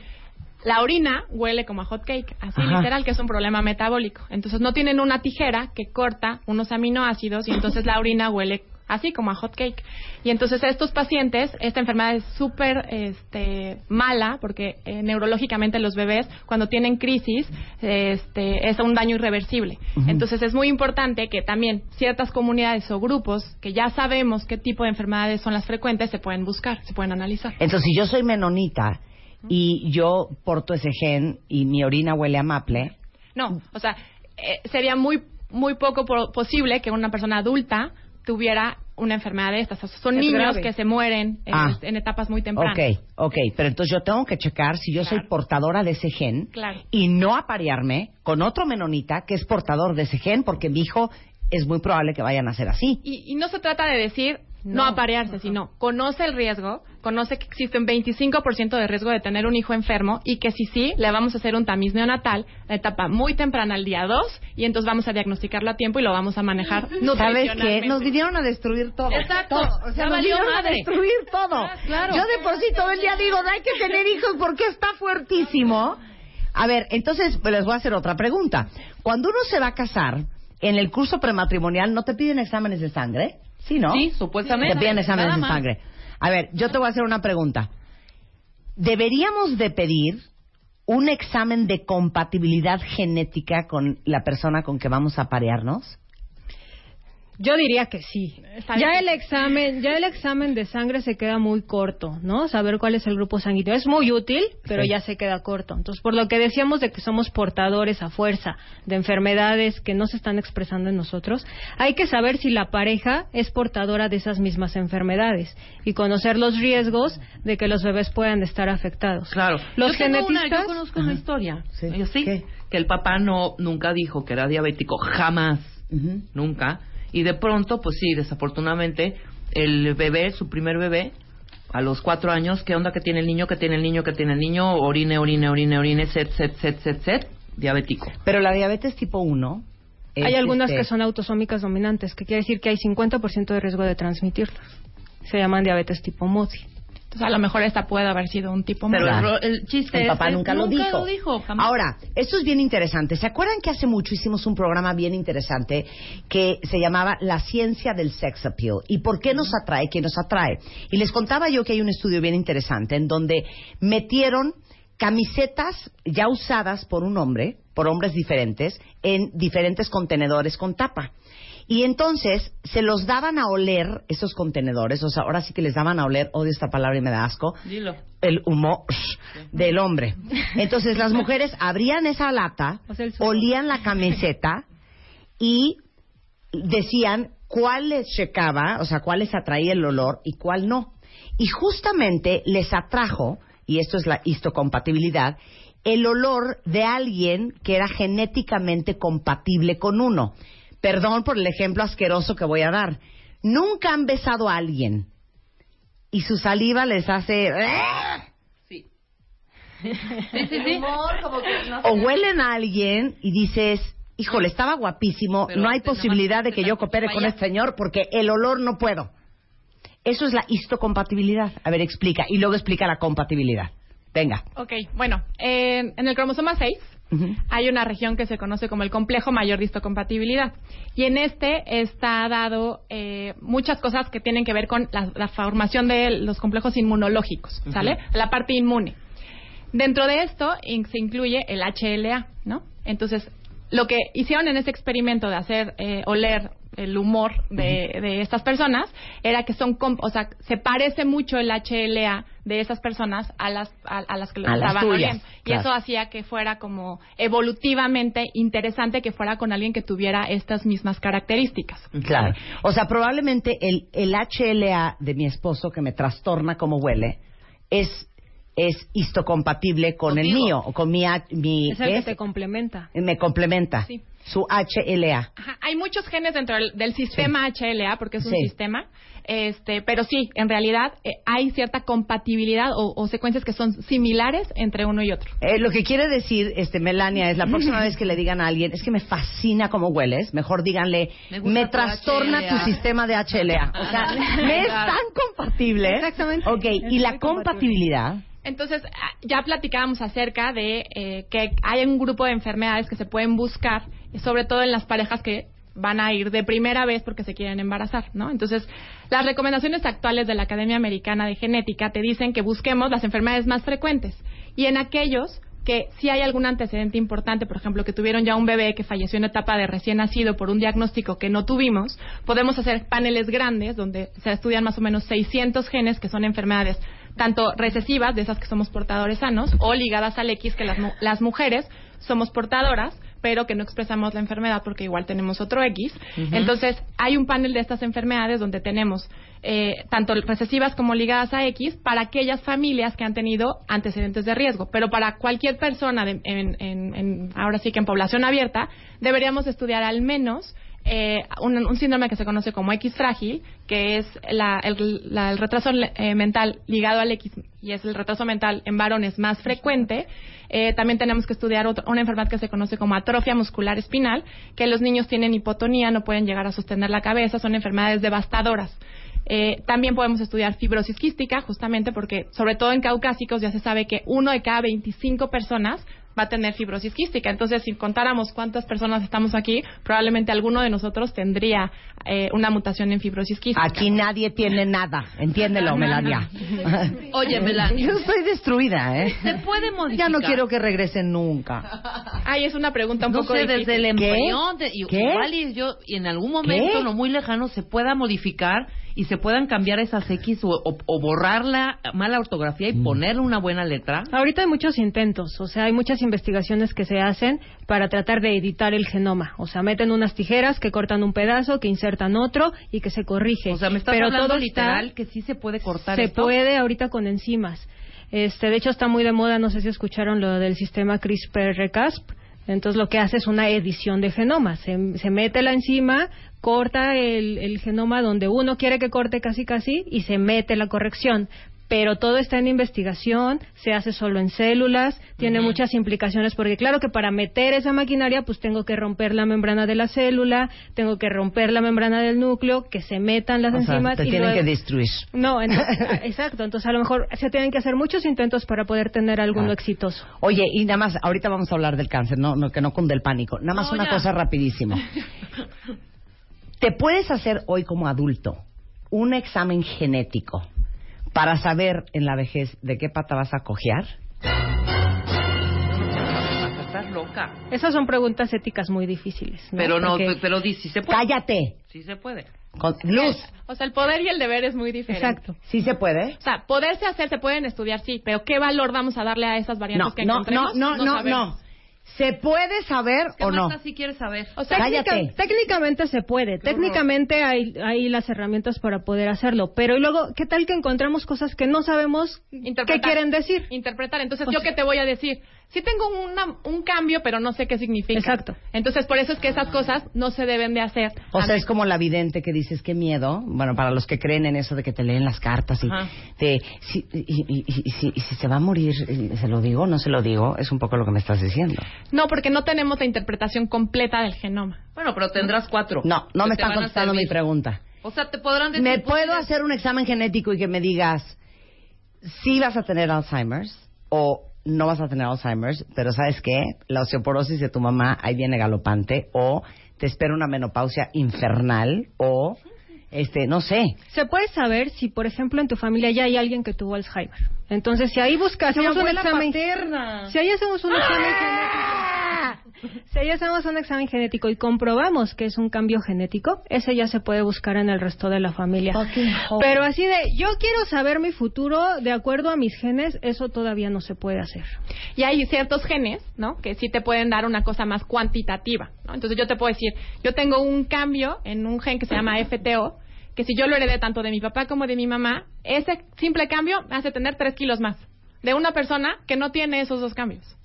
la orina huele como a hot cake, así Ajá. literal, que es un problema metabólico. Entonces no tienen una tijera que corta unos aminoácidos y entonces la orina huele así como a hot cake. Y entonces estos pacientes, esta enfermedad es súper este, mala porque eh, neurológicamente los bebés cuando tienen crisis este, es un daño irreversible. Entonces es muy importante que también ciertas comunidades o grupos que ya sabemos qué tipo de enfermedades son las frecuentes se pueden buscar, se pueden analizar. Entonces, si yo soy menonita y yo porto ese gen y mi orina huele a maple, No, o sea, eh, sería muy muy poco po- posible que una persona adulta tuviera una enfermedad de estas. O sea, son Es niños grave. que se mueren en, Ah. en etapas muy tempranas. ok, ok, pero entonces yo tengo que checar si yo soy portadora de ese gen Claro. y no aparearme con otro menonita que es portador de ese gen porque mi hijo es muy probable que vayan a ser así. Y, y no se trata de decir no, aparearse, sino conoce el riesgo, conoce que existe un 25% de riesgo de tener un hijo enfermo y que si sí, le vamos a hacer un tamiz neonatal, la etapa muy temprana, el día 2, y entonces vamos a diagnosticarlo a tiempo y lo vamos a manejar *laughs* ¿Sabes qué? Nos vinieron a destruir todo. Exacto. Todo. O sea, nos vinieron madre. a destruir todo. Ah, claro. Yo de por sí todo el día digo, "No hay que tener hijos porque está fuertísimo. A ver, entonces pues, les voy a hacer otra pregunta. Cuando uno se va a casar, en el curso prematrimonial, ¿no te piden exámenes de sangre? Sí, ¿no? Sí, supuestamente. Te piden exámenes de sangre. A ver, yo te voy a hacer una pregunta. ¿Deberíamos de pedir un examen de compatibilidad genética con la persona con que vamos a parearnos? Yo diría que sí. Ya el examen, ya el examen de sangre se queda muy corto, ¿no? Saber cuál es el grupo sanguíneo es muy útil, pero Sí. ya se queda corto. Entonces, por lo que decíamos de que somos portadores a fuerza de enfermedades que no se están expresando en nosotros, hay que saber si la pareja es portadora de esas mismas enfermedades y conocer los riesgos de que los bebés puedan estar afectados. Claro. Los yo, tengo una- genetistas yo conozco una historia. Sí. Yo sí, ¿Qué? que el papá no nunca dijo que era diabético, jamás, nunca. Y de pronto, pues sí, desafortunadamente, el bebé, su primer bebé, a los cuatro años, ¿qué onda que tiene el niño? que tiene el niño? que tiene el niño? Orine, orine, orine, orine, set, set, set, set, set, diabético. Pero la diabetes tipo 1. Hay algunas que son autosómicas dominantes, que quiere decir que hay 50% de riesgo de transmitirlas. Se llaman diabetes tipo MODI. Entonces, a lo mejor esta puede haber sido un tipo Pero más. el, ro- el chiste papá nunca lo dijo. jamás. Ahora, esto es bien interesante. ¿Se acuerdan que hace mucho hicimos un programa bien interesante que se llamaba La ciencia del sex appeal? ¿Y por qué nos atrae? ¿Qué nos atrae? Y les contaba yo que hay un estudio bien interesante en donde metieron camisetas ya usadas por un hombre, por hombres diferentes, en diferentes contenedores con tapa. Y entonces se los daban a oler esos contenedores, o sea, ahora sí que les daban a oler, odio esta palabra y me da asco, Dilo. el humo del hombre. Entonces las mujeres abrían esa lata, *laughs* O sea, olían la camiseta y decían cuál les checaba, o sea, cuál les atraía el olor y cuál no. Y justamente les atrajo, y esto es la histocompatibilidad, el olor de alguien que era genéticamente compatible con uno. Perdón por el ejemplo asqueroso que voy a dar. Nunca han besado a alguien y su saliva les hace... Sí. Sí, sí, sí. o huelen a alguien y dices, híjole, estaba guapísimo, Pero no hay posibilidad de que yo coopere con este señor porque el olor no puedo. Eso es la histocompatibilidad. A ver, explica. Y luego explica la compatibilidad. Venga. Ok, bueno, en- en el cromosoma 6 hay una región que se conoce como el complejo mayor de histocompatibilidad. Y en este está dado eh, muchas cosas que tienen que ver con la, la formación de los complejos inmunológicos, ¿sale? La parte inmune. Dentro de esto in- se incluye el HLA, ¿no? Entonces, lo que hicieron en este experimento de hacer eh, oler el humor de, de estas personas era que son, com- o sea, se parece mucho el HLA de esas personas a las a, a las que lo estaban tuyas, oliendo. Y claro. eso hacía que fuera como evolutivamente interesante que fuera con alguien que tuviera estas mismas características. Claro. O sea, probablemente el, el HLA de mi esposo que me trastorna como huele es es histocompatible con el mío o con mi, mi Es el que ¿qué te complementa. me complementa. Sí. Su HLA. Ajá, Hay muchos genes dentro del, del sistema HLA, porque es un Sí. sistema, este, pero sí, en realidad eh, hay cierta compatibilidad o, o secuencias que son similares entre uno y otro. Eh, lo que quiere decir, este, Melania, es la próxima *laughs* vez que le digan a alguien, es que me fascina cómo hueles, mejor díganle, Me trastorna HLA". tu sistema de HLA. *laughs* O sea, me es tan compatible. Exactamente. Ok, Es y la compatibilidad. Entonces, ah, ya platicábamos acerca de eh, que hay un grupo de enfermedades que se pueden buscar, sobre todo en las parejas que van a ir de primera vez porque se quieren embarazar, ¿no? Entonces, las recomendaciones actuales de la Academia Americana de Genética te dicen que busquemos las enfermedades más frecuentes y en aquellos que si hay algún antecedente importante, por ejemplo, que tuvieron ya un bebé que falleció en etapa de recién nacido por un diagnóstico que no tuvimos, podemos hacer paneles grandes donde se estudian más o menos 600 genes que son enfermedades tanto recesivas, de esas que somos portadores sanos, o ligadas al X, que las, las mujeres somos portadoras, pero que no expresamos la enfermedad porque igual tenemos otro X. Entonces, hay un panel de estas enfermedades donde tenemos eh, tanto recesivas como ligadas a X para aquellas familias que han tenido antecedentes de riesgo. Pero para cualquier persona, de- en, en- en- ahora sí que en población abierta, deberíamos estudiar al menos eh, un, un síndrome que se conoce como X frágil, que es la- el, la- el retraso eh, mental ligado al X y es el retraso mental en varones más frecuente. Eh, también tenemos que estudiar otra- una enfermedad que se conoce como atrofia muscular espinal, que los niños tienen hipotonía, no pueden llegar a sostener la cabeza, son enfermedades devastadoras. Eh, también podemos estudiar fibrosis quística, justamente porque, sobre todo en caucásicos, ya se sabe que uno de cada 25 personas va a tener fibrosis quística. Entonces, si contáramos cuántas personas estamos aquí, probablemente alguno de nosotros tendría eh, una mutación en fibrosis quística. Aquí nadie tiene nada, entiéndelo, Melania. *laughs* Oye, Melania. Yo estoy destruida, ¿eh? ¿Se puede modificar? Ya no quiero que regresen nunca. Ay, es una pregunta un no poco sé, difícil. desde el ¿Qué? embrión, de- y- ¿Qué? igual y yo y en algún momento ¿Qué? no muy lejano se pueda modificar y se puedan cambiar esas X o, o- o borrar la mala ortografía y ponerle una buena letra. Ahorita hay muchos intentos, o sea, hay muchas investigaciones que se hacen para tratar de editar el genoma. O sea, meten unas tijeras que cortan un pedazo, que insertan otro y que se corrige. O sea, me estás Pero hablando todo literal está, que sí se puede cortar se esto? puede ahorita con enzimas. Este, de hecho está muy de moda, no sé si escucharon lo del sistema CRISPR-Cas9. Entonces lo que hace es una edición de genoma. Se, mete la enzima, corta el, el genoma donde uno quiere que corte casi casi y se mete la corrección. Pero todo está en investigación, se hace solo en células, tiene muchas implicaciones porque claro que para meter esa maquinaria pues tengo que romper la membrana de la célula, tengo que romper la membrana del núcleo, que se metan las O sea, enzimas te y tienen luego- que destruir. no, entonces, *laughs* exacto. Entonces, a lo mejor se tienen que hacer muchos intentos para poder tener alguno Claro. exitoso. Oye, y nada más, ahorita vamos a hablar del cáncer, no, no que no cunde el pánico. Nada más No, una ya. cosa rapidísimo. *laughs* ¿Te puedes hacer hoy como adulto un examen genético para saber en la vejez de qué pata vas a cojear? Estás loca. Esas son preguntas éticas muy difíciles. ¿no? Pero no, Porque- pero di, sí se puede. Cállate. Sí se puede. Con- Luz, O sea, el poder y el deber es muy diferente. Exacto. ¿sí se puede? O sea, poderse hacer, se pueden estudiar, sí, pero ¿qué valor vamos a darle a esas variantes No, que no, no, encontremos? no, no, sabemos. no. ¿Se puede saber ¿Qué o no? Sí quieres saber? O sea, Cállate. Técnica- técnicamente se puede, técnicamente hay, hay las herramientas para poder hacerlo, pero y luego, ¿qué tal que encontramos cosas que no sabemos qué interpretar. quieren decir? Interpretar. Entonces, O ¿yo sea- qué te voy a decir? Sí tengo una- un cambio, pero no sé qué significa. Exacto. Entonces, por eso es que esas cosas no se deben de hacer. O sea, es como la vidente que dices, qué miedo. Bueno, para los que creen en eso de que te leen las cartas y de si, y, y- y- y si, y si se va a morir, ¿se lo digo o no se lo digo? Es un poco lo que me estás diciendo. No, porque no tenemos la interpretación completa del genoma. Bueno, pero tendrás cuatro. No, no me te están contestando mi pregunta. O sea, te podrán decir... ¿Me pues, puedo hacer un examen genético y que me digas si vas a tener Alzheimer's o no vas a tener Alzheimer's, pero ¿sabes qué? La osteoporosis de tu mamá ahí viene galopante o te espera una menopausia infernal o este, no sé. Se puede saber si, por ejemplo, en tu familia ya hay alguien que tuvo Alzheimer. Entonces, si ahí busca, hacemos un examen. paterna. Si ahí hacemos un examen genético. *laughs* Si ahí hacemos un examen genético y comprobamos que es un cambio genético, ese ya se puede buscar en el resto de la familia. Pero así de, yo quiero saber mi futuro de acuerdo a mis genes, eso todavía no se puede hacer. Y hay ciertos genes, ¿no? Que sí te pueden dar una cosa más cuantitativa, ¿no? Entonces yo te puedo decir, yo tengo un cambio en un gen que se llama FTO, que si yo lo heredé tanto de mi papá como de mi mamá, ese simple cambio me hace tener tres kilos más. De una persona que no tiene esos dos cambios.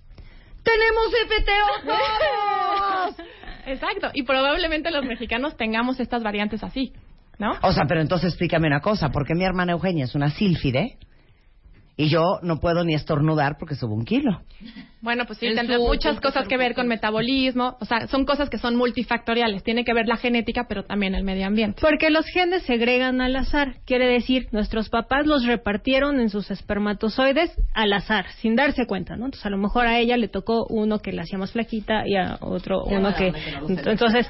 ¡Tenemos FTO todos! *laughs* Exacto. Y probablemente los mexicanos tengamos estas variantes así, ¿no? O sea, pero entonces explícame una cosa, ¿por qué mi hermana Eugenia es una sílfide y yo no puedo ni estornudar porque subo un kilo? Bueno, pues sí, tendrá muchas cosas que ver con metabolismo. O sea, son cosas que son multifactoriales. Tiene que ver la genética, pero también el medio ambiente. Porque los genes se agregan al azar. Quiere decir, nuestros papás los repartieron en sus espermatozoides al azar, sin darse cuenta, ¿no? Entonces, a lo mejor a ella le tocó uno que la hacía más flaquita y a otro uno que... Entonces,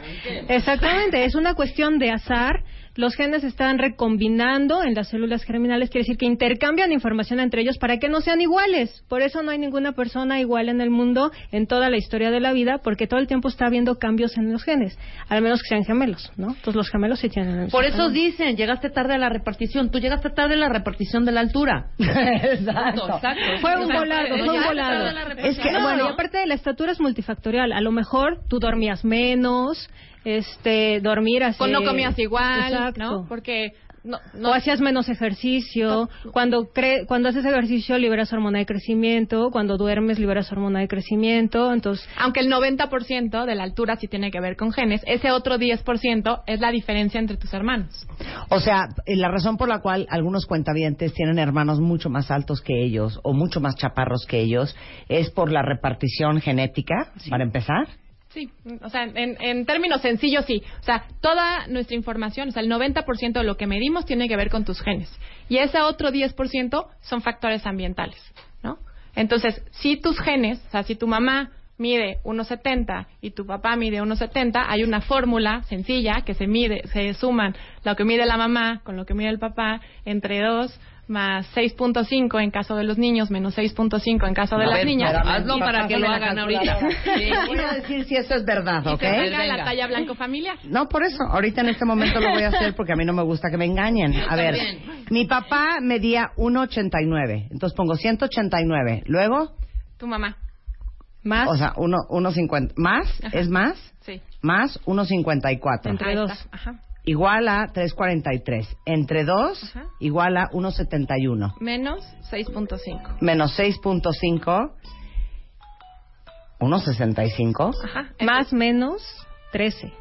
exactamente, es una cuestión de azar. Los genes se están recombinando en las células germinales, quiere decir que intercambian información entre ellos para que no sean iguales. Por eso no hay ninguna persona igual en el mundo en toda la historia de la vida, porque todo el tiempo está habiendo cambios en los genes, al menos que sean gemelos, ¿no? Entonces los gemelos sí tienen el Por eso dicen, llegaste tarde a la repartición. Tú llegaste tarde a la repartición de la altura. *laughs* Exacto. Exacto. Fue un volado, fue un Llegaste volado. tarde a la Es repartición. que, No, bueno, y aparte de la estatura es multifactorial. A lo mejor tú dormías menos, este, dormir así. Con no comías igual, Exacto. ¿no? Porque no, No hacías menos ejercicio. Cuando cre cuando haces ejercicio liberas hormona de crecimiento. Cuando duermes liberas hormona de crecimiento. Entonces, aunque el 90% de la altura sí tiene que ver con genes, ese otro 10% es la diferencia entre tus hermanos. O sea, eh, la razón por la cual algunos cuentavientes tienen hermanos mucho más altos que ellos o mucho más chaparros que ellos es por la repartición genética, para empezar. Sí, o sea, en, en términos sencillos sí. O sea, toda nuestra información, o sea, el 90% de lo que medimos tiene que ver con tus genes. Y ese otro 10% son factores ambientales, ¿no? Entonces, si tus genes, o sea, si tu mamá mide 1,70 y tu papá mide 1,70, hay una fórmula sencilla que se mide, se suman lo que mide la mamá con lo que mide el papá entre 2 más 6.5 en caso de los niños, menos 6.5 en caso de A las ver, niñas. espérame, hazlo Y para que lo hagan ahorita. Sí. Voy a decir si eso es verdad, Y ¿ok? se venga la talla blanco familiar. No, por eso. Ahorita en este momento lo voy a hacer porque a mí no me gusta que me engañen. A ver, también. mi papá medía 1,89. Entonces pongo 189. Luego, Tu mamá. más o sea, 1,50. ¿Más? Ajá. ¿Es más? Sí. Más 1,54. Entre dos. Ajá. Igual a 3,43. Entre 2, Ajá. igual a 1,71. Menos 6.5. Menos 6,5. 1,65. Ajá. más menos 13.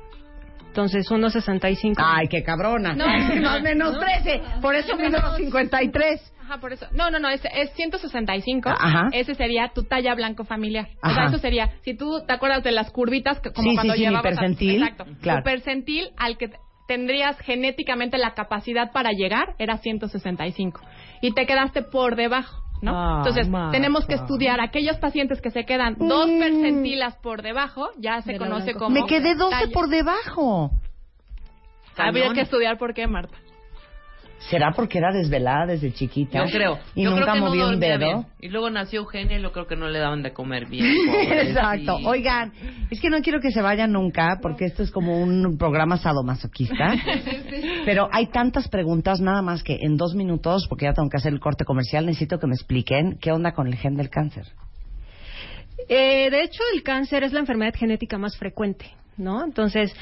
Entonces, 1.65. Ay, qué cabrona. No. *laughs* más menos 13. Por eso mido 53. Ajá, por eso. No, no, no, es, es 165. Ajá. Ese sería tu talla blanco familiar. O sea, eso sería, si tú te acuerdas de las curvitas, que como Sí, cuando sí, sí, mi llevabas a- percentil, exacto. claro. Tu percentil al que tendrías genéticamente la capacidad para llegar era 165. Y te quedaste por debajo. ¿no? Entonces, Marta. tenemos que estudiar aquellos pacientes que se quedan dos Mm. percentilas por debajo, ya se conoce como Me quedé 12 talla. por debajo. Habría que estudiar por qué, Marta. ¿Será porque era desvelada desde chiquita? Yo creo. Y yo nunca creo que movió no un dedo. bien. Y luego nació Eugenia y yo creo que no le daban de comer bien. *laughs* Exacto. Oigan, es que no quiero que se vayan nunca porque esto es como un programa sadomasoquista. *laughs* Pero hay tantas preguntas, nada más que en dos minutos, porque ya tengo que hacer el corte comercial, necesito que me expliquen qué onda con el gen del cáncer. Eh, de hecho, el cáncer es la enfermedad genética más frecuente, ¿no? Entonces,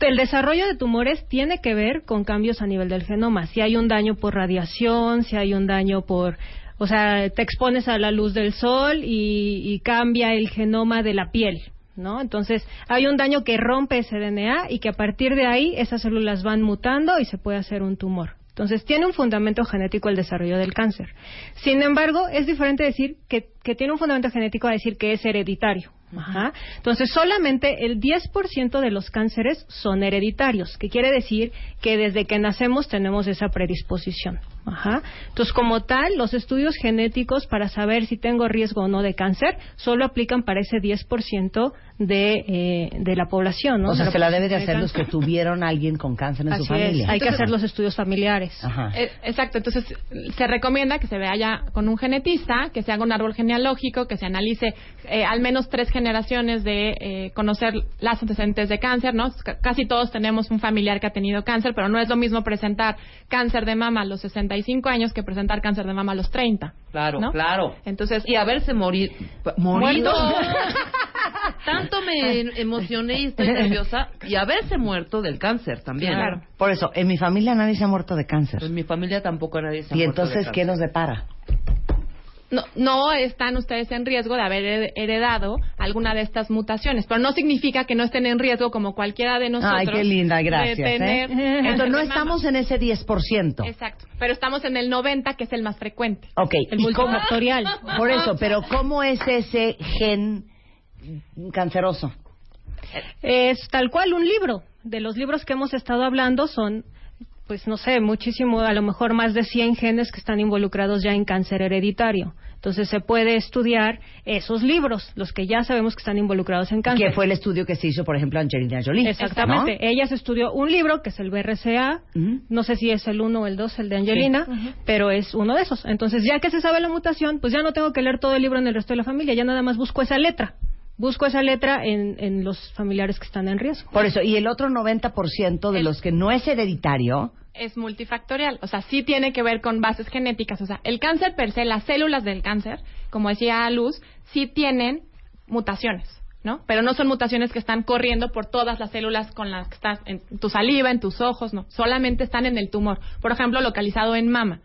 el desarrollo de tumores tiene que ver con cambios a nivel del genoma. Si hay un daño por radiación, si hay un daño por, o sea, te expones a la luz del sol y, y cambia el genoma de la piel, ¿no? Entonces, hay un daño que rompe ese DNA y que a partir de ahí esas células van mutando y se puede hacer un tumor. Entonces, tiene un fundamento genético el desarrollo del cáncer. Sin embargo, es diferente decir que que tiene un fundamento genético a decir que es hereditario. Ajá. Entonces, solamente el 10% de los cánceres son hereditarios, que quiere decir que desde que nacemos tenemos esa predisposición. Ajá. Entonces, como tal, los estudios genéticos para saber si tengo riesgo o no de cáncer solo aplican para ese 10% de, eh, de la población. ¿no? O sea, De se la debe de hacer los que tuvieron a alguien con cáncer en Así su familia. es, hay que hacer los estudios familiares. Ajá. Eh, Exacto, entonces se recomienda que se vaya con un genetista, que se haga un árbol genealógico, que se analice eh, al menos tres generaciones de eh, conocer las antecedentes de cáncer, ¿no? C- casi todos tenemos un familiar que ha tenido cáncer, pero no es lo mismo presentar cáncer de mama a los 65 años que presentar cáncer de mama a los 30. Claro, ¿no? claro. Entonces, y haberse morir, morido. Muerto. *laughs* Tanto me emocioné y estoy nerviosa. Y haberse muerto del cáncer también. Claro. Por eso, en mi familia nadie se ha muerto de cáncer. En mi familia tampoco nadie se ha y muerto de entonces, cáncer. ¿qué nos depara? No, no están ustedes en riesgo de haber hered- heredado alguna de estas mutaciones, pero no significa que no estén en riesgo como cualquiera de nosotros. Ay, qué linda, gracias. de tener ¿eh? *laughs* cáncer Entonces, no mama. estamos en ese 10%. Exacto, pero estamos en el 90, que es el más frecuente. Ok, El ¿y cómo- multifactorial. Por eso, pero ¿cómo es ese gen canceroso? Es tal cual un libro. De los libros que hemos estado hablando son, pues no sé, muchísimo, a lo mejor más de 100 genes que están involucrados ya en cáncer hereditario. Entonces se puede estudiar esos libros, los que ya sabemos que están involucrados en cáncer. Que fue el estudio que se hizo, por ejemplo, Angelina Jolie. Exactamente. Ella se estudió un libro que es el BRCA. No sé si es el 1 o el 2, el de Angelina, Sí. Pero es uno de esos. Entonces, ya que se sabe la mutación, pues ya no tengo que leer todo el libro en el resto de la familia, ya nada más busco esa letra. Busco esa letra en, en los familiares que están en riesgo. Por eso, y el otro 90% de los que no es hereditario, Es multifactorial, o sea, sí tiene que ver con bases genéticas. O sea, el cáncer per se, las células del cáncer, como decía Luz, sí tienen mutaciones, ¿no? Pero no son mutaciones que están corriendo por todas las células con las que estás en tu saliva, en tus ojos, no. Solamente están en el tumor. Por ejemplo, localizado en mama.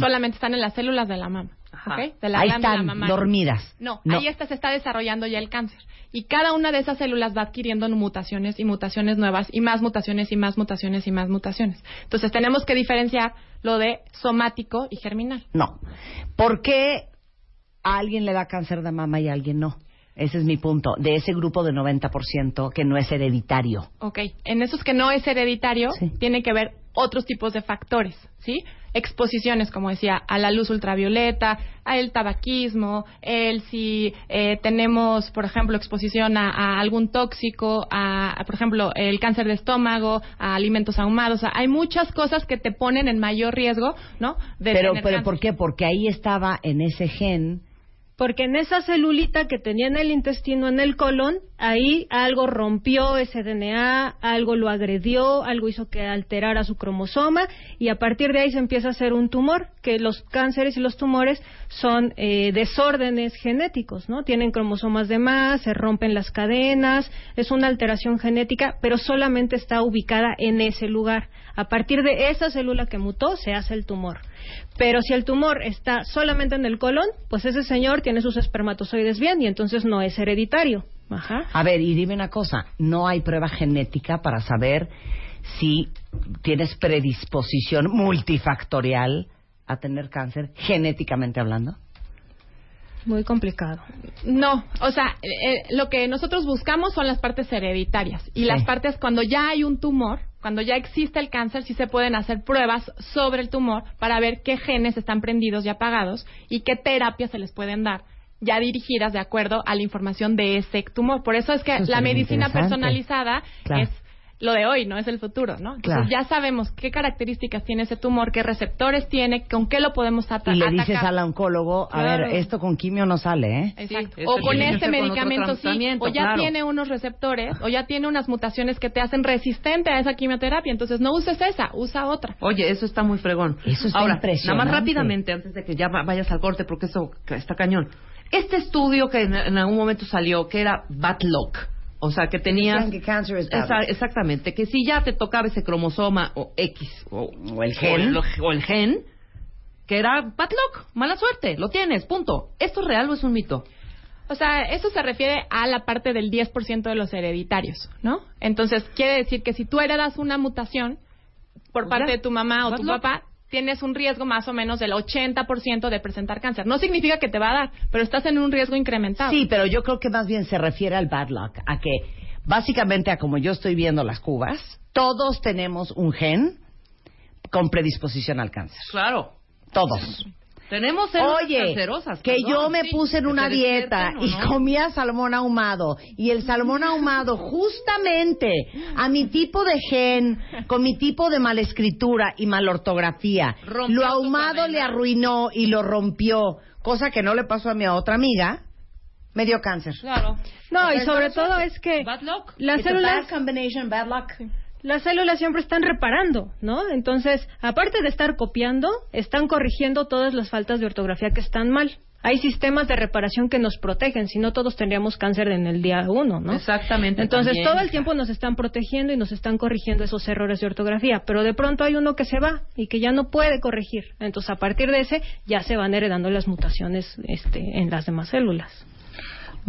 Solamente están en las células de la mama. ¿Ok? De la ahí están, dormidas. No, No. ahí está, se está desarrollando ya el cáncer. Y cada una de esas células va adquiriendo mutaciones y mutaciones nuevas y más mutaciones y más mutaciones y más mutaciones. Entonces tenemos que diferenciar lo de somático y germinal. No. ¿Por qué a alguien le da cáncer de mama y a alguien no? Ese es mi punto. De ese grupo de 90% que no es hereditario. Ok, en esos que no es hereditario, tiene que ver otros tipos de factores, ¿sí? Exposiciones, como decía, a la luz ultravioleta, al tabaquismo, el si eh, tenemos, por ejemplo, exposición a, a algún tóxico, a, a, por ejemplo, el cáncer de estómago, a alimentos ahumados. O sea, hay muchas cosas que te ponen en mayor riesgo, ¿no? De Pero, tener pero. ¿por qué? Porque ahí estaba en ese gen. Porque en esa celulita que tenía en el intestino, en el colon, ahí algo rompió ese DNA, algo lo agredió, algo hizo que alterara su cromosoma y a partir de ahí se empieza a hacer un tumor, que los cánceres y los tumores son eh, desórdenes genéticos, ¿no? Tienen cromosomas de más, se rompen las cadenas, es una alteración genética, pero solamente está ubicada en ese lugar. A partir de esa célula que mutó se hace el tumor. Pero si el tumor está solamente en el colon, pues ese señor tiene sus espermatozoides bien y entonces no es hereditario. Ajá. A ver, y dime una cosa, no hay prueba genética para saber si tienes predisposición multifactorial a tener cáncer, genéticamente hablando. Muy complicado. No, o sea, eh, lo que nosotros buscamos son las partes hereditarias y Sí. las partes cuando ya hay un tumor, cuando ya existe el cáncer, sí se pueden hacer pruebas sobre el tumor para ver qué genes están prendidos y apagados y qué terapias se les pueden dar ya dirigidas de acuerdo a la información de ese tumor. Por eso es que Eso la medicina personalizada Claro. es lo de hoy, no es el futuro, ¿no? Entonces Claro. ya sabemos qué características tiene ese tumor, qué receptores tiene, con qué lo podemos ata- Y le atacar. dices al oncólogo, a Claro. ver, esto con quimio no sale, ¿eh? Exacto. o con este con medicamento sí, o ya claro. tiene unos receptores, o ya tiene unas mutaciones que te hacen resistente a esa quimioterapia, entonces no uses esa, usa otra. Oye, eso está muy fregón. Eso está Ahora, impresionante. Nada más rápidamente, antes de que ya va- vayas al corte, porque eso está cañón. Este estudio que en, en algún momento salió, que era Bad Luck, o sea, que tenías... Que Esa- exactamente, que si ya te tocaba ese cromosoma o X o, O el gen. o el, o el gen, que era Bad Luck, mala suerte, lo tienes, punto. ¿Esto es real o es un mito? O sea, eso se refiere a la parte del 10% de los hereditarios, ¿no? Entonces, quiere decir que si tú heredas una mutación por parte de tu mamá o tu luck. papá, tienes un riesgo más o menos del 80% de presentar cáncer. No significa que te va a dar, pero estás en un riesgo incrementado. Sí, pero yo creo que más bien se refiere al bad luck, a que básicamente a como yo estoy viendo las cubas, todos tenemos un gen con predisposición al cáncer. Claro. Todos. Tenemos células Oye, cancerosas. que perdón, yo me sí, puse en una dieta y no. comía salmón ahumado y el salmón ahumado justamente a mi tipo de gen, con mi tipo de malescritura y malortografía, Rompió lo ahumado le arruinó y lo rompió, cosa que no le pasó a mi otra amiga, me dio cáncer. Claro. No, y sobre so- todo es que Bad luck. las It's a células bad combination, bad luck. Las células siempre están reparando, ¿no? Entonces, aparte de estar copiando, están corrigiendo todas las faltas de ortografía que están mal. Hay sistemas de reparación que nos protegen, si no todos tendríamos cáncer en el día uno, ¿no? Exactamente. Entonces, también. todo el tiempo nos están protegiendo y nos están corrigiendo esos errores de ortografía, pero de pronto hay uno que se va y que ya no puede corregir. Entonces, a partir de ese, ya se van heredando las mutaciones este, en las demás células.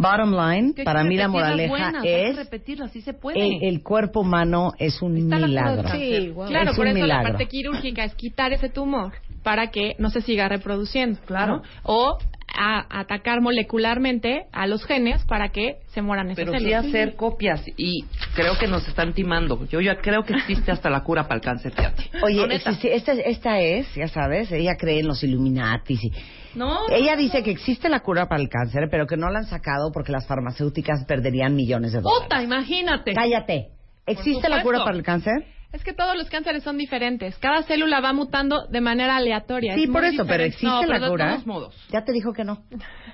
Bottom line, Que para mí la moraleja buenas, es repetirlas, sí se puede. el, el cuerpo humano es un Está la milagro. Sí, wow. Claro, Es por un eso milagro. la parte quirúrgica es quitar ese tumor para que no se siga reproduciendo. Claro. ¿no? O a- atacar molecularmente a los genes para que se mueran esas Pero sí hacer copias y creo que nos están timando. Yo ya creo que existe hasta la cura para el cáncer, fíjate. Oye, esta, esta es, ya sabes, ella cree en los Illuminatis. y- No, ella dice que existe la cura para el cáncer, pero que no la han sacado porque las farmacéuticas perderían millones de dólares. puta, imagínate. Cállate. ¿Existe la cura para el cáncer? Es que todos los cánceres son diferentes. Cada célula va mutando de manera aleatoria. Sí, Es por eso, pero existe No, la pero de cura. todos modos. Ya te dijo que no.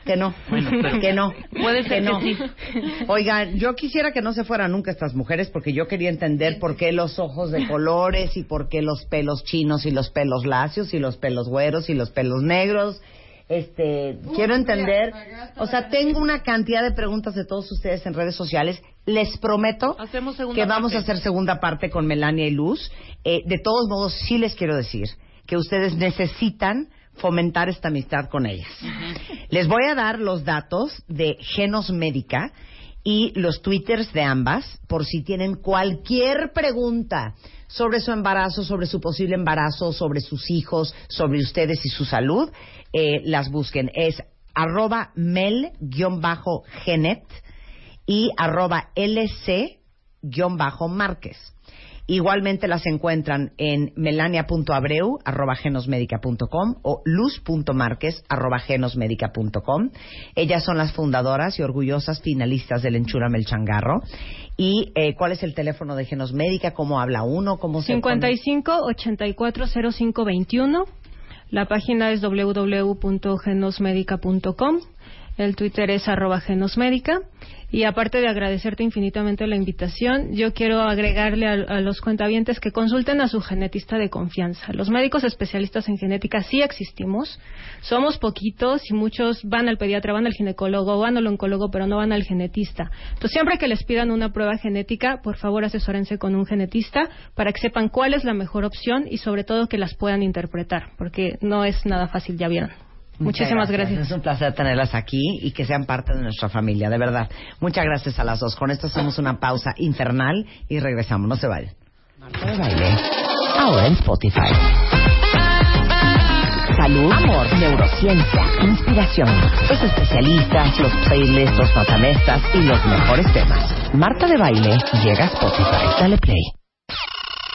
Que no. *laughs* Bueno, pero- que no. Puede ser que no. sí. *laughs* Oigan, yo quisiera que no se fueran nunca estas mujeres porque yo quería entender por qué los ojos de colores y por qué los pelos chinos y los pelos lacios y los pelos güeros y los pelos negros. Este, quiero entender, o sea, tengo una cantidad de preguntas de todos ustedes en redes sociales. Les prometo que vamos parte. a hacer segunda parte con Melania y Luz. Eh, de todos modos, sí les quiero decir que ustedes necesitan fomentar esta amistad con ellas. Les voy a dar los datos de Genos Médica y los twitters de ambas por si tienen cualquier pregunta sobre su embarazo, sobre su posible embarazo, sobre sus hijos, sobre ustedes y su salud, eh, las busquen. Es arroba mel-genet y arroba lc-márquez. Igualmente las encuentran en melania.abreu arroba genosmedica.com o luz.marquez arroba genosmedica.com. Ellas son las fundadoras y orgullosas finalistas del Enchúrame el Changarro. ¿Y eh, cuál es el teléfono de Genosmédica? ¿Cómo habla uno? ¿Cómo se pone? 55 84 05 21. La página es www.genosmedica.com. El Twitter es arroba genosmédica. Y aparte de agradecerte infinitamente la invitación, yo quiero agregarle a, los cuentavientes que consulten a su genetista de confianza. Los médicos especialistas en genética sí existimos. Somos poquitos y muchos van al pediatra, van al ginecólogo, van al oncólogo, pero no van al genetista. Entonces, siempre que les pidan una prueba genética, por favor asesórense con un genetista para que sepan cuál es la mejor opción y sobre todo que las puedan interpretar, porque no es nada fácil, ya vieron. Muchísimas gracias. Es un placer tenerlas aquí y que sean parte de nuestra familia, de verdad. Muchas gracias a las dos. Con esto hacemos una pausa infernal y regresamos. No se vayan. Marta de baile. Ahora en Spotify. Salud, amor, neurociencia, inspiración. Los especialistas, los playlists, los matamestas y los mejores temas. Marta de baile llega a Spotify. Dale play.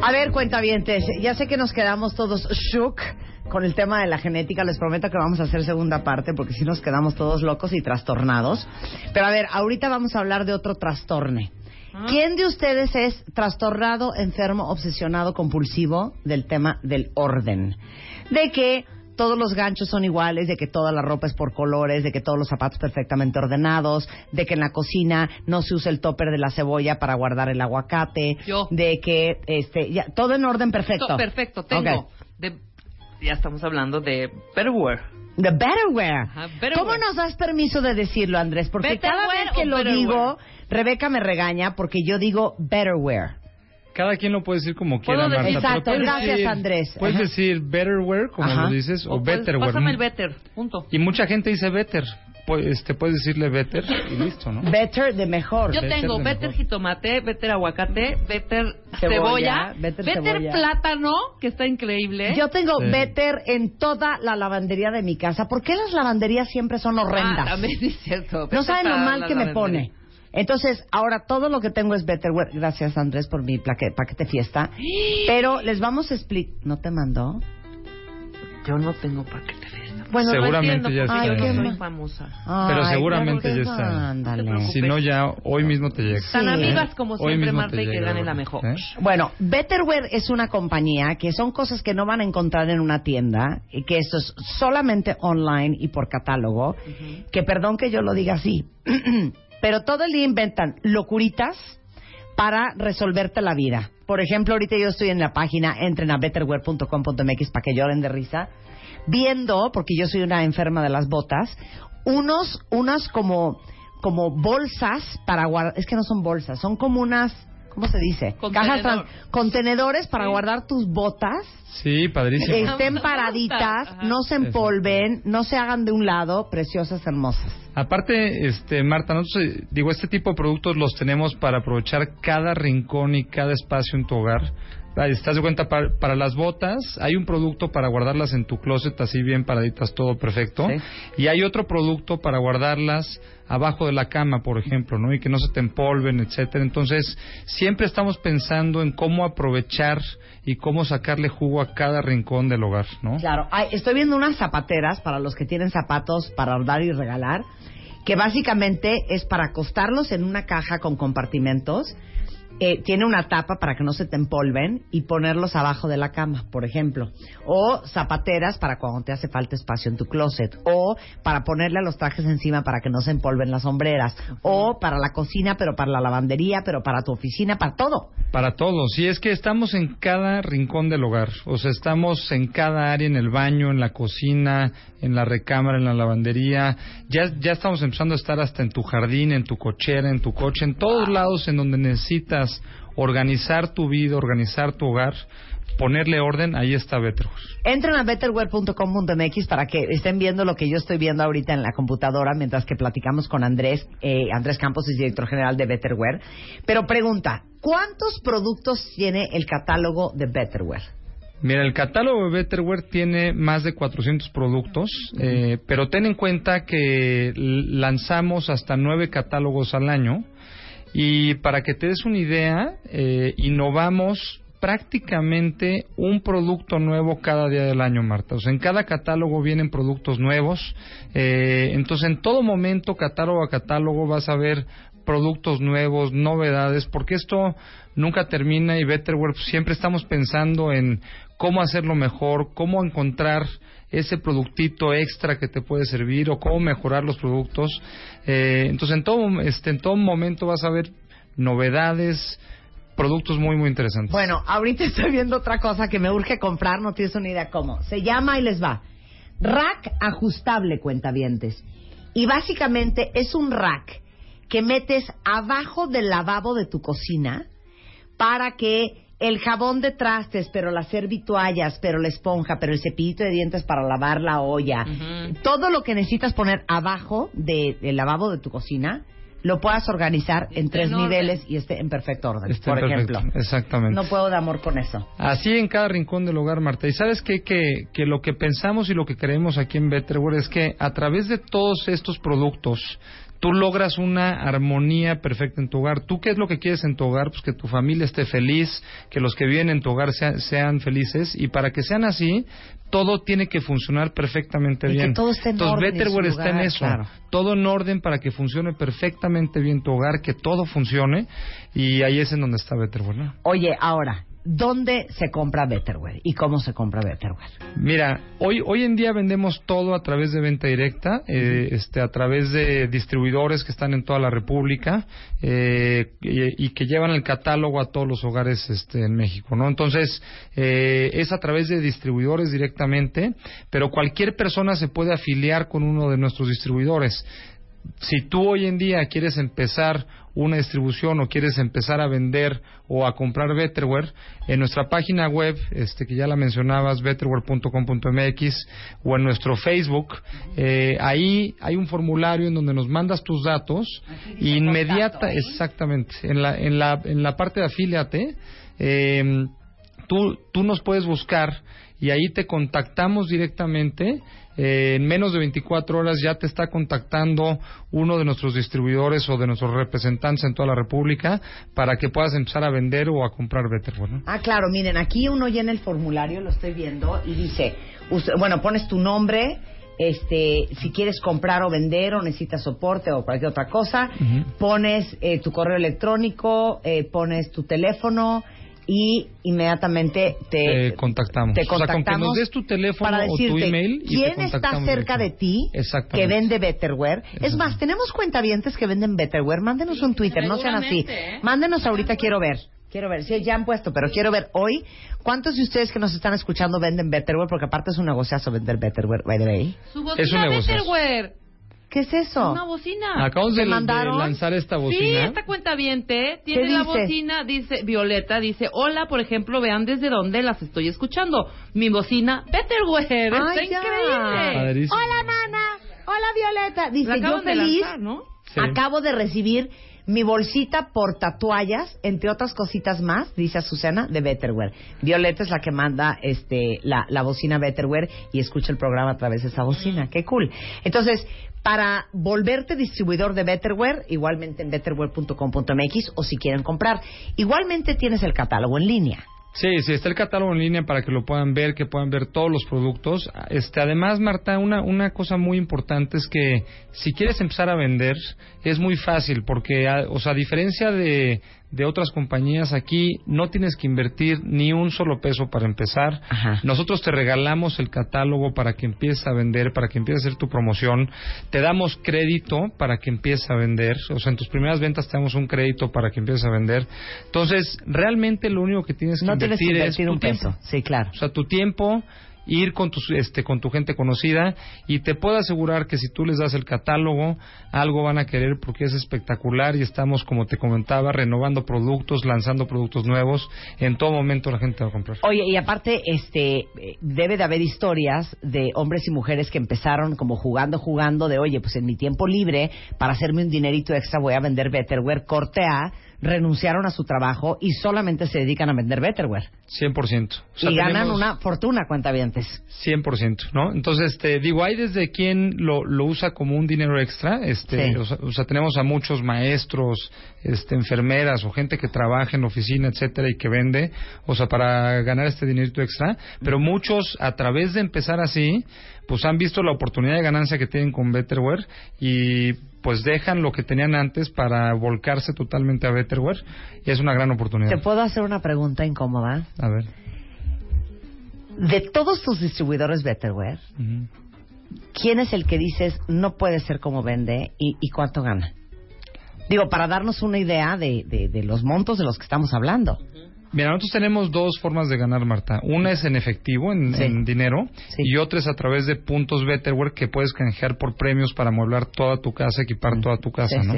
A ver, cuentavientes, ya sé que nos quedamos todos shook con el tema de la genética. Les prometo que vamos a hacer segunda parte porque si nos quedamos todos locos y trastornados. Pero a ver, ahorita vamos a hablar de otro trastorne. ¿Quién de ustedes es trastornado, enfermo, obsesionado, compulsivo del tema del orden? De que todos los ganchos son iguales, de que toda la ropa es por colores, de que todos los zapatos perfectamente ordenados, de que en la cocina no se usa el topper de la cebolla para guardar el aguacate, Yo. de que este ya, todo en orden perfecto. To- perfecto, tengo. De, ya estamos hablando de Betterware. The Betterware. Ajá, Betterware. ¿Cómo nos das permiso de decirlo, Andrés? Porque cada ¿Betterware vez que lo Betterware? digo, Rebeca me regaña porque yo digo Betterware. Cada quien lo puede decir como quiera, Puedo Marta. decir- pero Exacto, puedes gracias, decir- Andrés. Puedes Ajá. decir betterware, como Ajá. lo dices, o, O pues, betterware. Pásame ¿no? el better, punto. Y mucha gente dice better. Pues, este, puedes decirle better y listo, ¿no? Better de mejor. Yo Better tengo better mejor. jitomate, better aguacate, better Cebolla, cebolla, better better, cebolla. plátano, que está increíble. Yo tengo Sí. Better en toda la lavandería de mi casa. ¿Por qué las lavanderías siempre son horrendas? Ah, también es cierto. No saben lo mal que me lavandería. pone. Entonces, ahora todo lo que tengo es Betterware. Gracias, Andrés, por mi plaque- paquete fiesta. Pero les vamos a explicar... ¿No te mandó? Yo no tengo paquete fiesta. Bueno, Seguramente entiendo, ya está. yo Yo no no soy famosa. Pero Ay, seguramente ya está. Ándale. Si no, ya hoy mismo te llega. Tan Sí. amigas como Hoy siempre, Marta, y que llega, gane la mejor. ¿Eh? Bueno, Betterware es una compañía que son cosas que no van a encontrar en una tienda y que esto es solamente online y por catálogo. Que perdón que yo lo diga así, *clears throat* pero todo el día inventan locuritas para resolverte la vida. Por ejemplo, ahorita yo estoy en la página, entren a betterware.com.mx para que lloren de risa, viendo, porque yo soy una enferma de las botas, unos, unas como, como bolsas para guardar, es que no son bolsas, son como unas, ¿cómo se dice? Contenedor. Cajas, contenedores para guardar tus botas, Sí, padrísimo. estén paraditas, Ajá. no se empolven, no se hagan de un lado, preciosas, hermosas. Aparte, este, Marta, nosotros, eh, digo, este tipo de productos los tenemos para aprovechar cada rincón y cada espacio en tu hogar. ¿Estás de cuenta? Para, para las botas, hay un producto para guardarlas en tu closet así bien paraditas, todo perfecto. Sí. Y hay otro producto para guardarlas abajo de la cama, por ejemplo, ¿no? Y que no se te empolven, etcétera. Entonces, siempre estamos pensando en cómo aprovechar y cómo sacarle jugo a cada rincón del hogar, ¿no? Claro, Ay, estoy viendo unas zapateras para los que tienen zapatos para dar y regalar, que básicamente es para acostarlos en una caja con compartimentos. Eh, tiene una tapa para que no se te empolven y ponerlos abajo de la cama, por ejemplo. O zapateras para cuando te hace falta espacio en tu closet. O para ponerle a los trajes encima para que no se empolven las sombreras. O para la cocina, pero para la lavandería, pero para tu oficina, para todo. Para todos. Y es que estamos en cada rincón del hogar. O sea, estamos en cada área, en el baño, en la cocina, en la recámara, en la lavandería. Ya, ya estamos empezando a estar hasta en tu jardín, en tu cochera, en tu coche, en todos lados en donde necesitas organizar tu vida, organizar tu hogar, ponerle orden. Ahí está Betterware. Entren a betterware.com.mx para que estén viendo lo que yo estoy viendo ahorita en la computadora mientras que platicamos con Andrés. Eh, Andrés Campos es director general de Betterware. Pero pregunta, ¿cuántos productos tiene el catálogo de Betterware? Mira, el catálogo de Betterware tiene más de 400 productos, eh, pero ten en cuenta que lanzamos hasta nueve catálogos al año y para que te des una idea, eh, innovamos prácticamente un producto nuevo cada día del año, Marta. O sea, en cada catálogo vienen productos nuevos. eh, entonces, en todo momento, catálogo a catálogo, vas a ver productos nuevos, novedades, porque esto nunca termina y Betterware pues, siempre estamos pensando en cómo hacerlo mejor, cómo encontrar ese productito extra que te puede servir o cómo mejorar los productos. Eh, entonces, en todo, este, en todo momento vas a ver novedades, productos muy, muy interesantes. Bueno, ahorita estoy viendo otra cosa que me urge comprar, no tienes una idea cómo. Se llama y les va. Rack ajustable, cuentavientes. Y básicamente es un rack que metes abajo del lavabo de tu cocina para que el jabón de trastes, pero las servitoallas, pero la esponja, pero el cepillito de dientes para lavar la olla, todo lo que necesitas poner abajo de- del lavabo de tu cocina, lo puedas organizar en tres niveles y esté en perfecto orden, por perfecto, ejemplo. Exactamente. No puedo de amor con eso. Así en cada rincón del hogar, Marta. Y sabes qué? que, que lo que pensamos y lo que creemos aquí en Betterware es que a través de todos estos productos tú logras una armonía perfecta en tu hogar. ¿Tú qué es lo que quieres en tu hogar? Pues que tu familia esté feliz, que los que viven en tu hogar sean, sean felices. Y para que sean así, todo tiene que funcionar perfectamente Y que bien. todo esté en Entonces orden en Betterware está en eso. claro. Todo en orden para que funcione perfectamente bien tu hogar, que todo funcione. Y ahí es en donde está Betterware, ¿no? Oye, ahora, ¿dónde se compra Betterware y cómo se compra Betterware? Mira, hoy hoy en día vendemos todo a través de venta directa, eh, este, a través de distribuidores que están en toda la República eh, y, y que llevan el catálogo a todos los hogares este, en México, ¿no? Entonces eh, es a través de distribuidores directamente, pero cualquier persona se puede afiliar con uno de nuestros distribuidores si tú hoy en día quieres empezar una distribución o quieres empezar a vender o a comprar Betterware, en nuestra página web, este que ya la mencionabas, betterware.com.mx o en nuestro Facebook, eh, ahí hay un formulario en donde nos mandas tus datos y inmediata, exactamente, en la, en la, en la parte de afíliate, eh, tú, tú nos puedes buscar y ahí te contactamos directamente. Eh, en menos de 24 horas ya te está contactando uno de nuestros distribuidores o de nuestros representantes en toda la República para que puedas empezar a vender o a comprar Betterware. ¿no? Ah, claro, miren, aquí uno llena el formulario, lo estoy viendo, y dice, us- bueno, pones tu nombre, este, si quieres comprar o vender o necesitas soporte o cualquier otra cosa, pones eh, tu correo electrónico, eh, pones tu teléfono y inmediatamente te, Te contactamos. te O sea, con que contactamos nos des tu teléfono para o tu email y te quién está contactamos cerca de ti que vende Betterware. Es más, tenemos cuentavientes que venden Betterware. Mándenos un Twitter, no sean así. ¿eh? Mándenos ahorita, quiero ver. Quiero ver, sí, ya han puesto, pero quiero ver hoy cuántos de ustedes que nos están escuchando venden Betterware, porque aparte es un negociazo vender Betterware, by the way. Su Es un. Betterware. ¿Qué es eso? Una bocina. Acabamos de, lanzar esta Sí, bocina. esta cuenta viente tiene ¿Qué la dice? bocina, dice Violeta, dice, hola, por ejemplo, vean desde dónde las estoy escuchando. Mi bocina Betterware, está Ay, ya. increíble. Padrísimo. Hola, mana. Hola, Violeta. Dice, yo acaban de feliz. lanzar, ¿no? Sí. Acabo de recibir mi bolsita portatoallas, entre otras cositas más, dice Azucena, de Betterware. Violeta es la que manda este la, la bocina Betterware y escucha el programa a través de esa bocina. Qué cool. Entonces, para volverte distribuidor de Betterware, igualmente en betterware.com.mx o si quieren comprar. Igualmente tienes el catálogo en línea. Sí, sí, está el catálogo en línea para que lo puedan ver, que puedan ver todos los productos. Este, además, Marta, una, una cosa muy importante es que si quieres empezar a vender, es muy fácil, porque, a- o sea, a diferencia de, de otras compañías, aquí no tienes que invertir ni un solo peso para empezar. Nosotros te regalamos el catálogo para que empieces a vender, para que empieces a hacer tu promoción. Te damos crédito para que empieces a vender. O sea, en tus primeras ventas te damos un crédito para que empieces a vender. Entonces, realmente lo único que tienes que No tienes que invertir, invertir es tu un tiempo. peso. Sí, claro. O sea, tu tiempo, ir con tu, este, con tu gente conocida y te puedo asegurar que si tú les das el catálogo, algo van a querer porque es espectacular y estamos, como te comentaba, renovando productos, lanzando productos nuevos. En todo momento la gente va a comprar. Oye, y aparte, este, debe de haber historias de hombres y mujeres que empezaron como jugando, jugando, de oye, pues en mi tiempo libre, para hacerme un dinerito extra, voy a vender Betterware, corte A, renunciaron a su trabajo y solamente se dedican a vender Betterware. 100%. O sea, y ganan una fortuna, cuentavientes. 100%, ¿no? Entonces, te digo, hay desde quien lo, lo usa como un dinero extra, este, Sí. o, sea, o sea, tenemos a muchos maestros, este, enfermeras o gente que trabaja en la oficina, etcétera, y que vende, o sea, para ganar este dinerito extra, pero muchos, a través de empezar así, pues han visto la oportunidad de ganancia que tienen con Betterware y pues dejan lo que tenían antes para volcarse totalmente a Betterware y es una gran oportunidad. ¿Te puedo hacer una pregunta incómoda? A ver. De todos tus distribuidores Betterware. ¿quién es el que dices no puede ser como vende y, y cuánto gana? Digo, para darnos una idea de, de- de los montos de los que estamos hablando. Mira, nosotros tenemos dos formas de ganar, Marta. Una es en efectivo, en, Sí. en dinero, y otra es a través de puntos Betterware que puedes canjear por premios para amueblar toda tu casa, equipar toda tu casa, Sí, ¿no?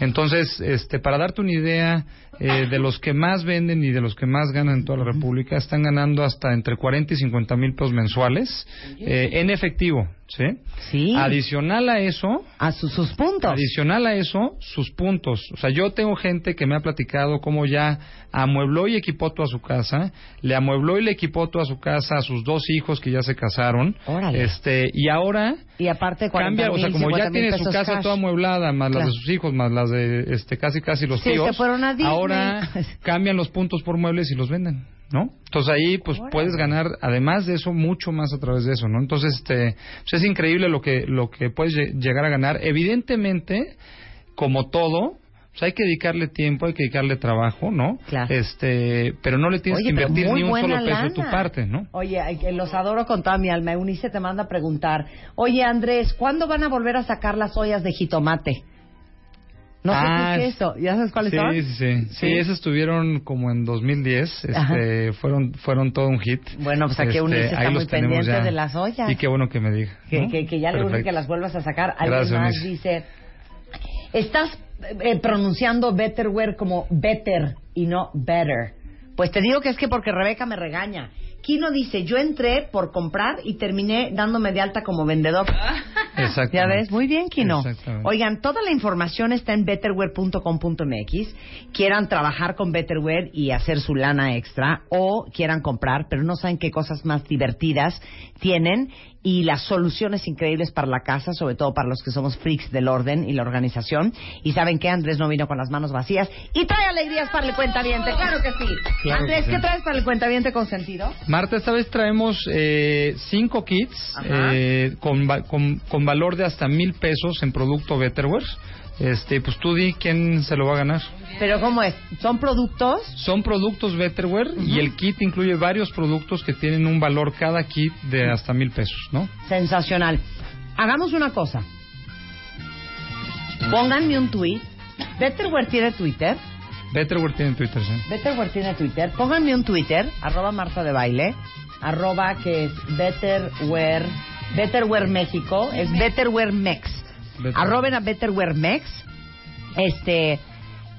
Entonces, este, para darte una idea eh, de los que más venden y de los que más ganan en toda la República, están ganando hasta entre 40 y 50 mil pesos mensuales eh, en efectivo, ¿sí? Sí. Adicional a eso... A sus, sus puntos. Adicional a eso, sus puntos. O sea, yo tengo gente que me ha platicado cómo ya amuebló y equipó toda su casa, le amuebló y le equipó toda su casa a sus dos hijos que ya se casaron. Órale. Este, y ahora Y aparte, 40 cambia, o sea, como 50 ya tiene su casa cash. toda amueblada, más las Claro. de sus hijos, más las de este casi casi los Sí, tíos. se fueron a Disney. Ahora *laughs* cambian los puntos por muebles y los venden. ¿No? Entonces ahí pues puedes ganar además de eso mucho más a través de eso, ¿no? Entonces este pues, es increíble lo que lo que puedes lle- llegar a ganar. Evidentemente, como todo, sea, hay que dedicarle tiempo, hay que dedicarle trabajo, ¿no? Claro. Este, pero no le tienes Oye, que invertir ni un solo peso de tu parte, ¿no? Oye, los adoro con toda mi alma. Eunice te manda a preguntar, oye Andrés, ¿cuándo van a volver a sacar las ollas de jitomate? No sé Ah, qué es eso. ¿Ya sabes cuáles sí, son? Sí, sí, sí. esas estuvieron como en 2010. Este, fueron, fueron todo un hit. Bueno, pues aquí Este, Eunice está muy pendiente ya. de las ollas. Y qué bueno que me diga. Que, ¿no? que, que ya le urge que las vuelvas a sacar. Alguien Gracias, más dice, estás eh, pronunciando betterware como better y no better. Pues te digo que es que porque Rebeca me regaña. Kino dice, yo entré por comprar y terminé dándome de alta como vendedor. *laughs* Exacto. ¿Ya ves? Muy bien, Kino. Oigan, toda la información está en betterware.com.mx. Quieran trabajar con Betterware y hacer su lana extra o quieran comprar, pero no saben qué cosas más divertidas tienen y las soluciones increíbles para la casa, sobre todo para los que somos freaks del orden y la organización. Y saben que Andrés no vino con las manos vacías y trae alegrías para el cuentaviente. Claro que sí. Claro Andrés, que sí. ¿qué traes para el cuentaviente consentido? Marta, esta vez traemos eh, cinco kits eh, con, con, con valor de hasta mil pesos en producto Betterware. Este, pues tú di quién se lo va a ganar. Pero ¿cómo es? ¿Son productos? Son productos Betterware y el kit incluye varios productos que tienen un valor cada kit de hasta mil pesos, ¿no? Sensacional. Hagamos una cosa. Pónganme un tweet. Betterware tiene Twitter. Betterware tiene Twitter, sí. Betterware tiene Twitter. Pónganme un Twitter. Arroba Marta de Baile. Arroba que es Betterware. Betterware México. Es Betterware Mex. Betterware. Arroben a Betterware Mex. Este.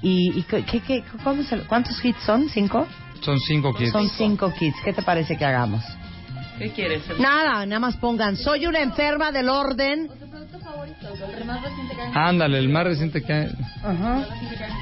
¿Y, y qué, qué- qué- cómo se- cuántos hits son? ¿Cinco? Son cinco kits. Son cinco kits. ¿Qué te parece que hagamos? ¿Qué quieres? Nada, nada más pongan. Soy una enferma del orden. Ándale, el más reciente que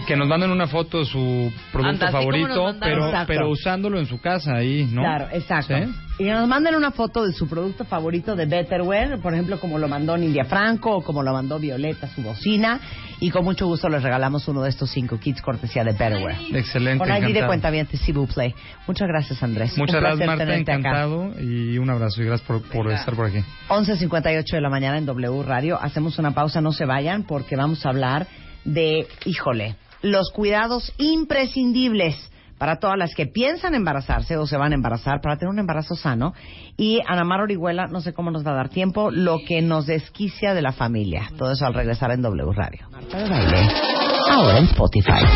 que nos manden una foto de su producto Anda, favorito, pero pero usándolo en su casa ahí, ¿no? Claro, exacto. ¿Sí? Y nos manden una foto de su producto favorito de Betterware, por ejemplo, como lo mandó Nidia Franco o como lo mandó Violeta, su bocina. Y con mucho gusto les regalamos uno de estos cinco kits cortesía de Betterware. Excelente, Con ID de encantado. cuenta bien, Play. Muchas gracias, Andrés. Muchas Un gracias, Marta, tenerte acá. encantado y un abrazo y gracias por, por estar por aquí. 11.58 de la mañana en W Radio. Hacemos una pausa, no se vayan, porque vamos a hablar de, híjole, los cuidados imprescindibles para todas las que piensan embarazarse o se van a embarazar para tener un embarazo sano. Y Ana Mar Orihuela, no sé cómo nos va a dar tiempo, lo que nos desquicia de la familia. Todo eso al regresar en W Radio. Marta de Baile, ahora en Spotify.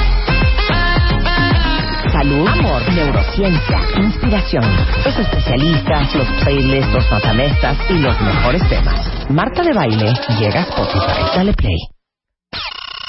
Salud, amor, neurociencia, inspiración, los especialistas, los playlists, los matamestas y los mejores temas. Marta de Baile llega a Spotify. Dale play.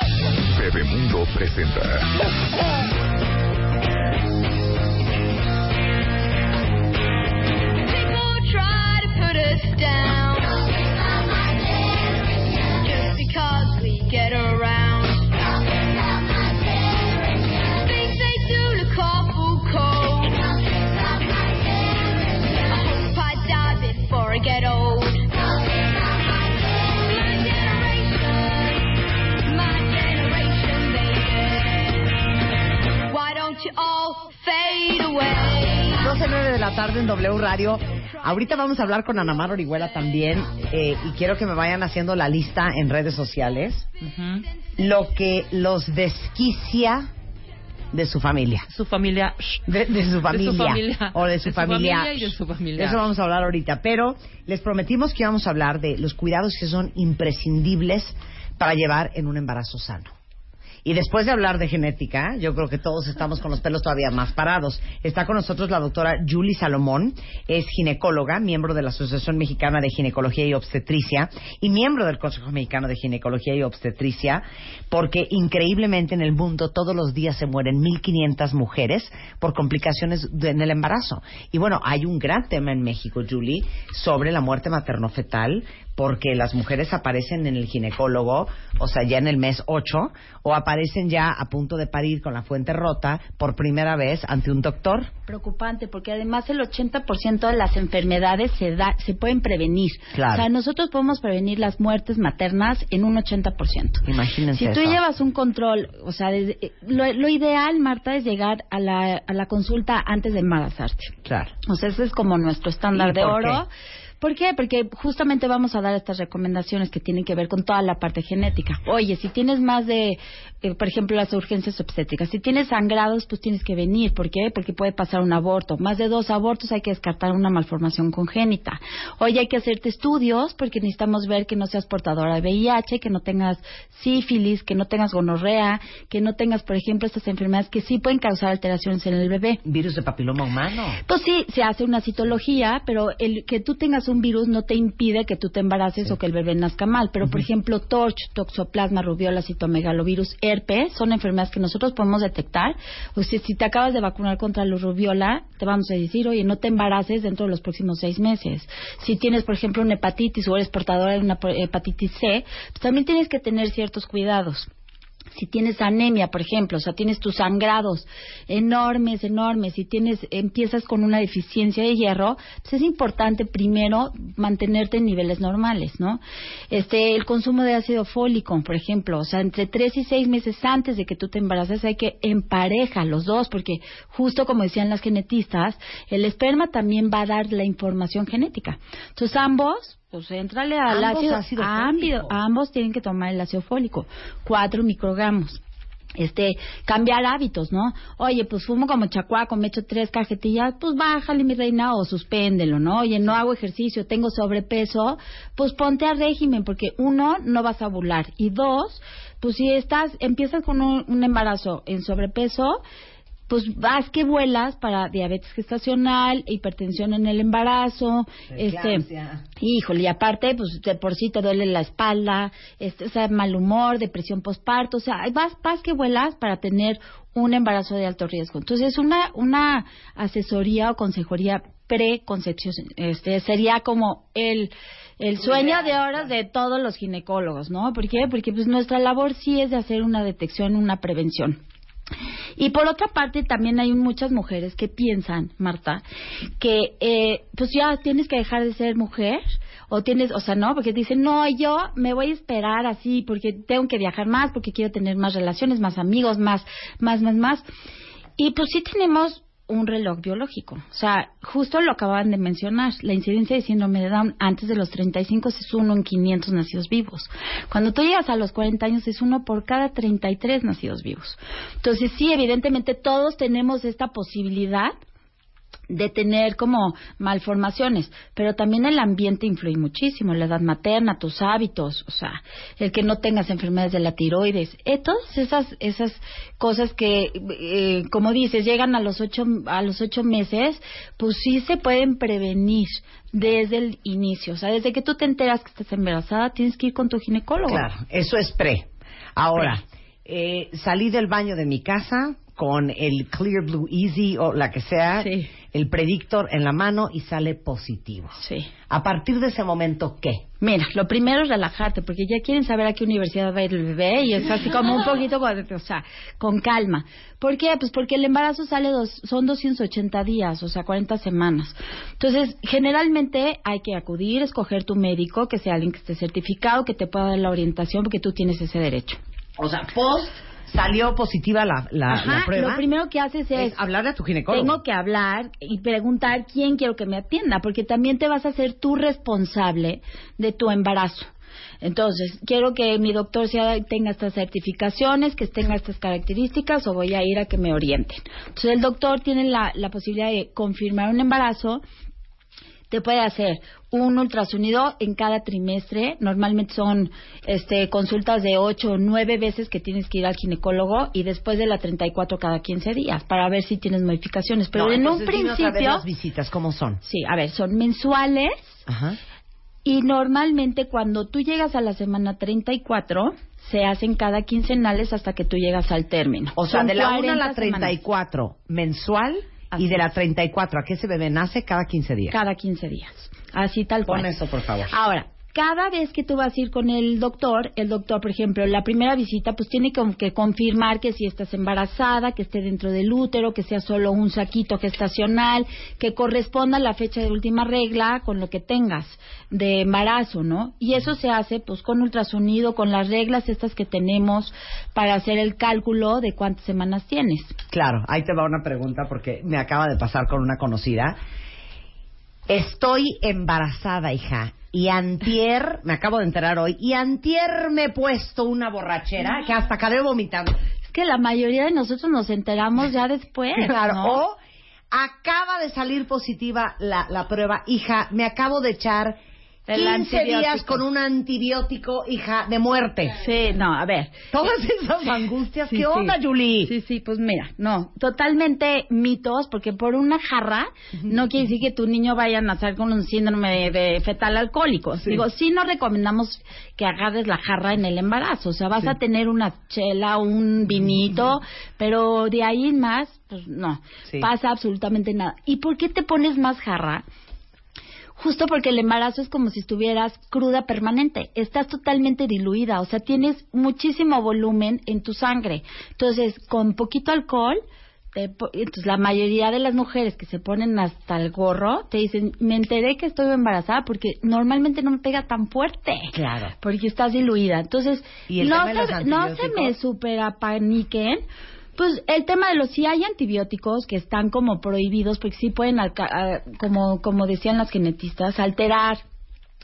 Bebemundo presenta. People try to put us down just because we get around. Things they do look awful cold. I hope I die before I get old. 12.09 de la tarde en W Radio. Ahorita vamos a hablar con Ana Mar Orihuela también eh, y quiero que me vayan haciendo la lista en redes sociales. Lo que los desquicia de su familia. Su familia. De, de su familia. familia. O de su De su familia. familia y de su familia. Eso vamos a hablar ahorita. Pero les prometimos que íbamos a hablar de los cuidados que son imprescindibles para llevar en un embarazo sano. Y después de hablar de genética, yo creo que todos estamos con los pelos todavía más parados. Está con nosotros la doctora Julie Salomón, es ginecóloga, miembro de la Asociación Mexicana de Ginecología y Obstetricia y miembro del Consejo Mexicano de Ginecología y Obstetricia, porque increíblemente en el mundo todos los días se mueren 1.500 mujeres por complicaciones de- en el embarazo. Y bueno, hay un gran tema en México, Julie, sobre la muerte materno-fetal porque las mujeres aparecen en el ginecólogo, o sea, ya en el mes 8, o aparecen ya a punto de parir con la fuente rota por primera vez ante un doctor. Preocupante, porque además el 80% de las enfermedades se, da, se pueden prevenir. Claro. O sea, nosotros podemos prevenir las muertes maternas en un 80%. Imagínense Si tú eso. llevas un control, o sea, desde- lo, lo ideal, Marta, es llegar a la, a la consulta antes de embarazarte. Claro. O sea, ese es como nuestro estándar ¿Y de oro. ¿Por qué? Porque justamente vamos a dar estas recomendaciones que tienen que ver con toda la parte genética. Oye, si tienes más de, eh, por ejemplo, las urgencias obstétricas, si tienes sangrados, pues tienes que venir. ¿Por qué? Porque puede pasar un aborto. Más de dos abortos hay que descartar una malformación congénita. Oye, hay que hacerte estudios porque necesitamos ver que no seas portadora de VIH, que no tengas sífilis, que no tengas gonorrea, que no tengas, por ejemplo, estas enfermedades que sí pueden causar alteraciones en el bebé. Virus de papiloma humano. Pues sí, se hace una citología, pero el que tú tengas un virus no te impide que tú te embaraces o que el bebé nazca mal. Pero, por ejemplo, TORCH, toxoplasma, rubiola, citomegalovirus, herpes, son enfermedades que nosotros podemos detectar. O sea, si te acabas de vacunar contra la rubiola, te vamos a decir, oye, no te embaraces dentro de los próximos seis meses. Si tienes, por ejemplo, una hepatitis o eres portadora de una hepatitis C, pues también tienes que tener ciertos cuidados si tienes anemia, por ejemplo, o sea, tienes tus sangrados enormes, enormes, si tienes, empiezas con una deficiencia de hierro, pues es importante primero mantenerte en niveles normales, ¿no? Este, el consumo de ácido fólico, por ejemplo, o sea, entre tres y seis meses antes de que tú te embaraces hay que empareja los dos, porque justo como decían las genetistas, el esperma también va a dar la información genética. Entonces ambos pues entrale al ácido, ácido ámbido- ambos tienen que tomar el ácido fólico, cuatro microgramos. Este, cambiar hábitos, ¿no? Oye, pues fumo como chacuaco, me echo tres cajetillas, pues bájale mi reina o suspéndelo, ¿no? Oye, no hago ejercicio, tengo sobrepeso, pues ponte a régimen, porque uno, no vas a bular, y dos, pues si estás, empiezas con un, un embarazo en sobrepeso, pues vas que vuelas para diabetes gestacional, hipertensión en el embarazo, este, híjole, y aparte, pues de por sí te duele la espalda, este, o sea, mal humor, depresión postparto, o sea, vas, vas que vuelas para tener un embarazo de alto riesgo. Entonces, una, una asesoría o consejería preconcepción, este, sería como el, el sueño de horas de todos los ginecólogos, ¿no? ¿Por qué? Porque pues nuestra labor sí es de hacer una detección, una prevención. Y por otra parte, también hay muchas mujeres que piensan, Marta, que eh, pues ya tienes que dejar de ser mujer o tienes, o sea, no, porque dicen, no, yo me voy a esperar así porque tengo que viajar más, porque quiero tener más relaciones, más amigos, más, más, más, más. Y pues sí tenemos un reloj biológico. O sea, justo lo acababan de mencionar, la incidencia de síndrome de Down antes de los 35 es uno en 500 nacidos vivos. Cuando tú llegas a los 40 años es uno por cada 33 nacidos vivos. Entonces, sí, evidentemente todos tenemos esta posibilidad de tener como malformaciones, pero también el ambiente influye muchísimo, la edad materna, tus hábitos, o sea, el que no tengas enfermedades de la tiroides, eh, todas esas esas cosas que, eh, como dices, llegan a los ocho a los ocho meses, pues sí se pueden prevenir desde el inicio, o sea, desde que tú te enteras que estás embarazada, tienes que ir con tu ginecólogo. Claro, eso es pre. Ahora, eh, salí del baño de mi casa con el Clear Blue Easy o la que sea, el predictor en la mano y sale positivo. Sí. A partir de ese momento, ¿qué? Mira, lo primero es relajarte, porque ya quieren saber a qué universidad va a ir el bebé y es así como un poquito, o sea, con calma. ¿Por qué? Pues porque el embarazo sale dos, son 280 días, o sea, 40 semanas. Entonces, generalmente hay que acudir, escoger tu médico, que sea alguien que esté certificado, que te pueda dar la orientación, porque tú tienes ese derecho. O sea, post salió positiva la, la, Ajá, la prueba. Lo primero que haces es, Es hablarle a tu ginecólogo. Tengo que hablar y preguntar quién quiero que me atienda, porque también te vas a hacer tú responsable de tu embarazo. Entonces, quiero que mi doctor sea, tenga estas certificaciones, que tenga estas características, o voy a ir a que me orienten. Entonces, el doctor tiene la, la posibilidad de confirmar un embarazo, te puede hacer un ultrasonido en cada trimestre. Normalmente son este, consultas de 8 o 9 veces que tienes que ir al ginecólogo y después de la 34 cada 15 días para ver si tienes modificaciones. Pero No, en un principio, las visitas, ¿cómo son? sí, a ver, son mensuales Ajá. y normalmente cuando tú llegas a la semana 34 se hacen cada quincenales hasta que tú llegas al término. O sea, Son de la 1 a 40 la semanas. 34 mensual Así y de la 34 a que ese bebé nace cada 15 días. Cada 15 días. Así tal cual. Pon eso, por favor. Ahora, cada vez que tú vas a ir con el doctor, el doctor, por ejemplo, la primera visita, pues tiene que, que confirmar que si estás embarazada, que esté dentro del útero, que sea solo un saquito gestacional, que corresponda a la fecha de última regla con lo que tengas de embarazo, ¿no? Y eso se hace pues con ultrasonido, con las reglas estas que tenemos para hacer el cálculo de cuántas semanas tienes. Claro, ahí te va una pregunta porque me acaba de pasar con una conocida. Estoy embarazada, hija. Y antier, me acabo de enterar hoy, y antier me he puesto una borrachera que hasta acabé vomitando. Es que la mayoría de nosotros nos enteramos ya después. *laughs* Claro, ¿no? o acaba de salir positiva la, la prueba, hija, me acabo de echar 15 días con un antibiótico, hija, de muerte. Sí, no, a ver. Todas esas angustias, Sí, ¿qué sí. onda, Julie? Sí, sí, pues mira, no, totalmente mitos, porque por una jarra no quiere decir que tu niño vaya a nacer con un síndrome de, fetal alcohólico. Digo, sí no recomendamos que agarres la jarra en el embarazo, o sea, vas Sí. a tener una chela, un vinito, pero de ahí en más, pues no, Sí. pasa absolutamente nada. ¿Y por qué te pones más jarra? Justo porque el embarazo es como si estuvieras cruda permanente, estás totalmente diluida, o sea, tienes muchísimo volumen en tu sangre. Entonces, con poquito alcohol, te entonces la mayoría de las mujeres que se ponen hasta el gorro te dicen, me enteré que estoy embarazada porque normalmente no me pega tan fuerte. Claro. Porque estás diluida. Entonces, ¿Y el no, se, no se me antibióticos? Pues el tema de los si hay antibióticos que están como prohibidos porque sí pueden como como decían las genetistas alterar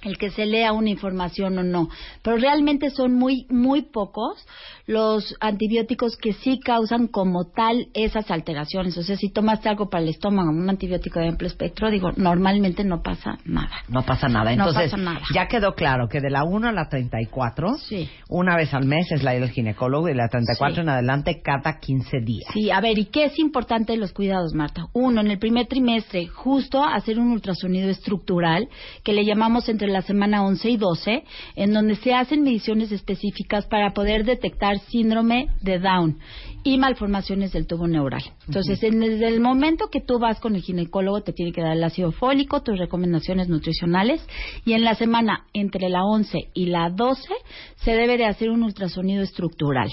el que se lea una información o no, pero realmente son muy muy pocos los antibióticos que sí causan como tal esas alteraciones. O sea, si tomaste algo para el estómago, un antibiótico de amplio espectro, digo, normalmente no pasa nada. No pasa nada. No Entonces, pasa nada. ya quedó claro que de la 1 a la 34, Sí. una vez al mes es la del ginecólogo y de la 34 Sí. en adelante cada 15 días. Sí, a ver, ¿y qué es importante de los cuidados, Marta? Uno, en el primer trimestre, justo hacer un ultrasonido estructural, que le llamamos entre la semana 11 y 12, en donde se hacen mediciones específicas para poder detectar síndrome de Down y malformaciones del tubo neural. Entonces, en- desde el momento que tú vas con el ginecólogo, te tiene que dar el ácido fólico, tus recomendaciones nutricionales, y en la semana entre la 11 y la 12 se debe de hacer un ultrasonido estructural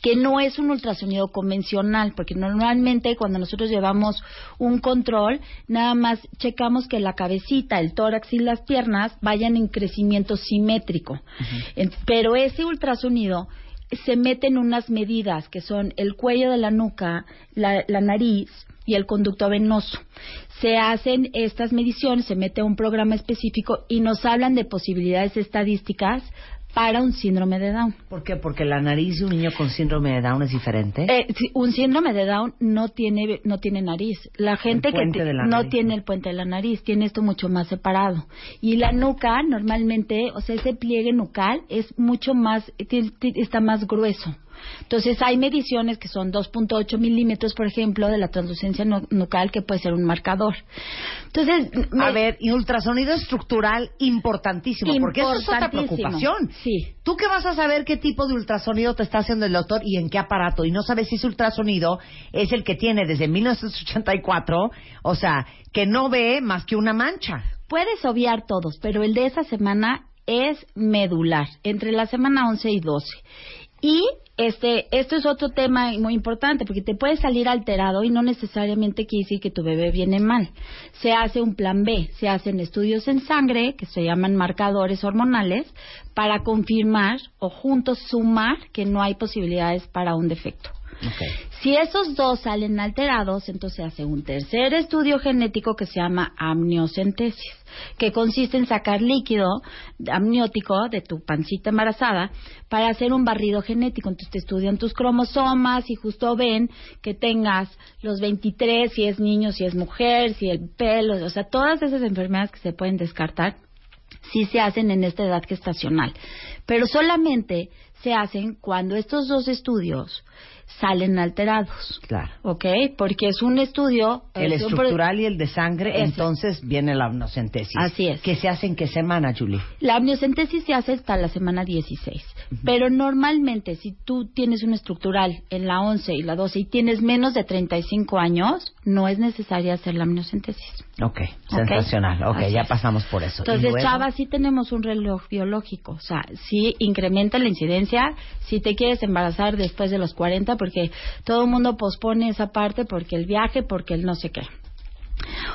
que no es un ultrasonido convencional, porque normalmente cuando nosotros llevamos un control, nada más checamos que la cabecita, el tórax y las piernas vayan en crecimiento simétrico. Pero ese ultrasonido se mete en unas medidas que son el cuello de la nuca, la nariz y el conducto venoso. Se hacen estas mediciones, se mete un programa específico y nos hablan de posibilidades estadísticas para un síndrome de Down. ¿Por qué? Porque la nariz de un niño con síndrome de Down es diferente. Eh, un síndrome de Down no tiene no tiene nariz. La gente que te- la no nariz. tiene el puente de la nariz, tiene esto mucho más separado. Y la nuca normalmente, o sea, ese pliegue nucal es mucho más está más grueso. Entonces hay mediciones que son 2.8 milímetros, por ejemplo, de la translucencia nu- nucal que puede ser un marcador. Entonces, me- A ver, y ultrasonido estructural importantísimo, porque eso es otra preocupación. Sí. ¿Tú qué vas a saber qué tipo de ultrasonido te está haciendo el doctor y en qué aparato? Y no sabes si ese ultrasonido es el que tiene desde 1984, o sea, que no ve más que una mancha. Puedes obviar todos, pero el de esa semana es medular, entre la semana 11 y 12. Y este, esto es otro tema muy importante porque te puede salir alterado y no necesariamente quiere decir que tu bebé viene mal. Se hace un plan B, se hacen estudios en sangre que se llaman marcadores hormonales para confirmar o juntos sumar que no hay posibilidades para un defecto. Si esos dos salen alterados, entonces se hace un tercer estudio genético que se llama amniocentesis, que consiste en sacar líquido amniótico de tu pancita embarazada para hacer un barrido genético. Entonces te estudian tus cromosomas y justo ven que tengas los 23, si es niño, si es mujer, si el pelo, o sea, todas esas enfermedades que se pueden descartar sí se hacen en esta edad gestacional, pero solamente se hacen cuando estos dos estudios salen alterados. Claro. ¿Ok? Porque es un estudio... El es un pro- estructural y el de sangre, Ese. entonces viene la amniocentesis. Así es. ¿Qué se hace en qué semana, Julie? La amniocentesis se hace hasta la semana 16. Pero normalmente, si tú tienes un estructural en la 11 y la 12 y tienes menos de 35 años, no es necesaria hacer la amniocentesis. Ok, sensacional. Ok, Así ya es. pasamos por eso. ¿Y Entonces, luego? Chava, sí tenemos un reloj biológico. O sea, sí incrementa la incidencia si te quieres embarazar después de los 40, porque todo el mundo pospone esa parte, porque el viaje, porque el no sé qué.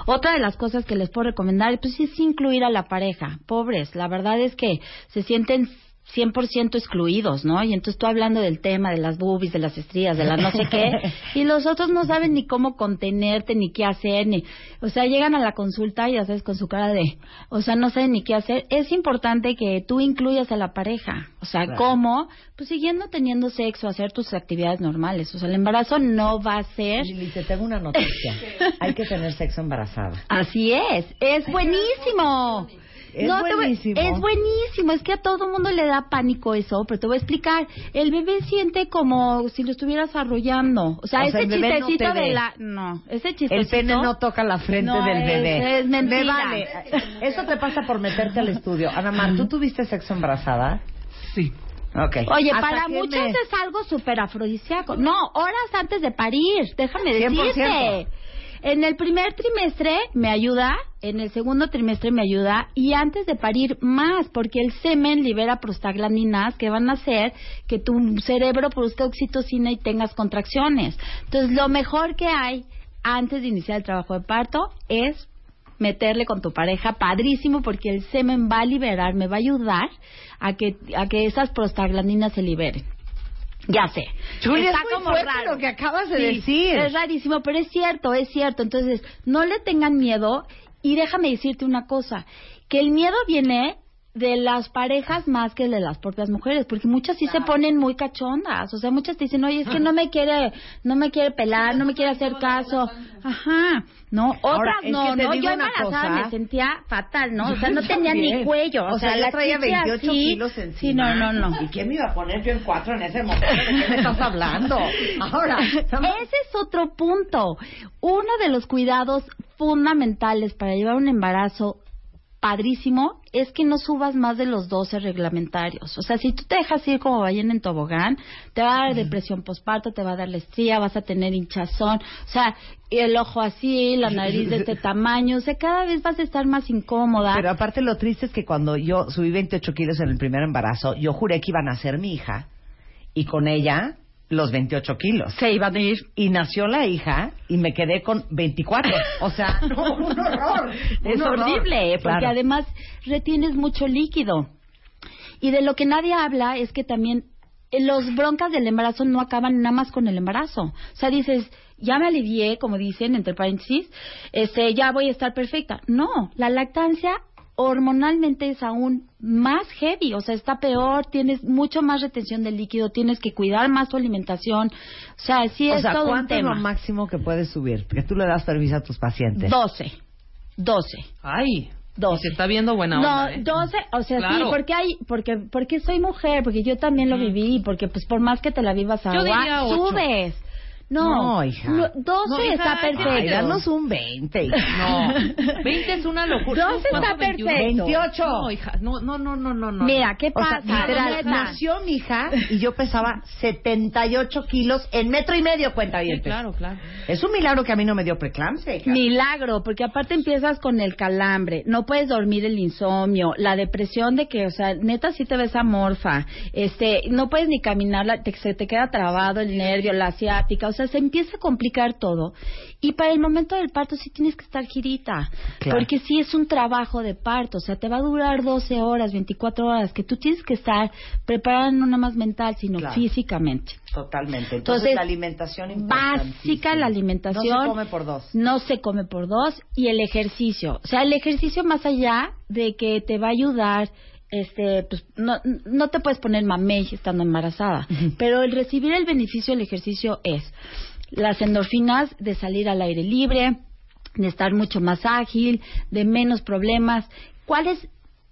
Otra de las cosas que les puedo recomendar pues, es incluir a la pareja. Pobres, la verdad es que se sienten 100% excluidos, ¿no? Y entonces tú hablando del tema de las boobies, de las estrías, de la no sé qué, *laughs* y los otros no saben ni cómo contenerte, ni qué hacer, ni, o sea, llegan a la consulta y ya sabes con su cara de, o sea, no saben ni qué hacer. Es importante que tú incluyas a la pareja, o sea, Claro. ¿cómo? Pues siguiendo teniendo sexo, hacer tus actividades normales, o sea, el embarazo no va a ser... Lili, te tengo una noticia. *laughs* Hay que tener sexo embarazada. Así es, es buenísimo. Es te voy- buenísimo. es buenísimo, es que a todo mundo le da pánico eso, pero te voy a explicar. El bebé siente como si lo estuvieras arrollando. O sea, O sea, ese no chistecito ve. de la... No, ese chistecito... El pene no toca la frente No, del bebé. es mentira. Me vale. Eso te pasa por meterte al estudio. Ana Mar, ¿tú tuviste sexo embarazada? Sí. Ok. Oye, ¿Hasta para muchos es algo súper afrodisíaco. No, horas antes de parir, déjame 100%. decirte. En el primer trimestre me ayuda, en el segundo trimestre me ayuda y antes de parir más, porque el semen libera prostaglandinas que van a hacer que tu cerebro produzca oxitocina y tengas contracciones. Entonces, lo mejor que hay antes de iniciar el trabajo de parto es meterle con tu pareja padrísimo porque el semen va a liberar, me va a ayudar a que a que esas prostaglandinas se liberen. Ya sé. Julia, Está es muy como raro. lo que acabas de Sí, decir. Es rarísimo, pero es cierto, es cierto. Entonces, no le tengan miedo y déjame decirte una cosa, que el miedo viene de las parejas más que de las propias mujeres, porque muchas sí se ponen muy cachondas, o sea, muchas te dicen, oye, es que no me quiere, no me quiere pelar, no me quiere hacer caso, ajá, no, otras Ahora, no, no, yo embarazada cosa. me sentía fatal, ¿no? O sea, no tenía ni cuello, O sea, yo la traía chichi 28 así. kilos encima. Sí, no, no, no. ¿Y quién me iba a poner yo en cuatro en ese momento? ¿De qué me estás hablando? Ahora, Ese es otro punto. Uno de los cuidados fundamentales para llevar un embarazo padrísimo es que no subas más de los 12 reglamentarios. O sea, si tú te dejas ir como ballena en tobogán, te va a dar depresión postparto, te va a dar la estría, vas a tener hinchazón, o sea, y el ojo así, la nariz de este *laughs* tamaño, o sea, cada vez vas a estar más incómoda. Pero aparte lo triste es que cuando yo subí 28 kilos en el primer embarazo, yo juré que iban a ser mi hija y con ella los 28 kilos. Se iban a ir. Y nació la hija y me quedé con 24. O sea, *laughs* no, un horror. Es horror. horrible, porque Claro. además retienes mucho líquido. Y de lo que nadie habla es que también eh, los broncas del embarazo no acaban nada más con el embarazo. O sea, dices, ya me alivié, como dicen, entre paréntesis, este, ya voy a estar perfecta. No, la lactancia hormonalmente es aún más heavy, o sea, está peor, tienes mucho más retención del líquido, tienes que cuidar más tu alimentación, o sea, sí o es sea, todo un ¿cuánto es tema. lo máximo que puedes subir? Porque tú le das permiso a tus pacientes. 12. 12. Ay, 12. se está viendo buena No, onda, ¿eh? 12, o sea, sí, Claro. porque hay, porque, porque soy mujer, porque yo también lo viví, porque pues por más que te la vivas Yo agua, subes. No, No, hija. lo- 12 No, hija, está perfecto. Ay, danos un 20. No, *laughs* 20 es una locura. 12 ¿Cuánto? está 21? perfecto. 28. No, hija, no, no, no, no, no. Mira, ¿qué O sea, pasa? literal, nació mi hija y yo pesaba 78 kilos en metro y medio, cuenta Sí, bien. claro, claro. Es un milagro que a mí no me dio preeclampsia. hija. Milagro, porque aparte empiezas con el calambre, no puedes dormir el insomnio, la depresión de que, o sea, neta sí te ves amorfa, este, no puedes ni caminar, la- te- se te queda trabado el nervio, la asiática, o sea, se empieza a complicar todo. Y para el momento del parto sí tienes que estar girita, Claro. porque sí es un trabajo de parto, o sea, te va a durar 12 horas, 24 horas, que tú tienes que estar preparada no nada más mental, sino Claro. físicamente. Totalmente. Entonces, Entonces, la alimentación Básica la alimentación. No se come por dos. No se come por dos. Y el ejercicio. O sea, el ejercicio más allá de que te va a ayudar, este, pues no, no te puedes poner mamey estando embarazada. Pero el recibir el beneficio del ejercicio es las endorfinas de salir al aire libre, de estar mucho más ágil, de menos problemas. ¿Cuál es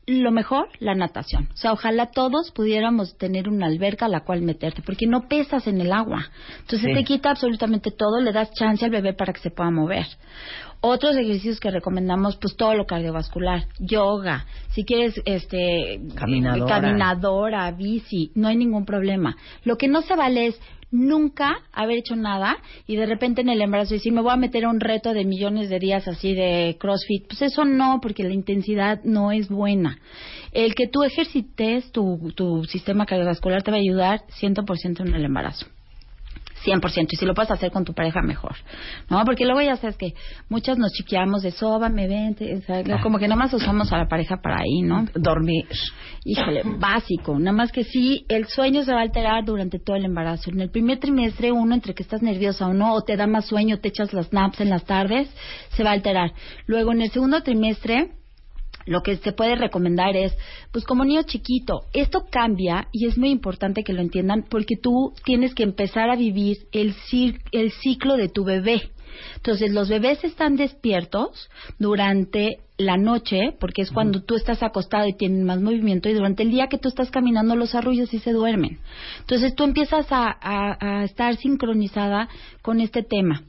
lo mejor, la natación. O sea, ojalá todos pudiéramos tener una alberca a la cual meterte, porque no pesas en el agua. Entonces Sí. te quita absolutamente todo, le das chance al bebé para que se pueda mover. Otros ejercicios que recomendamos, pues todo lo cardiovascular, yoga, si quieres, este, Caminadora. caminadora, bici, no hay ningún problema. Lo que no se vale es nunca haber hecho nada y de repente en el embarazo decir me voy a meter a un reto de millones de días así de CrossFit. Pues eso no, porque la intensidad no es buena. El que tú ejercites tu, tu sistema cardiovascular te va a ayudar 100% en el embarazo. 100%. Y si lo puedes hacer con tu pareja, mejor. ¿No? Porque luego ya sabes que muchas nos chiqueamos de sóbame, vente. o sea, como que nada más usamos a la pareja para ahí, ¿no? Dormir. Híjole, básico. Nada más que sí, el sueño se va a alterar durante todo el embarazo. En el primer trimestre, uno, entre que estás nerviosa o no, o te da más sueño, te echas las naps en las tardes, se va a alterar. Luego, en el segundo trimestre, lo que se puede recomendar es, pues como niño chiquito, esto cambia y es muy importante que lo entiendan porque tú tienes que empezar a vivir el, el ciclo de tu bebé. Entonces, los bebés están despiertos durante la noche, porque es cuando tú estás acostado y tienen más movimiento, y durante el día que tú estás caminando los arrullos y se duermen. Entonces, tú empiezas a, a- a estar sincronizada con este tema.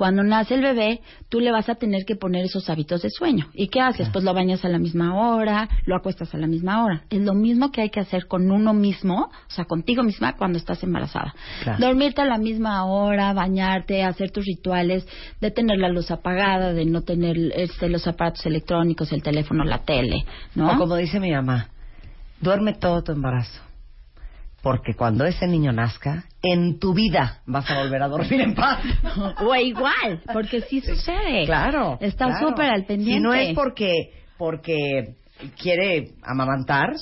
Cuando nace el bebé, tú le vas a tener que poner esos hábitos de sueño. ¿Y qué haces? Pues lo bañas a la misma hora, lo acuestas a la misma hora. Es lo mismo que hay que hacer con uno mismo, o sea, contigo misma cuando estás embarazada. Claro. Dormirte a la misma hora, bañarte, hacer tus rituales, de tener la luz apagada, de no tener este, los aparatos electrónicos, el teléfono, la tele, ¿no? O como dice mi mamá, duerme todo tu embarazo. Porque cuando ese niño nazca, en tu vida vas a volver a dormir en paz. *laughs* o igual, porque sí sucede. Claro. Está claro. súper al pendiente. Si no es porque, porque quiere amamantar,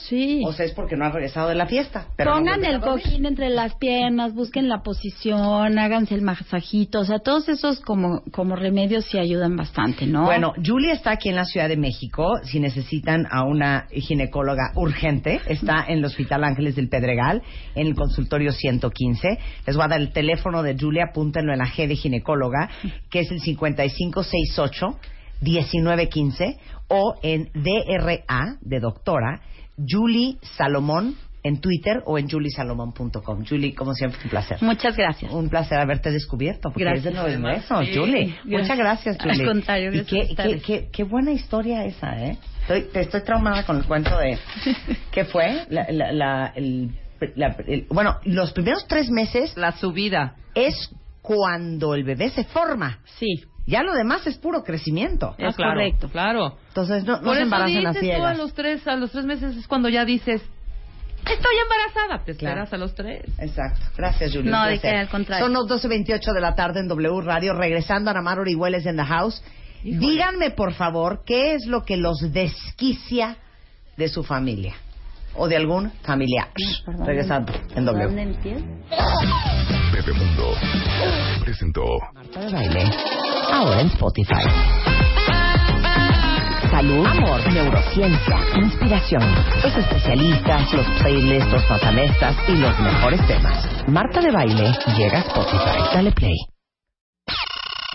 o sea, es porque no ha regresado de la fiesta. Pero Pongan el cojín entre las piernas, busquen la posición, háganse el masajito, o sea, todos esos como, como remedios sí ayudan bastante, ¿no? Bueno, Julia está aquí en la Ciudad de México. Si necesitan a una ginecóloga urgente, está en el Hospital Ángeles del Pedregal, en el consultorio 115. Les voy a dar el teléfono de Julia, apúntenlo en la G de ginecóloga, que es el 5568-1915, o en DRA de doctora, Julie Salomón en Twitter o en juliesalomón.com. Julie, como siempre, un placer. Muchas gracias. Un placer haberte descubierto, porque Gracias. es de nueve meses, Sí, Julie. gracias. Muchas gracias, Al Julie. contrario, Y gracias qué, qué, qué, qué buena historia esa, ¿eh? Estoy, te estoy traumada con el cuento de... *laughs* ¿Qué fue? La, la, la- el, la- el- bueno, los primeros tres meses... La subida. Es cuando el bebé se forma. Sí. Ya lo demás es puro crecimiento. Ah, claro, Claro. Entonces, no, no Por se eso embaracen dices a tú a los tres, a los tres meses es cuando ya dices, estoy embarazada. Te Claro. esperas a los tres. Exacto. Gracias, Julia. No, de qué, al contrario. Son las 12.28 de la tarde en W Radio. Regresando a Namar Orihueles en The House. Díganme, por favor, ¿qué es lo que los desquicia de su familia? O de algún familiar. Regresando en W. Bebemundo presentó Marta de baile. Ahora en Spotify. Salud, amor, neurociencia, inspiración. Los especialistas, los playlists, los matamestas y los mejores temas. Marta de baile llega a Spotify. Dale play.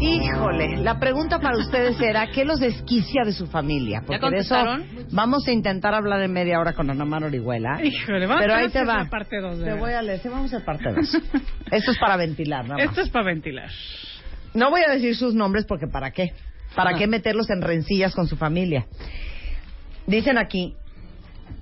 Híjole, la pregunta para ustedes era, ¿qué los desquicia de su familia? Porque de eso vamos a intentar hablar en media hora con Ana Mar Orihuela. Híjole, vamos Pero a ahí te va. parte dos Te voy a leer, sí, vamos a parte 2. *laughs* Esto es para ventilar, nada más. Esto es para ventilar. No voy a decir sus nombres porque ¿para qué? ¿Para Ah. qué meterlos en rencillas con su familia? Dicen aquí,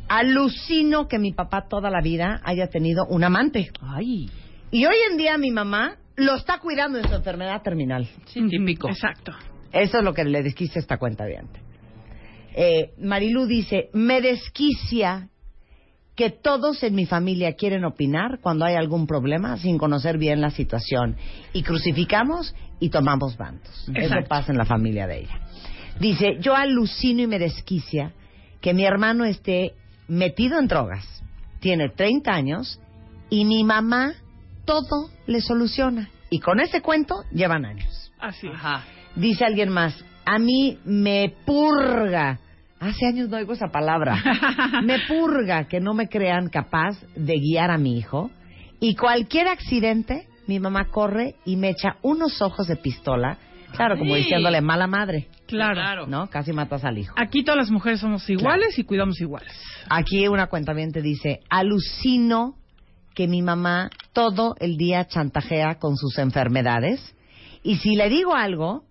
alucino que mi papá toda la vida haya tenido un amante. Ay. Y hoy en día mi mamá lo está cuidando en su enfermedad terminal. Sí, típico. Exacto. Eso es lo que le desquicia esta cuenta bien. Eh, Marilu dice, me desquicia que todos en mi familia quieren opinar cuando hay algún problema sin conocer bien la situación. Y crucificamos y tomamos bandos. Eso Exacto. pasa en la familia de ella. Dice, yo alucino y me desquicia que mi hermano esté metido en drogas. Tiene 30 años y mi mamá todo le soluciona. Y con ese cuento llevan años. Así es. Dice alguien más, a mí me purga. Hace años no oigo esa palabra. *laughs* me purga que no me crean capaz de guiar a mi hijo. Y cualquier accidente, mi mamá corre y me echa unos ojos de pistola. Claro, como Sí. diciéndole mala madre. Claro. ¿No? Casi matas al hijo. Aquí todas las mujeres somos iguales y cuidamos iguales. Aquí una cuenta dice, alucino que mi mamá todo el día chantajea con sus enfermedades y si le digo algo,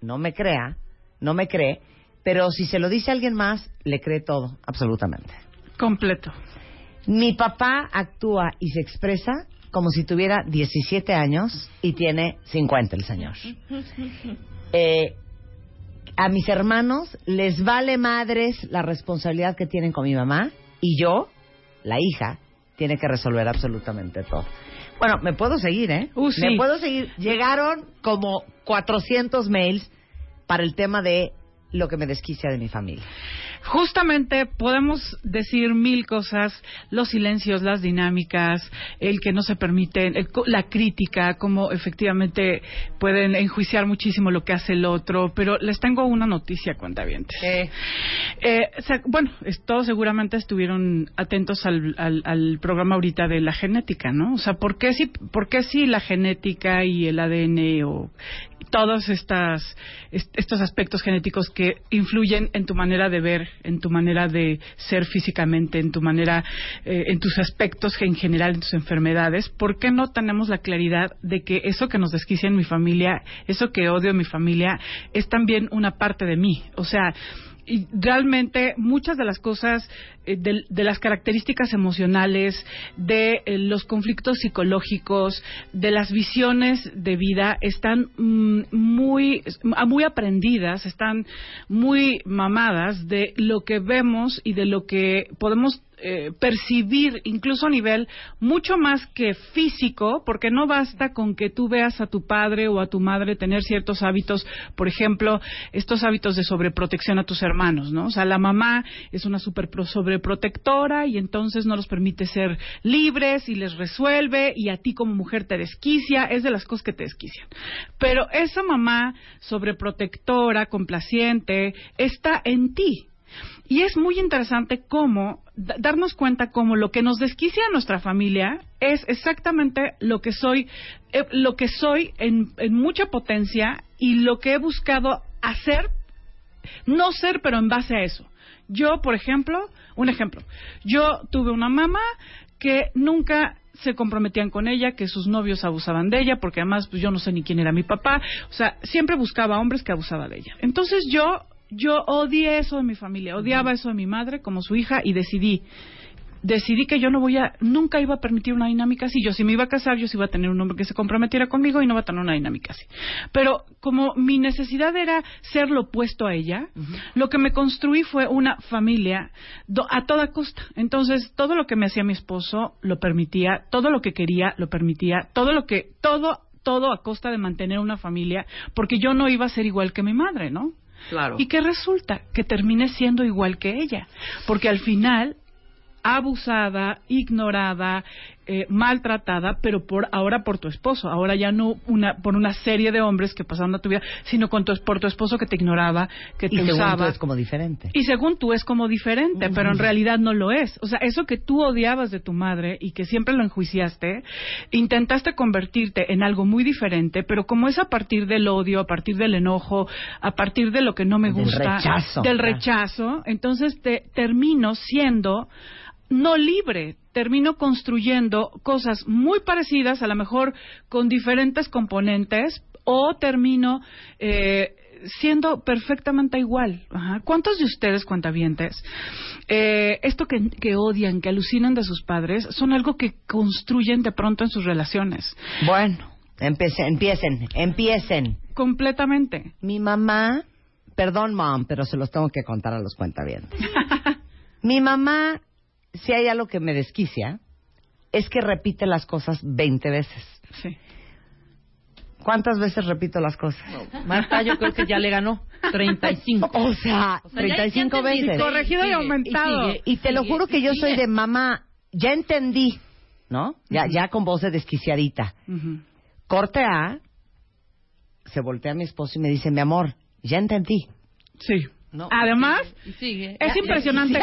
no me crea, no me cree, pero si se lo dice a alguien más, le cree todo, absolutamente. Completo. Mi papá actúa y se expresa como si tuviera 17 años y tiene 50 el señor. *laughs* Eh, a mis hermanos les vale madres la responsabilidad que tienen con mi mamá y yo, la hija, tiene que resolver absolutamente todo. Bueno, me puedo seguir, ¿eh? sí. Me puedo seguir. Llegaron como 400 mails para el tema de lo que me desquicia de mi familia. Justamente podemos decir mil cosas, los silencios, las dinámicas, el que no se permiten, el la crítica, cómo efectivamente pueden enjuiciar muchísimo lo que hace el otro, pero les tengo una noticia, cuentavientes. Eh, se- bueno, todos seguramente estuvieron atentos al, al, al programa ahorita de la genética, ¿no? O sea, ¿por qué si, por qué si la genética y el ADN o todos estas, est- estos aspectos genéticos que influyen en tu manera de ver, en tu manera de ser físicamente, en tu manera, eh, en tus aspectos en general, en tus enfermedades, ¿por qué no tenemos la claridad de que eso que nos desquicia en mi familia, eso que odio en mi familia, es también una parte de mí? O sea, y realmente muchas de las cosas, eh, de, las características emocionales, de eh, los conflictos psicológicos, de las visiones de vida, están mm, muy, muy aprendidas, están muy mamadas de lo que vemos y de lo que podemos eh, percibir incluso a nivel mucho más que físico, porque no basta con que tú veas a tu padre o a tu madre tener ciertos hábitos, por ejemplo, estos hábitos de sobreprotección a tus hermanos, ¿no? O sea, la mamá es una super pro- sobreprotectora y entonces no los permite ser libres y les resuelve y a ti como mujer te desquicia, es de las cosas que te desquician. Pero esa mamá sobreprotectora, complaciente, está en ti. Y es muy interesante cómo darnos cuenta cómo lo que nos desquicia a nuestra familia es exactamente lo que soy, eh, lo que soy en, en mucha potencia y lo que he buscado hacer, no ser, pero en base a eso. Yo, por ejemplo, un ejemplo, yo tuve una mamá que nunca se comprometían con ella, que sus novios abusaban de ella, porque además pues yo no sé ni quién era mi papá, o sea, siempre buscaba hombres que abusaban de ella. Entonces yo yo odié eso de mi familia, odiaba eso de mi madre como su hija y decidí decidí que yo no voy a nunca iba a permitir una dinámica así. Yo si me iba a casar, yo sí iba a tener un hombre que se comprometiera conmigo y no va a tener una dinámica así. Pero como mi necesidad era ser lo opuesto a ella, lo que me construí fue una familia do- a toda costa. Entonces, todo lo que me hacía mi esposo lo permitía, todo lo que quería lo permitía, todo lo que todo todo a costa de mantener una familia, porque yo no iba a ser igual que mi madre, ¿no? Claro. ¿Y qué resulta? Que termine siendo igual que ella. Porque al final, abusada, ignorada, eh, maltratada, pero por ahora por tu esposo. Ahora ya no una, por una serie de hombres que pasaron a tu vida, sino con tu, por tu esposo que te ignoraba, que te Y según tú usaba. es como diferente. Y según tú es como diferente, pero en realidad no lo es. O sea, eso que tú odiabas de tu madre y que siempre lo enjuiciaste, intentaste convertirte en algo muy diferente, pero como es a partir del odio, a partir del enojo, a partir de lo que no me Del gusta, rechazo. del rechazo, entonces te termino siendo no libre, termino construyendo cosas muy parecidas, a lo mejor con diferentes componentes, o termino eh, siendo perfectamente igual. Ajá. ¿Cuántos de ustedes, cuentavientes, eh, esto que, que odian, que alucinan de sus padres, son algo que construyen de pronto en sus relaciones? Bueno, empiecen, empiecen, empiecen. Completamente. Mi mamá, perdón, mom, pero se los tengo que contar a los cuentavientes. *laughs* Mi mamá, si hay algo que me desquicia, es que repite las cosas 20 veces. Sí. ¿Cuántas veces repito las cosas? Marta, yo creo que ya le ganó. 35. O sea, O sea, ya- 35 ya entendí. veces. Corregido y aumentado. y sigue. Y te lo juro que yo soy de mamá, ya entendí, ¿no? Ya, ya con voz de desquiciadita. Ujú. Corte A, se voltea a mi esposo y me dice, mi amor, ya entendí. Sí. No, Además, sigue. Es Ya, impresionante.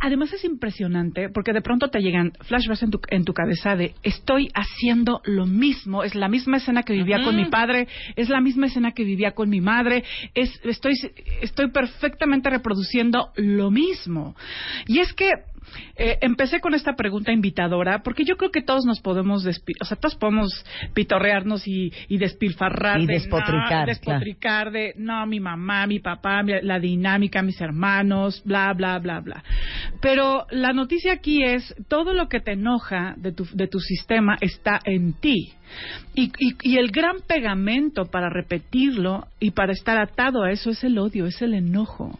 Además es impresionante porque de pronto te llegan flashbacks en tu, en tu cabeza de estoy haciendo lo mismo, es la misma escena que vivía con mi padre, es la misma escena que vivía con mi madre, es estoy estoy perfectamente reproduciendo lo mismo. Y es que eh, empecé con esta pregunta invitadora porque yo creo que todos nos podemos despi- o sea, todos podemos pitorrearnos y, y despilfarrar Y de, despotricar, no, despotricar de no mi mamá, mi papá, mi- la dinámica, mis hermanos, bla bla bla bla. Pero la noticia aquí es todo lo que te enoja de tu de tu sistema está en ti. Y, y, y el gran pegamento para repetirlo y para estar atado a eso es el odio, es el enojo.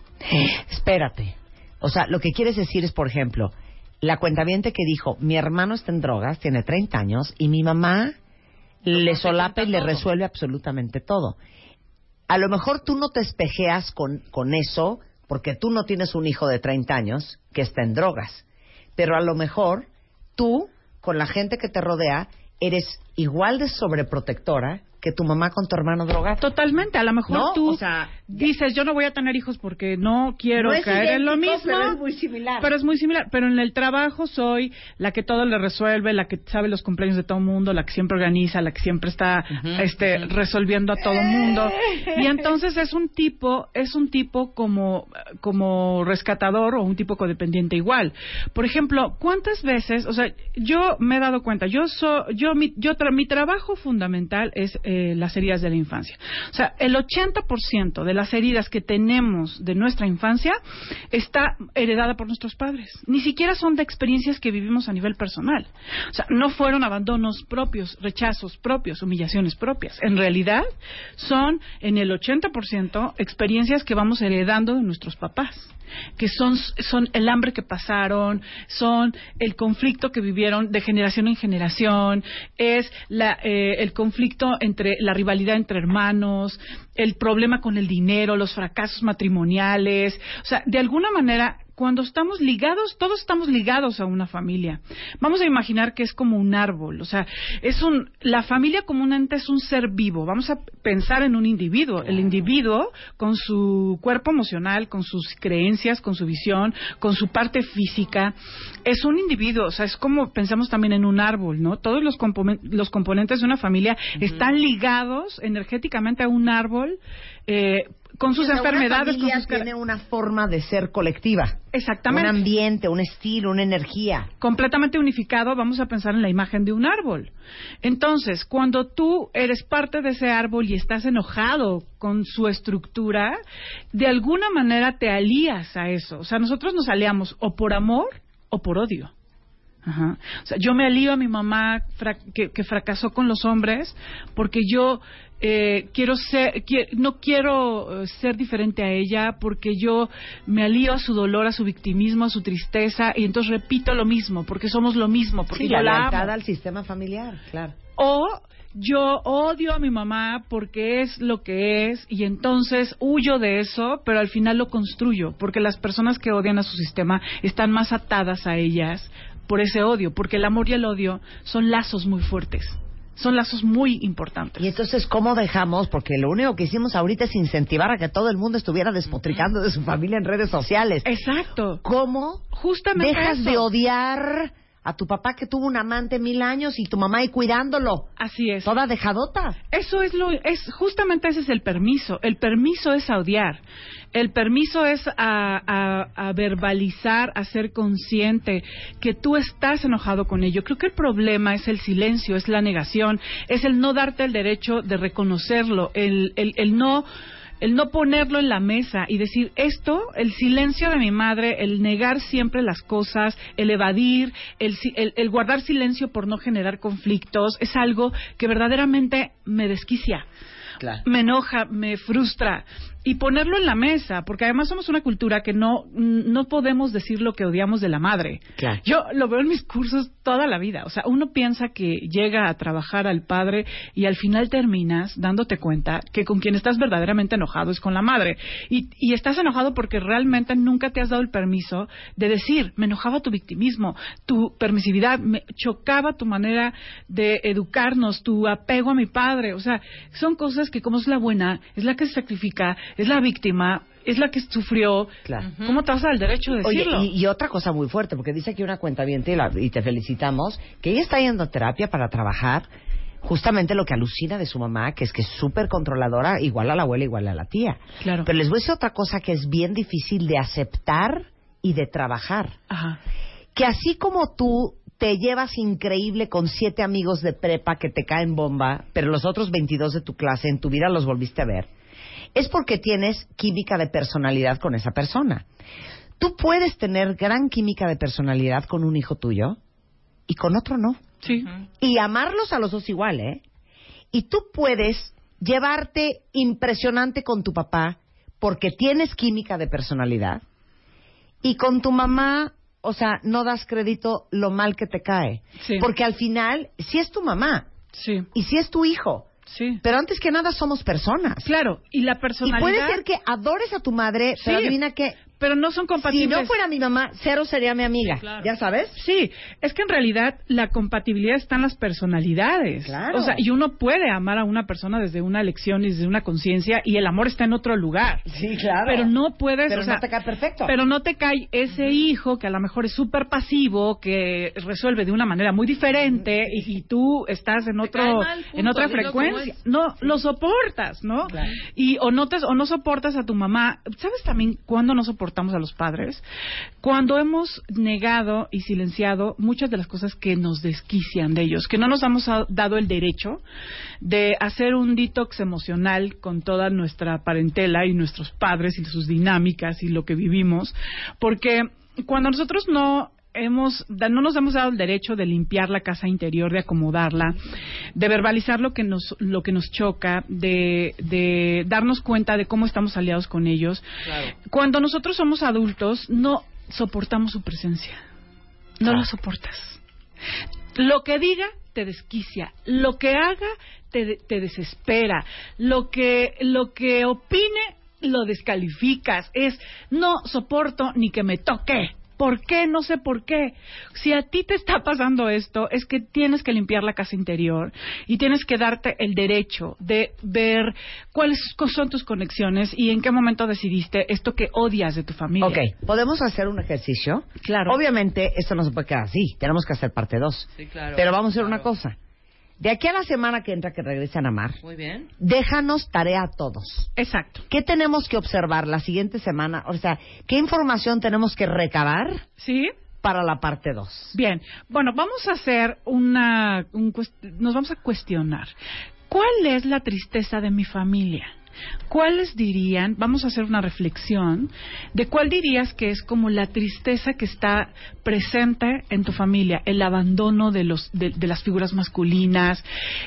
Espérate. O sea, lo que quieres decir es, por ejemplo, la cuentaviente que dijo, mi hermano está en drogas, tiene 30 años, y mi mamá le solapa y le resuelve absolutamente todo. A lo mejor tú no te espejeas con, con eso porque tú no tienes un hijo de 30 años que está en drogas. Pero a lo mejor tú, con la gente que te rodea, eres igual de sobreprotectora que tu mamá con tu hermano drogado. Totalmente, a lo mejor No, tú o sea, dices, yo no voy a tener hijos porque no quiero No es caer en lo mismo. pero es muy similar. Pero es muy similar. Pero en el trabajo soy la que todo le resuelve, la que sabe los cumpleaños de todo el mundo, la que siempre organiza, la que siempre está este, resolviendo a todo el mundo. Y entonces es un tipo, es un tipo como, como rescatador o un tipo codependiente igual. Por ejemplo, ¿cuántas veces, o sea, yo me he dado cuenta, yo so, yo mi, yo tra- mi trabajo fundamental es eh, las heridas de la infancia. O sea, el 80% de las heridas que tenemos de nuestra infancia está heredada por nuestros padres. Ni siquiera son de experiencias que vivimos a nivel personal. O sea, no fueron abandonos propios, rechazos propios, humillaciones propias. En realidad, son en el 80% experiencias que vamos heredando de nuestros papás que son, son el hambre que pasaron, son el conflicto que vivieron de generación en generación, es la, eh, el conflicto entre la rivalidad entre hermanos, el problema con el dinero, los fracasos matrimoniales, o sea, de alguna manera cuando estamos ligados, todos estamos ligados a una familia. Vamos a imaginar que es como un árbol, o sea, es un la familia como un ente es un ser vivo. Vamos a pensar en un individuo, el individuo con su cuerpo emocional, con sus creencias, con su visión, con su parte física, es un individuo, o sea, es como pensamos también en un árbol, ¿no? Todos los, componen- los componentes de una familia están ligados energéticamente a un árbol eh, con sus O sea, una enfermedades, con sus tiene una forma de ser colectiva. Exactamente. Un ambiente, un estilo, una energía. completamente unificado, vamos a pensar en la imagen de un árbol. Entonces, cuando tú eres parte de ese árbol y estás enojado con su estructura, de alguna manera te alías a eso. O sea, nosotros nos aliamos o por amor o por odio. Ajá. O sea, yo me alío a mi mamá fra- que, que fracasó con los hombres porque yo eh, quiero ser, qui- no quiero eh, ser diferente a ella porque yo me alío a su dolor, a su victimismo, a su tristeza y entonces repito lo mismo porque somos lo mismo, porque Sí, yo la amo. al sistema familiar, claro. O yo odio a mi mamá porque es lo que es y entonces huyo de eso, pero al final lo construyo, porque las personas que odian a su sistema están más atadas a ellas por ese odio, porque el amor y el odio son lazos muy fuertes, son lazos muy importantes. Y entonces, ¿cómo dejamos? Porque lo único que hicimos ahorita es incentivar a que todo el mundo estuviera despotricando de su familia en redes sociales. Exacto. ¿Cómo Justamente dejas eso. de odiar a tu papá que tuvo un amante mil años y tu mamá ahí cuidándolo? Así es. Toda dejadota. Eso es lo es justamente ese es el permiso. El permiso es a odiar. El permiso es a, a- a verbalizar, a ser consciente que tú estás enojado con ello. Creo que el problema es el silencio, es la negación, es el no darte el derecho de reconocerlo, el, el, el no el no ponerlo en la mesa y decir esto, el silencio de mi madre, el negar siempre las cosas, el evadir, el, si- el- el guardar silencio por no generar conflictos, es algo que verdaderamente me desquicia. Me enoja, me frustra. Y ponerlo en la mesa, porque además somos una cultura que no, no podemos decir lo que odiamos de la madre. Claro. Yo lo veo en mis cursos toda la vida. O sea, uno piensa que llega a trabajar al padre y al final terminas dándote cuenta que con quien estás verdaderamente enojado es con la madre. Y, y estás enojado porque realmente nunca te has dado el permiso de decir, me enojaba tu victimismo, tu permisividad, me chocaba tu manera de educarnos, tu apego a mi padre. O sea, son cosas que como es la buena, es la que se sacrifica, es la víctima, es la que sufrió. Claro. ¿Cómo te vas al derecho de Oye, decirlo? y, y otra cosa muy fuerte, porque dice aquí una cuenta bien y te felicitamos, que ella está yendo a terapia para trabajar justamente lo que alucina de su mamá, que es que es súper controladora, igual a la abuela, igual a la tía. Claro. Pero les voy a decir otra cosa que es bien difícil de aceptar y de trabajar. Ajá. Que así como tú te llevas increíble con siete amigos de prepa que te caen bomba, pero los otros 22 de tu clase en tu vida los volviste a ver, es porque tienes química de personalidad con esa persona. Tú puedes tener gran química de personalidad con un hijo tuyo y con otro no. Sí. Y amarlos a los dos igual, ¿eh? Y tú puedes llevarte impresionante con tu papá porque tienes química de personalidad y con tu mamá, o sea, no das crédito lo mal que te cae. Sí. Porque al final, si es tu mamá Sí. y si es tu hijo, Sí. pero antes que nada somos personas. Claro, y la Y personalidad... puede ser que adores a tu madre, pero Sí. adivina que Pero no son si compatibles. no fuera mi mamá, cero sería mi amiga. ¿Ya sabes? Sí, es que en realidad la compatibilidad está en las personalidades. Claro. O sea, y uno puede amar a una persona desde una elección y desde una conciencia y el amor está en otro lugar. Sí, claro. Pero no puedes, Pero o sea, no te cae perfecto. Pero no te cae ese hijo que a lo mejor es súper pasivo, que resuelve de una manera muy diferente y, y tú estás en otro, cae mal, punto, en otra frecuencia. No, lo soportas, ¿no? Claro. Y o no te, o no soportas a tu mamá. ¿Sabes también cuándo no a los padres? Cuando hemos negado y silenciado muchas de las cosas que nos desquician de ellos, que no nos hemos dado el derecho de hacer un detox emocional con toda nuestra parentela y nuestros padres y sus dinámicas y lo que vivimos, porque cuando nosotros no hemos no nos hemos dado el derecho de limpiar la casa interior, de acomodarla, de verbalizar lo que nos lo que nos choca, de, de darnos cuenta de cómo estamos aliados con ellos. Cuando nosotros somos adultos no soportamos su presencia. No lo soportas. Lo que diga te desquicia, lo que haga te, te desespera, lo que lo que opine lo descalificas, es no soporto ni que me toque. ¿Por qué? No sé por qué. Si a ti te está pasando esto, es que tienes que limpiar la casa interior y tienes que darte el derecho de ver cuáles son tus conexiones y en qué momento decidiste esto que odias de tu familia. Ok, ¿podemos hacer un ejercicio? Claro. Obviamente, esto no se puede quedar así. Tenemos que hacer parte 2. Sí, claro. Pero vamos a hacer una cosa. De aquí a la semana que entra, que regresan a Mar, Muy bien. déjanos tarea a todos. Exacto. ¿Qué tenemos que observar la siguiente semana? O sea, ¿qué información tenemos que recabar ¿Sí? para la parte 2? Bien, bueno, vamos a hacer una, un nos vamos a cuestionar. ¿Cuál es la tristeza de mi familia? ¿Cuáles dirían, vamos a hacer una reflexión, de cuál dirías que es como la tristeza que está presente en tu familia? El abandono de, los, de, de las figuras masculinas,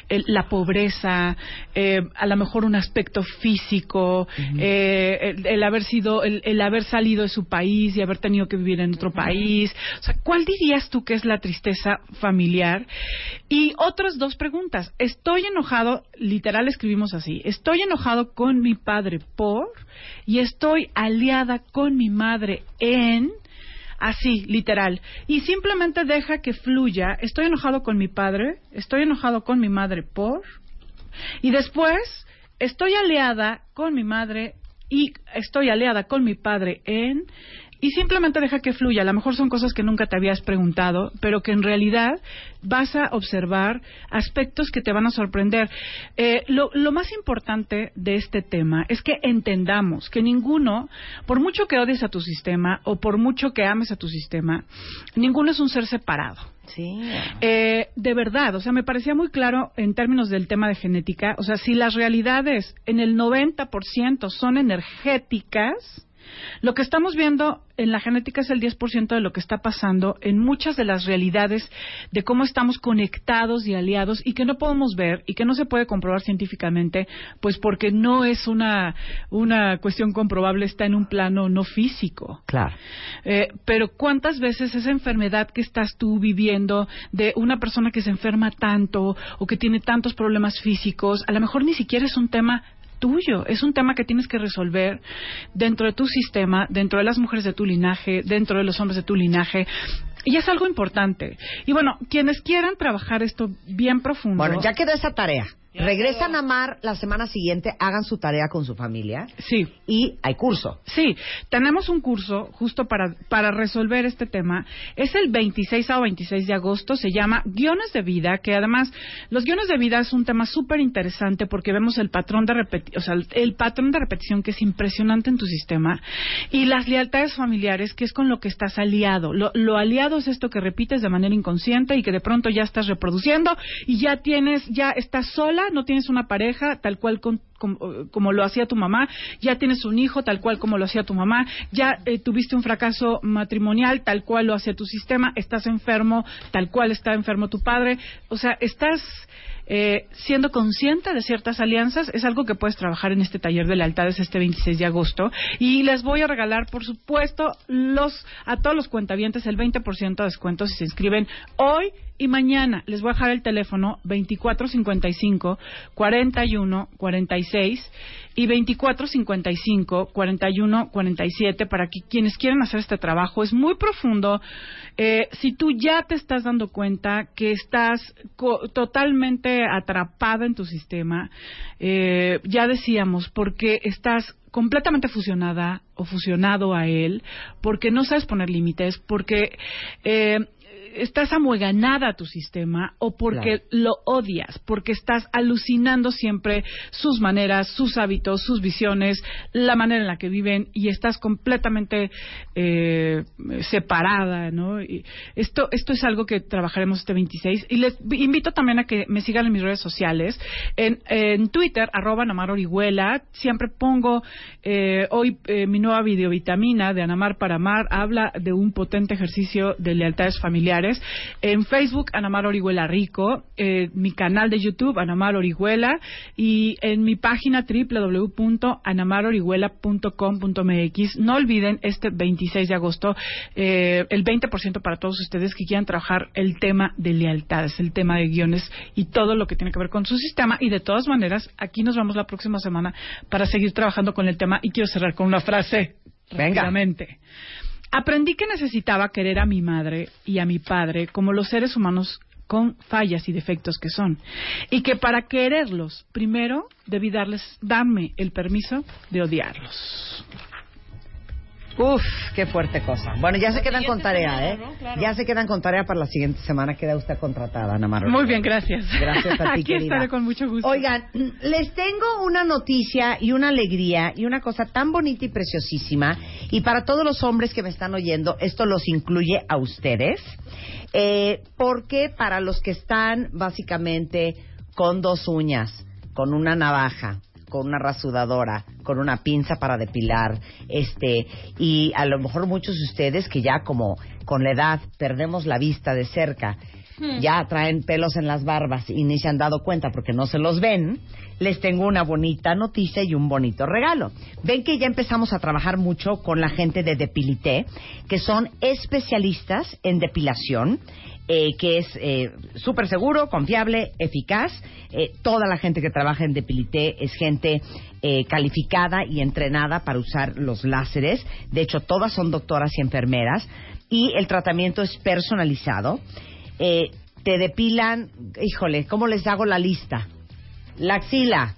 el- la pobreza, eh, a lo mejor un aspecto físico, eh, el, el haber sido, el, el haber salido de su país y haber tenido que vivir en otro país. O sea, ¿cuál dirías tú que es la tristeza familiar? Y otras dos preguntas. Estoy enojado, literal escribimos así, estoy enojado con mi padre por y estoy aliada con mi madre en así, literal. Y simplemente deja que fluya. Estoy enojado con mi padre, estoy enojado con mi madre por y después estoy aliada con mi madre y estoy aliada con mi padre en y simplemente deja que fluya. A lo mejor son cosas que nunca te habías preguntado, pero que en realidad vas a observar aspectos que te van a sorprender. Eh, lo, lo más importante de este tema es que entendamos que ninguno, por mucho que odies a tu sistema o por mucho que ames a tu sistema, ninguno es un ser separado. Sí. Eh, de verdad, o sea, me parecía muy claro en términos del tema de genética, o sea, si las realidades en el 90% son energéticas, Lo que estamos viendo en la genética es el 10% de lo que está pasando en muchas de las realidades de cómo estamos conectados y aliados y que no podemos ver y que no se puede comprobar científicamente, pues porque no es una, una cuestión comprobable, está en un plano no físico. Claro. Eh, pero ¿cuántas veces esa enfermedad que estás tú viviendo de una persona que se enferma tanto o que tiene tantos problemas físicos, a lo mejor ni siquiera es un tema tuyo, es un tema que tienes que resolver dentro de tu sistema, dentro de las mujeres de tu linaje, dentro de los hombres de tu linaje. Y es algo importante. Y bueno, quienes quieran trabajar esto bien profundo. Bueno, ya quedó esa tarea. Regresan a Mar la semana siguiente, hagan su tarea con su familia. Sí. Y hay curso. Sí, tenemos un curso justo para, para resolver este tema. Es el 26 o 26 de agosto, se llama Guiones de Vida, que además los guiones de vida es un tema súper interesante porque vemos el patrón de repeti- o sea, el, el patrón de repetición que es impresionante en tu sistema y las lealtades familiares, que es con lo que estás aliado. Lo, lo aliado es esto que repites de manera inconsciente y que de pronto ya estás reproduciendo y ya tienes, ya estás sola, no tienes una pareja tal cual con- como, como lo hacía tu mamá, ya tienes un hijo tal cual como lo hacía tu mamá, ya eh, tuviste un fracaso matrimonial tal cual lo hacía tu sistema, estás enfermo tal cual está enfermo tu padre, o sea, estás eh, siendo consciente de ciertas alianzas, es algo que puedes trabajar en este taller de lealtades este 26 de agosto. Y les voy a regalar, por supuesto, los a todos los cuentavientes el 20% de descuento si se inscriben hoy y mañana. Les voy a dejar el teléfono 2455 41 46 y 2455 41 47 para que quienes quieran hacer este trabajo es muy profundo. Eh, si tú ya te estás dando cuenta que estás co- totalmente atrapada en tu sistema, eh, ya decíamos, porque estás completamente fusionada o fusionado a él, porque no sabes poner límites, porque eh, estás amueganada a tu sistema o porque lo odias, porque estás alucinando siempre sus maneras, sus hábitos, sus visiones, la manera en la que viven y estás completamente eh, separada, ¿no? Y esto, esto es algo que trabajaremos este 26 y les vi- invito también a que me sigan en mis redes sociales, en, en Twitter, arroba Anamar Orihuela, siempre pongo eh, hoy eh, mi nueva videovitamina de Anamar para Amar, habla de un potente ejercicio de lealtades familiares. En Facebook, Anamar Orihuela Rico, eh, mi canal de YouTube, Anamar Orihuela, y en mi página www.anamarorihuela.com.mx. No olviden este 26 de agosto eh, el 20% para todos ustedes que quieran trabajar el tema de lealtades, el tema de guiones y todo lo que tiene que ver con su sistema. Y de todas maneras, aquí nos vemos la próxima semana para seguir trabajando con el tema. Y quiero cerrar con una frase. Rápidamente. Aprendí que necesitaba querer a mi madre y a mi padre como los seres humanos con fallas y defectos que son. Y que para quererlos, primero debí darles, darme el permiso de odiarlos. Uf, qué fuerte cosa. Bueno, ya se quedan con tarea, ¿eh? Ya se quedan con tarea para la siguiente semana. Queda usted contratada, Ana María. Muy bien, gracias. Gracias a *laughs* ti, Aquí querida. estaré con mucho gusto. Oigan, les tengo una noticia y una alegría y una cosa tan bonita y preciosísima. Y para todos los hombres que me están oyendo, esto los incluye a ustedes. Eh, porque para los que están básicamente con dos uñas, con una navaja, con una rasudadora, con una pinza para depilar, este, y a lo mejor muchos de ustedes que ya como con la edad perdemos la vista de cerca, ya traen pelos en las barbas y ni se han dado cuenta porque no se los ven, les tengo una bonita noticia y un bonito regalo. Ven que ya empezamos a trabajar mucho con la gente de Depilité, que son especialistas en depilación, eh, que es eh, súper seguro, confiable, eficaz. Eh, toda la gente que trabaja en Depilité es gente eh, calificada y entrenada para usar los láseres. De hecho, todas son doctoras y enfermeras. Y el tratamiento es personalizado. Eh, te depilan, híjole, ¿cómo les hago la lista? La axila.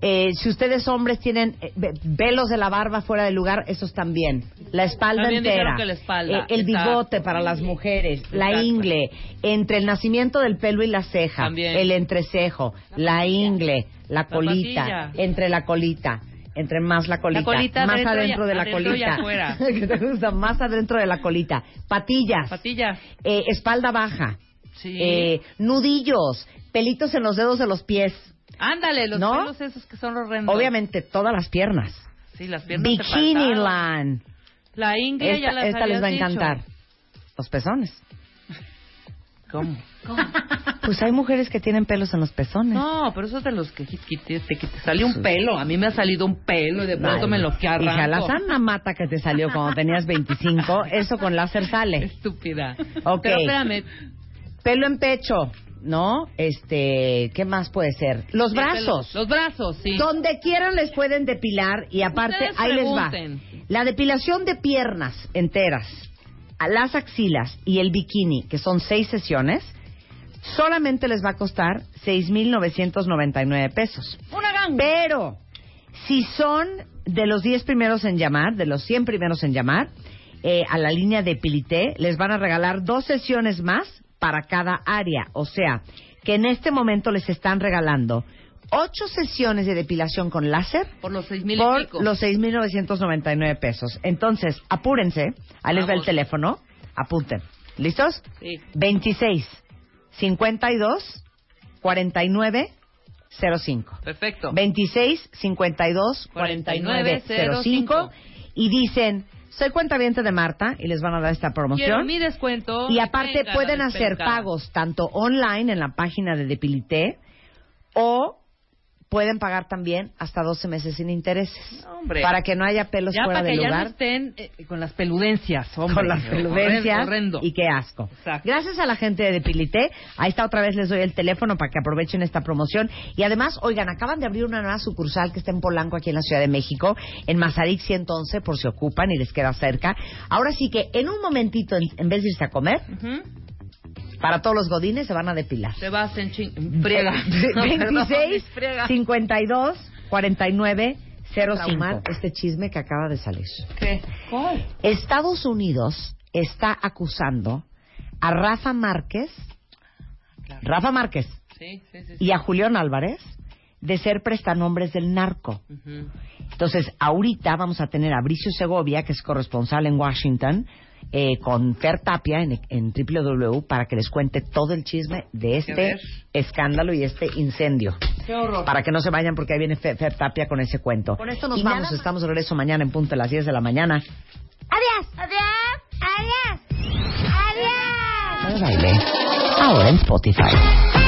Eh, si ustedes hombres tienen eh, ve- velos de la barba fuera de lugar, esos también. La espalda También entera. que la espalda. Eh, el bigote para las mujeres. La ingle. Entre el nacimiento del pelo y la ceja. También. El entrecejo. La ingle. La colita. entre la colita. Entre más la colita. colita más adentro y- adentro de la adentro y colita. afuera. *laughs* ¿Qué te gusta? Más adentro de la colita. Patillas. Patillas. Eh, espalda baja. Sí. Eh, nudillos. Pelitos en los dedos de los pies. Ándale, los ¿No? pelos esos que son horrendos. Obviamente todas las piernas. Sí, las piernas Bikini. Land. La ya Esta, las esta les va a dicho. encantar. Los pezones. ¿Cómo? *laughs* Pues hay mujeres que tienen pelos en los pezones. No, pero eso es de los que, que- que- que te salió un pelo. A mí me ha salido un pelo y de pronto me lo que arranco. Hija, la sana mata que te salió cuando tenías 25, eso con láser sale. Estúpida. Ok. Pero espérame. Pelo en pecho, ¿no? Este, ¿qué más puede ser? Los brazos. Los brazos, sí. Donde quieran les pueden depilar y aparte Ustedes ahí pregunten. les va. La depilación de piernas enteras, a las axilas y el bikini, que son seis sesiones, solamente les va a costar 6.999 pesos. Una ganga. Pero si son de los 10 primeros en llamar, de los 100 primeros en llamar, eh, a la línea de Pilité, les van a regalar dos sesiones más para cada área. O sea, que en este momento les están regalando ocho sesiones de depilación con láser Por los seis mil y por pico. los 6.999 pesos. Entonces, apúrense, ahí les va el teléfono, apunten. ¿Listos? Sí. 26 52 49 05. Perfecto. 26 52 49 05 y dicen soy cuentaviente de Marta y les van a dar esta Quiero promoción mi descuento. y aparte Venga, pueden hacer pagos tanto online en la página de Depilité o pueden pagar también hasta 12 meses sin intereses Hombre. para que no haya pelos Ya fuera de que ya lugar no estén eh, con las peludencias, hombre. con las peludencias Horrendo. y qué asco. Gracias a la gente de Depilité, ahí está otra vez les doy el teléfono para que aprovechen esta promoción y además, oigan, acaban de abrir una nueva sucursal que está en Polanco aquí en la Ciudad de México, en Mazarik 111 por si ocupan y les queda cerca. Ahora sí que en un momentito en, en vez de irse a comer, Ujú. Para todos los godines se van a depilar. Te vas en ching... Friega. *laughs* No, perdón, 26 friega. 52 49 05. Este chisme que acaba de salir. ¿Qué? ¿Cuál? Estados Unidos está acusando a Rafa Márquez, Rafa Márquez Sí, sí, sí. y a Julián Álvarez de ser prestanombres del narco. Ujú. Entonces, ahorita vamos a tener a Bricio Segovia, que es corresponsal en Washington, eh, con Fer Tapia en, en www para que les cuente todo el chisme de este escándalo y este incendio. Qué horror. Para que no se vayan porque ahí viene Fer, Fer Tapia con ese cuento. Con esto nos y vamos. nada, estamos de regreso mañana en punto a las 10 de la mañana. Adiós. Adiós. Adiós. Adiós. Baile. Ahora en Spotify.